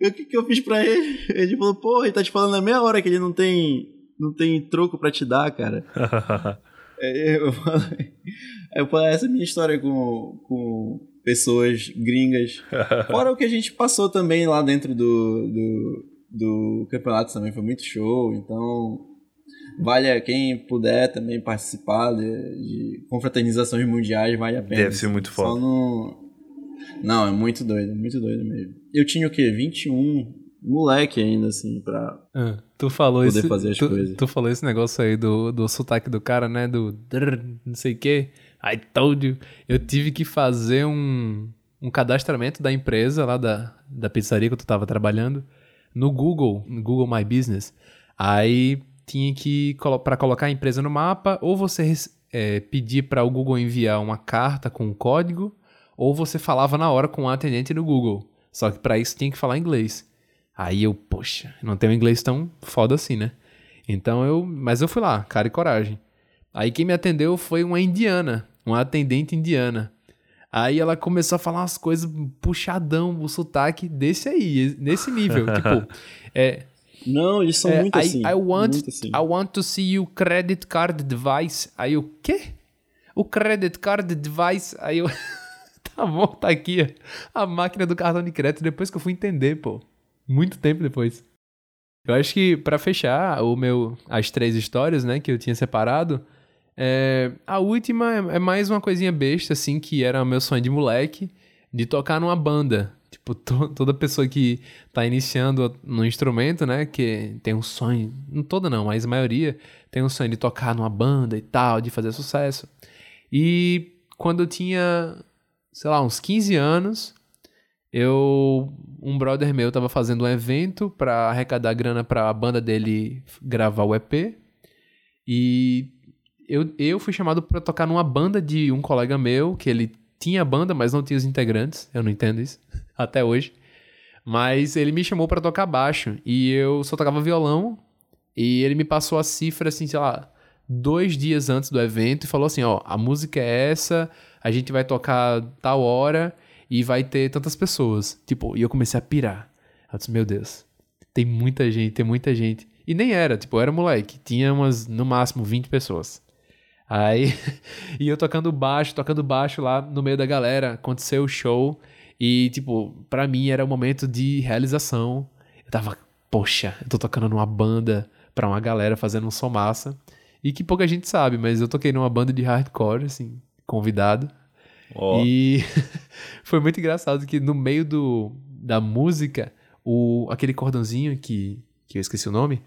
O que, que eu fiz pra ele? Ele falou, porra, ele tá te falando a meia hora que ele não tem, não tem troco pra te dar, cara. Aí eu falei, eu falei, essa é a minha história com, com pessoas gringas. Fora o que a gente passou também lá dentro do, do, do campeonato também, foi muito show, então vale a quem puder também participar de, de confraternizações mundiais, vale a pena. Deve ser muito foda. Só não... não, é muito doido, muito doido mesmo. Eu tinha o quê? 21, moleque ainda, assim, pra Ah, tu falou poder esse, fazer as tu, coisas. tu falou esse negócio aí do, do sotaque do cara, né? Do drr, não sei o que. I told you. Eu tive que fazer um, um cadastramento da empresa lá da, da pizzaria que tu tava trabalhando no Google, no Google My Business. Aí tinha que, pra colocar a empresa no mapa, ou você é, pedir para o Google enviar uma carta com um código, ou você falava na hora com o atendente no Google. Só que para isso tinha que falar inglês. Aí eu, poxa, não tenho inglês tão foda assim, né? Então eu. Mas eu fui lá, cara e coragem. Aí quem me atendeu foi uma indiana, uma atendente indiana. Aí ela começou a falar umas coisas puxadão, o sotaque desse aí, nesse nível. tipo, é, Não, eles são é, muito I, assim. I want, muito assim. I want to see you credit card device. Aí o quê? O credit card device. Aí eu. tá bom, tá aqui. A máquina do cartão de crédito. Depois que eu fui entender, pô. Muito tempo depois. Eu acho que pra fechar o meu as três histórias, né, que eu tinha separado, é, a última é, é mais uma coisinha besta assim, que era meu sonho de moleque, de tocar numa banda. Tipo, to- toda pessoa que tá iniciando no instrumento, né, que tem um sonho, não toda não, mas a maioria tem um sonho de tocar numa banda e tal, de fazer sucesso. E quando eu tinha, sei lá, uns 15 anos, eu um brother meu tava fazendo um evento pra arrecadar grana pra banda dele gravar o EP. E eu, eu fui chamado pra tocar numa banda de um colega meu, que ele tinha banda, mas não tinha os integrantes. Eu não entendo isso até hoje. Mas ele me chamou pra tocar baixo e eu só tocava violão. E ele me passou a cifra assim, sei lá, dois dias antes do evento e falou assim: ó, a música é essa, a gente vai tocar tal hora e vai ter tantas pessoas. Tipo, e eu comecei a pirar. Eu disse, meu Deus, tem muita gente, tem muita gente. E nem era, tipo, eu era moleque, tinha umas, no máximo, 20 pessoas. Aí, e eu tocando baixo, tocando baixo lá no meio da galera, aconteceu o show e, tipo, pra mim era um momento de realização. Eu tava, poxa, eu tô tocando numa banda pra uma galera fazendo um som massa. E que pouca gente sabe, mas eu toquei numa banda de hardcore, assim, convidado. Ó, E foi muito engraçado que no meio do, da música, o, aquele cordãozinho que, que eu esqueci o nome,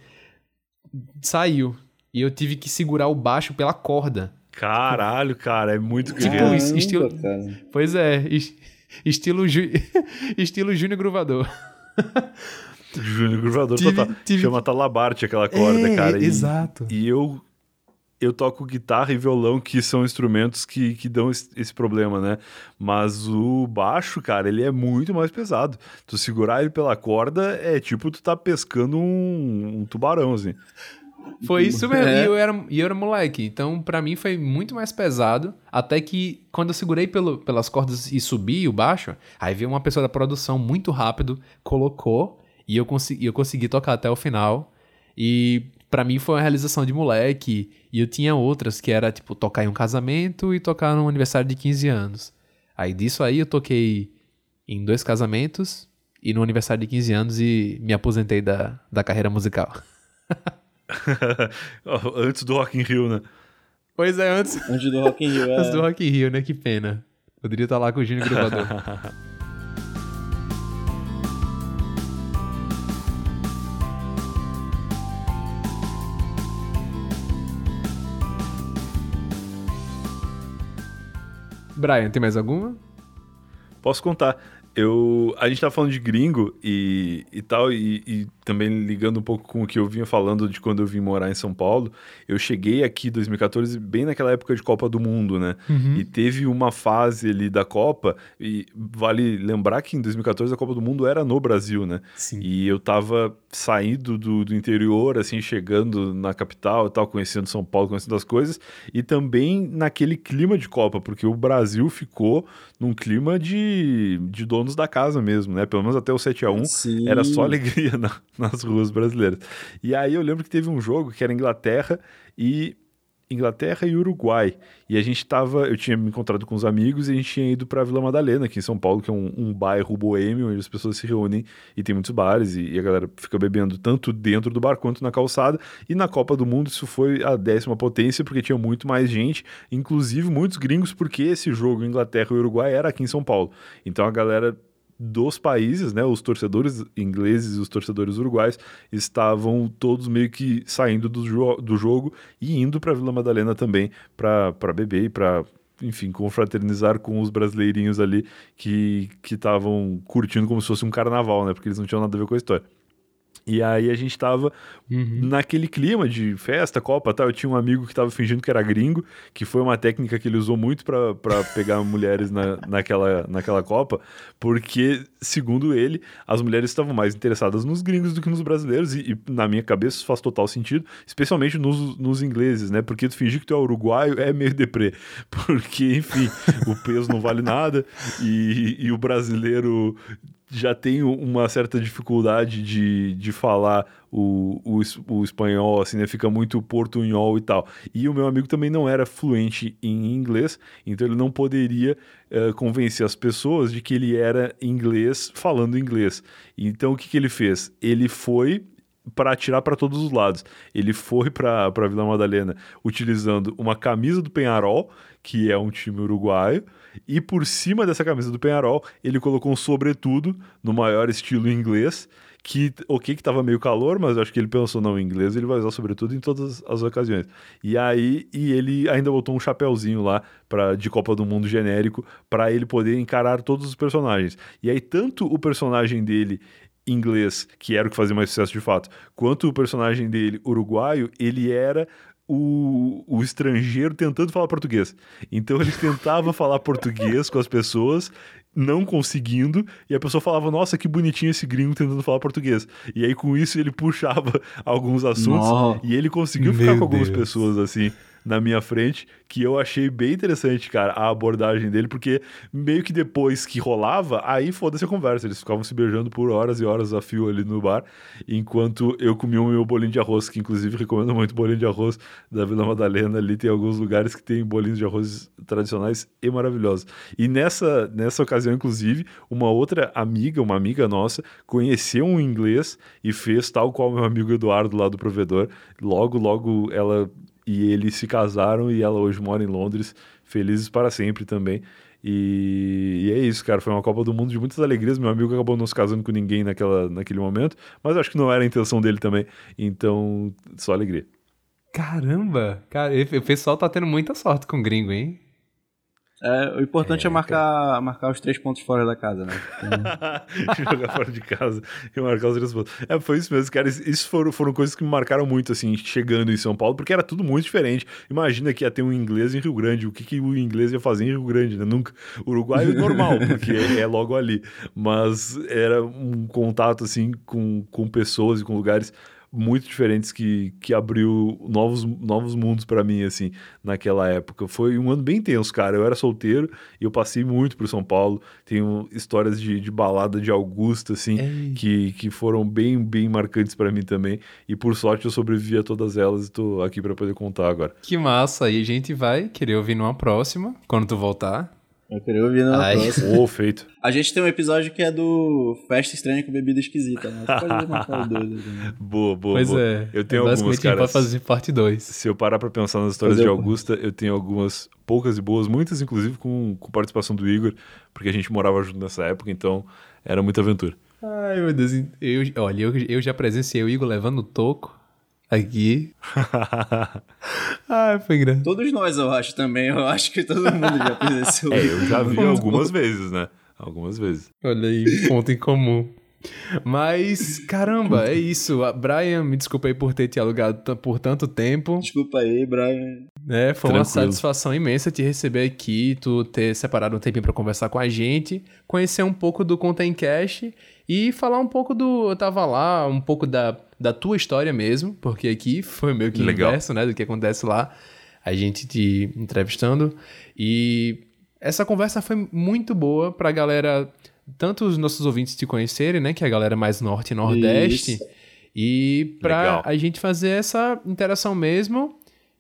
saiu. E eu tive que segurar o baixo pela corda. Caralho, cara, é muito Tipo guerreiro. isso, estilo- cara. Pois é, es- estilo, Ju- estilo Júnior Gruvador. Júnior Gruvador Tive- total. tive- Chama Talabarte aquela corda, É, cara. E, Exato. e eu eu toco guitarra e violão, que são instrumentos que, que dão esse, esse problema, né? Mas o baixo, cara, ele é muito mais pesado. Tu segurar ele pela corda é tipo tu tá pescando um, um tubarão, assim. Foi isso mesmo. É. E, eu era, e eu era moleque. Então, pra mim, foi muito mais pesado. Até que, quando eu segurei pelo, pelas cordas e subi o baixo, aí veio uma pessoa da produção muito rápido, colocou, e eu, consegui, eu consegui tocar até o final. E pra mim foi uma realização de moleque. E eu tinha outras que era, tipo, tocar em um casamento e tocar num aniversário de 15 anos. Aí disso aí eu toquei em dois casamentos e no aniversário de 15 anos e me aposentei da, da carreira musical. Antes do Rock in Rio, né? Pois é, antes, Antes do Rock in Rio. antes do É... Rock in Rio, né? Que pena. Poderia estar lá com o Júnior Gruvador. Brian, tem mais alguma? Posso contar. Eu, a gente tá falando de gringo e, e tal, e, e, também ligando um pouco com o que eu vinha falando de quando eu vim morar em São Paulo. Eu cheguei aqui em 2014, bem naquela época de Copa do Mundo, né? Uhum. E teve uma fase ali da Copa, e vale lembrar que em 2014 a Copa do Mundo era no Brasil, né? Sim. E eu tava saindo do, do interior, assim, chegando na capital e tal, conhecendo São Paulo, conhecendo as coisas, e também naquele clima de Copa, porque o Brasil ficou num clima de, de donos da casa mesmo, né? Pelo menos até o 7 a 1 Sim. era só alegria na, nas ruas brasileiras. E aí eu lembro que teve um jogo que era Inglaterra e Inglaterra e Uruguai. E a gente tava, eu tinha me encontrado com os amigos e a gente tinha ido para Vila Madalena, aqui em São Paulo, que é um, um, bairro boêmio, onde as pessoas se reúnem e tem muitos bares e, e, a galera fica bebendo tanto dentro do bar quanto na calçada. E na Copa do Mundo isso foi a décima potência, porque tinha muito mais gente, inclusive muitos gringos, porque esse jogo Inglaterra e Uruguai era aqui em São Paulo. Então a galera dos países, né, os torcedores ingleses e os torcedores uruguais estavam todos meio que saindo do, jo do jogo e indo para Vila Madalena também para beber e para enfim, confraternizar com os brasileirinhos ali que estavam curtindo como se fosse um carnaval, né? Porque eles não tinham nada a ver com a história. E aí a gente tava uhum. naquele clima de festa, Copa tal. Eu tinha um amigo que tava fingindo que era gringo, que foi uma técnica que ele usou muito para pegar mulheres na, naquela, naquela Copa, porque, segundo ele, as mulheres estavam mais interessadas nos gringos do que nos brasileiros, e, e na minha cabeça isso faz total sentido, especialmente nos, nos ingleses, né? Porque tu fingir que tu é uruguaio é meio deprê, porque, enfim, o peso não vale nada, e, e o brasileiro já tenho uma certa dificuldade de, de falar o, o, o, espanhol, assim, né? Fica muito portunhol e tal. E o meu amigo também não era fluente em inglês, então ele não poderia uh, convencer as pessoas de que ele era inglês falando inglês. Então o que, que ele fez? Ele foi para atirar para todos os lados. Ele foi para Vila Madalena utilizando uma camisa do Penharol, que é um time uruguaio, e por cima dessa camisa do Penharol, ele colocou um sobretudo no maior estilo inglês, que ok que tava meio calor, mas acho que ele pensou, não, em inglês ele vai usar sobretudo em todas as ocasiões. E aí, e ele ainda botou um chapéuzinho lá pra, de Copa do Mundo genérico para ele poder encarar todos os personagens. E aí, tanto o personagem dele inglês, que era o que fazia mais sucesso de fato, quanto o personagem dele uruguaio, ele era o, o estrangeiro tentando falar português. Então ele tentava falar português com as pessoas, não conseguindo, e a pessoa falava: Nossa, que bonitinho esse gringo tentando falar português. E aí com isso ele puxava alguns assuntos oh, e ele conseguiu ficar com algumas Deus. pessoas assim na minha frente, que eu achei bem interessante, cara, a abordagem dele, porque meio que depois que rolava, aí foda-se a conversa. Eles ficavam se beijando por horas e horas a fio ali no bar, enquanto eu comia o meu bolinho de arroz, que inclusive recomendo muito bolinho de arroz da Vila Madalena. Ali tem alguns lugares que tem bolinhos de arroz tradicionais e maravilhosos. E nessa, nessa ocasião, inclusive, uma outra amiga, uma amiga nossa, conheceu um inglês e fez tal qual meu amigo Eduardo lá do provedor. Logo, logo ela e eles se casaram e ela hoje mora em Londres, felizes para sempre também. E, e, é isso, cara. Foi uma Copa do Mundo de muitas alegrias. Meu amigo acabou não se casando com ninguém naquela, naquele momento, mas acho que não era a intenção dele também. Então, só alegria. Caramba! Cara, o pessoal tá tendo muita sorte com o gringo, hein? É, o importante é, é marcar, marcar os três pontos fora da casa, né? Jogar fora de casa e marcar os três pontos. É, foi isso mesmo, cara. Isso foram, foram coisas que me marcaram muito, assim, chegando em São Paulo, porque era tudo muito diferente. Imagina que ia ter um inglês em Rio Grande. O que, que o inglês ia fazer em Rio Grande, né? Nunca. Uruguai é normal, porque é logo ali. Mas era um contato, assim, com, com pessoas e com lugares muito diferentes que, que abriu novos, novos mundos para mim, assim, naquela época. Foi um ano bem tenso, cara. Eu era solteiro e eu passei muito por São Paulo. Tenho histórias de, de balada de Augusta, assim, que, que foram bem, bem marcantes para mim também. E por sorte eu sobrevivi a todas elas e tô aqui para poder contar agora. Que massa! E a gente vai querer ouvir numa próxima, quando tu voltar. Eu queria ouvir na Ai. próxima. Oh, feito. A gente tem um episódio que é do Festa Estranha com Bebida Esquisita, né? pode marcar dois. Boa, boa, pois boa. é. Eu tenho algumas, cara. pode fazer parte 2. Se eu parar pra pensar nas histórias de Augusta, eu tenho algumas poucas e boas, muitas inclusive com, com participação do Igor, porque a gente morava junto nessa época, então era muita aventura. Ai, meu Deus. Eu, olha, eu, eu já presenciei o Igor levando o toco aqui. ah, foi grande. Todos nós, eu acho também. Eu acho que todo mundo já presenciou. É, eu já vi algumas vezes, né? Algumas vezes. Olha aí, ponto em comum. Mas, caramba, é isso. Brian, me desculpa aí por ter te alugado por tanto tempo. Desculpa aí, Brian. É, foi Tranquilo. uma satisfação imensa te receber aqui, tu ter separado um tempinho para conversar com a gente, conhecer um pouco do Content Cash e falar um pouco do. Eu tava lá, um pouco da, da tua história mesmo, porque aqui foi meio que Legal. inverso, né, do que acontece lá, a gente te entrevistando. E essa conversa foi muito boa pra galera tanto os nossos ouvintes te conhecerem, né? Que é a galera mais norte e nordeste. Isso. E pra Legal. a gente fazer essa interação mesmo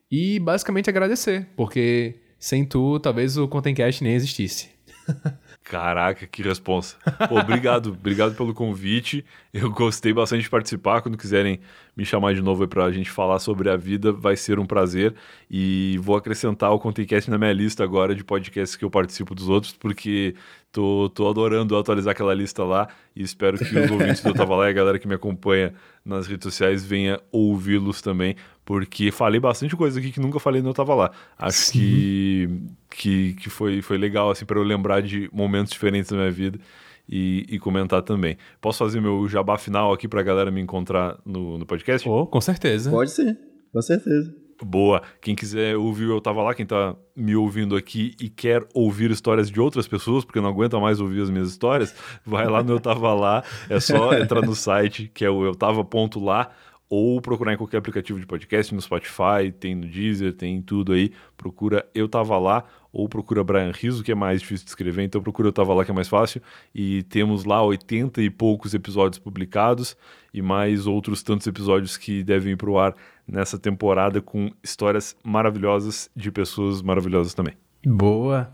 e basicamente agradecer, porque sem tu, talvez o Contencast nem existisse. Caraca, que responsa. Pô, obrigado, obrigado pelo convite. Eu gostei bastante de participar. Quando quiserem me chamar de novo para a gente falar sobre a vida, vai ser um prazer. E vou acrescentar o Contentcast na minha lista agora de podcasts que eu participo dos outros, porque Tô, tô adorando atualizar aquela lista lá e espero que os ouvintes do Tava Lá e a galera que me acompanha nas redes sociais venha ouvi-los também, porque falei bastante coisa aqui que nunca falei no Tava Lá. Acho que, que, que foi, foi legal assim para eu lembrar de momentos diferentes da minha vida e, e, comentar também. Posso fazer meu jabá final aqui para a galera me encontrar no, no podcast? Oh, com certeza. Pode ser, com certeza. Boa. Quem quiser ouvir Eu Tava Lá, quem tá me ouvindo aqui e quer ouvir histórias de outras pessoas, porque não aguenta mais ouvir as minhas histórias, vai lá no Eu Tava Lá. É só entrar no site, que é o eu tava.lá, ou procurar em qualquer aplicativo de podcast, no Spotify, tem no Deezer, tem tudo aí. Procura Eu Tava Lá ou procura Brian Riso, que é mais difícil de escrever, então procura Eu Tava Lá, que é mais fácil. E temos lá 80 e poucos episódios publicados e mais outros tantos episódios que devem ir pro ar nessa temporada com histórias maravilhosas de pessoas maravilhosas também. Boa!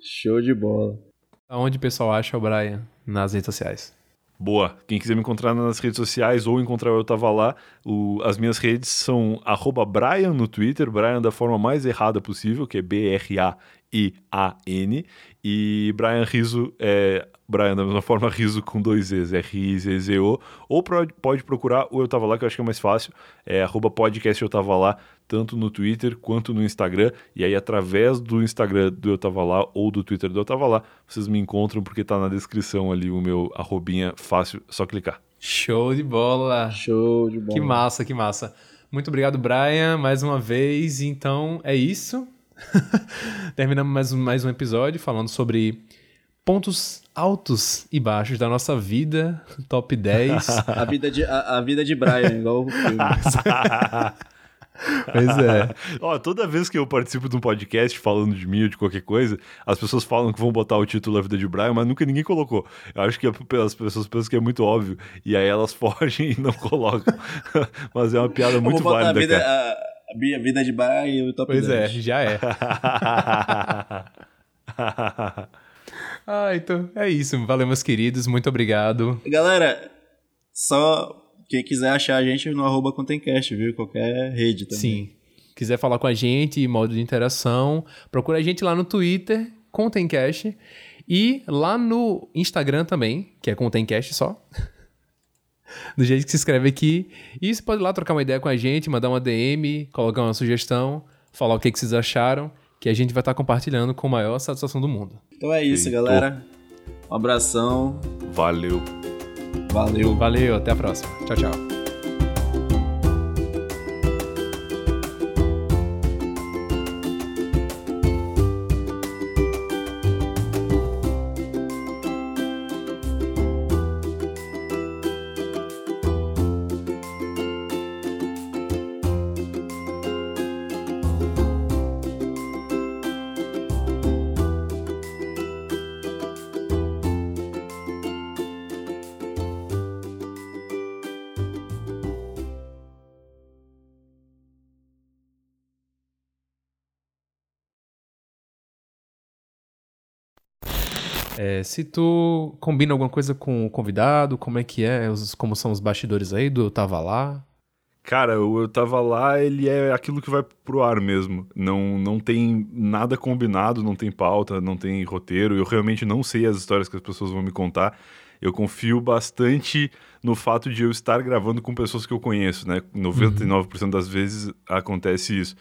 Show de bola. Aonde o pessoal acha o Brian nas redes sociais? Boa. Quem quiser me encontrar nas redes sociais ou encontrar eu tava lá, o, as minhas redes são Brian no Twitter, Brian da forma mais errada possível, que é B-R-A-I-A-N, e Brian Riso é Brian da mesma forma, riso com dois Z's, R-I-Z-Z-O, ou pode procurar o Eu Tava Lá, que eu acho que é mais fácil, é arroba podcast Eu Tava Lá, tanto no Twitter quanto no Instagram, e aí através do Instagram do Eu Tava Lá ou do Twitter do Eu Tava Lá, vocês me encontram porque tá na descrição ali o meu arrobinha fácil, só clicar. Show de bola! Show de bola! Que massa, que massa! Muito obrigado, Brian, mais uma vez. Então é isso. Terminamos mais, mais um episódio falando sobre pontos altos e baixos da nossa vida, top 10. a, vida de, a, a vida de Brian, igual o filme. Pois é. Ó, toda vez que eu participo de um podcast falando de mim ou de qualquer coisa, as pessoas falam que vão botar o título A Vida de Brian, mas nunca ninguém colocou. Eu acho que as pessoas pensam que é muito óbvio. E aí elas fogem e não colocam. mas é uma piada muito válida, a vida, cara. A, a vida de Brian e o top Pois 10. é, já é. ah, então é isso. Valeu, meus queridos. Muito obrigado. Galera, só quem quiser achar a gente no arroba Contencast, viu? Qualquer rede também. Sim. Quiser falar com a gente, modo de interação, procura a gente lá no Twitter, Contencast. E lá no Instagram também, que é Contencast só. Do jeito que se escreve aqui. E você pode ir lá trocar uma ideia com a gente, mandar uma DM, colocar uma sugestão, falar o que, que vocês acharam que a gente vai estar compartilhando com a maior satisfação do mundo. Então é isso, Eita. galera. Um abração. Valeu. Valeu. Valeu, até a próxima. Tchau, tchau. É, se tu combina alguma coisa com o convidado, como é que é, os, como são os bastidores aí do Eu Tava Lá? Cara, o Eu Tava Lá, ele é aquilo que vai pro ar mesmo. Não, não tem nada combinado, não tem pauta, não tem roteiro. Eu realmente não sei as histórias que as pessoas vão me contar. Eu confio bastante no fato de eu estar gravando com pessoas que eu conheço, né? 99% das vezes acontece isso.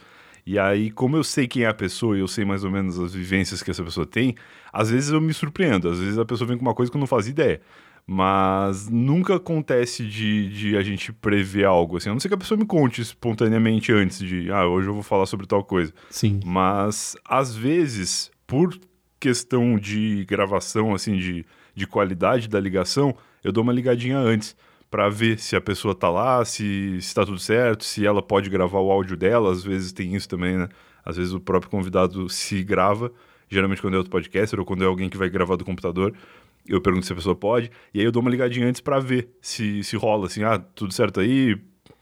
E aí, como eu sei quem é a pessoa e eu sei mais ou menos as vivências que essa pessoa tem, às vezes eu me surpreendo, às vezes a pessoa vem com uma coisa que eu não fazia ideia. Mas nunca acontece de, de a gente prever algo, assim. A não ser que a pessoa me conte espontaneamente antes de, ah, hoje eu vou falar sobre tal coisa. Sim. Mas, às vezes, por questão de gravação, assim, de, de qualidade da ligação, eu dou uma ligadinha antes para ver se a pessoa tá lá, se, se tá tudo certo, se ela pode gravar o áudio dela. Às vezes tem isso também, né? Às vezes o próprio convidado se grava, geralmente quando é outro podcaster ou quando é alguém que vai gravar do computador eu pergunto se a pessoa pode, e aí eu dou uma ligadinha antes para ver se, se rola, assim, ah, tudo certo aí,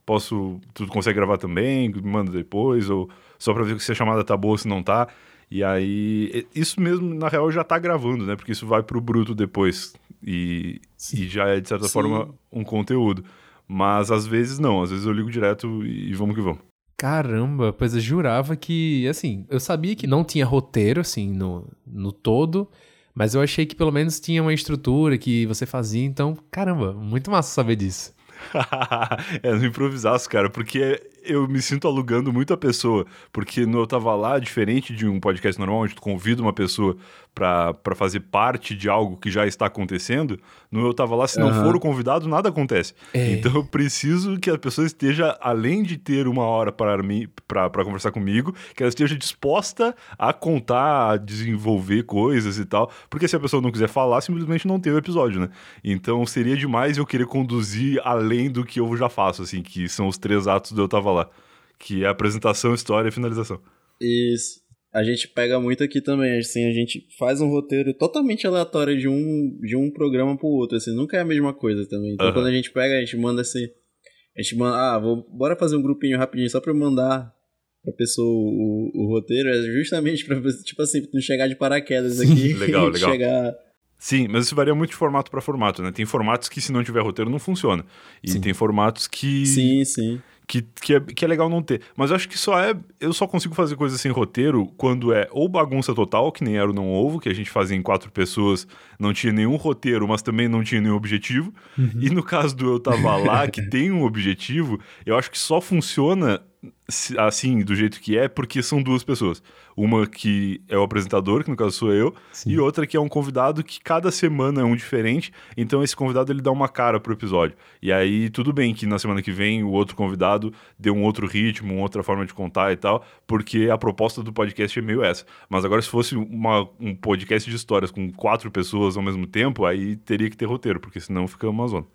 posso, tu consegue gravar também, manda depois, ou só pra ver se a chamada tá boa, se não tá, e aí, isso mesmo, na real, já tá gravando, né, porque isso vai pro bruto depois, e, e já é, de certa Sim. forma, um conteúdo. Mas às vezes não, às vezes eu ligo direto e vamos que vamos. Caramba, pois eu jurava que, assim, eu sabia que não tinha roteiro, assim, no, no todo, mas eu achei que pelo menos tinha uma estrutura que você fazia, então, caramba, muito massa saber disso. é no improvisaço, cara, porque eu me sinto alugando muito a pessoa, porque no Eu Tava Lá, diferente de um podcast normal, onde tu convida uma pessoa para fazer parte de algo que já está acontecendo, no Eu Tava Lá, se não for o convidado, nada acontece. É. Então eu preciso que a pessoa esteja, além de ter uma hora para mim, para conversar comigo, que ela esteja disposta a contar, a desenvolver coisas e tal, porque se a pessoa não quiser falar, simplesmente não tem o episódio, né? Então seria demais eu querer conduzir além do que eu já faço, assim, que são os três atos do Eu Tava Lá, que é apresentação, história e finalização. Isso a gente pega muito aqui também, assim, a gente faz um roteiro totalmente aleatório de um, de um programa pro outro, assim, nunca é a mesma coisa também. Então uhum. quando a gente pega, a gente manda assim, a gente manda, ah, vou, bora fazer um grupinho rapidinho só pra eu mandar pra pessoa o, o, roteiro, é justamente pra, tipo assim, não chegar de paraquedas aqui. legal, legal. Chegar... Sim, mas isso varia muito de formato para formato, né? Tem formatos que se não tiver roteiro não funciona. E sim. tem formatos que... Sim, sim que, que, é, que é legal não ter. Mas eu acho que só é. Eu só consigo fazer coisas sem roteiro quando é ou bagunça total, que nem era o Não Ovo, que a gente fazia em quatro pessoas, não tinha nenhum roteiro, mas também não tinha nenhum objetivo. Uhum. E no caso do Eu Tava Lá, que tem um objetivo, eu acho que só funciona assim, do jeito que é, porque são duas pessoas. Uma que é o apresentador, que no caso sou eu, Sim. e outra que é um convidado que cada semana é um diferente, então esse convidado ele dá uma cara pro episódio. E aí tudo bem que na semana que vem o outro convidado dê um outro ritmo, uma outra forma de contar e tal, porque a proposta do podcast é meio essa. Mas agora se fosse uma, um podcast de histórias com quatro pessoas ao mesmo tempo, aí teria que ter roteiro, porque senão fica uma zona.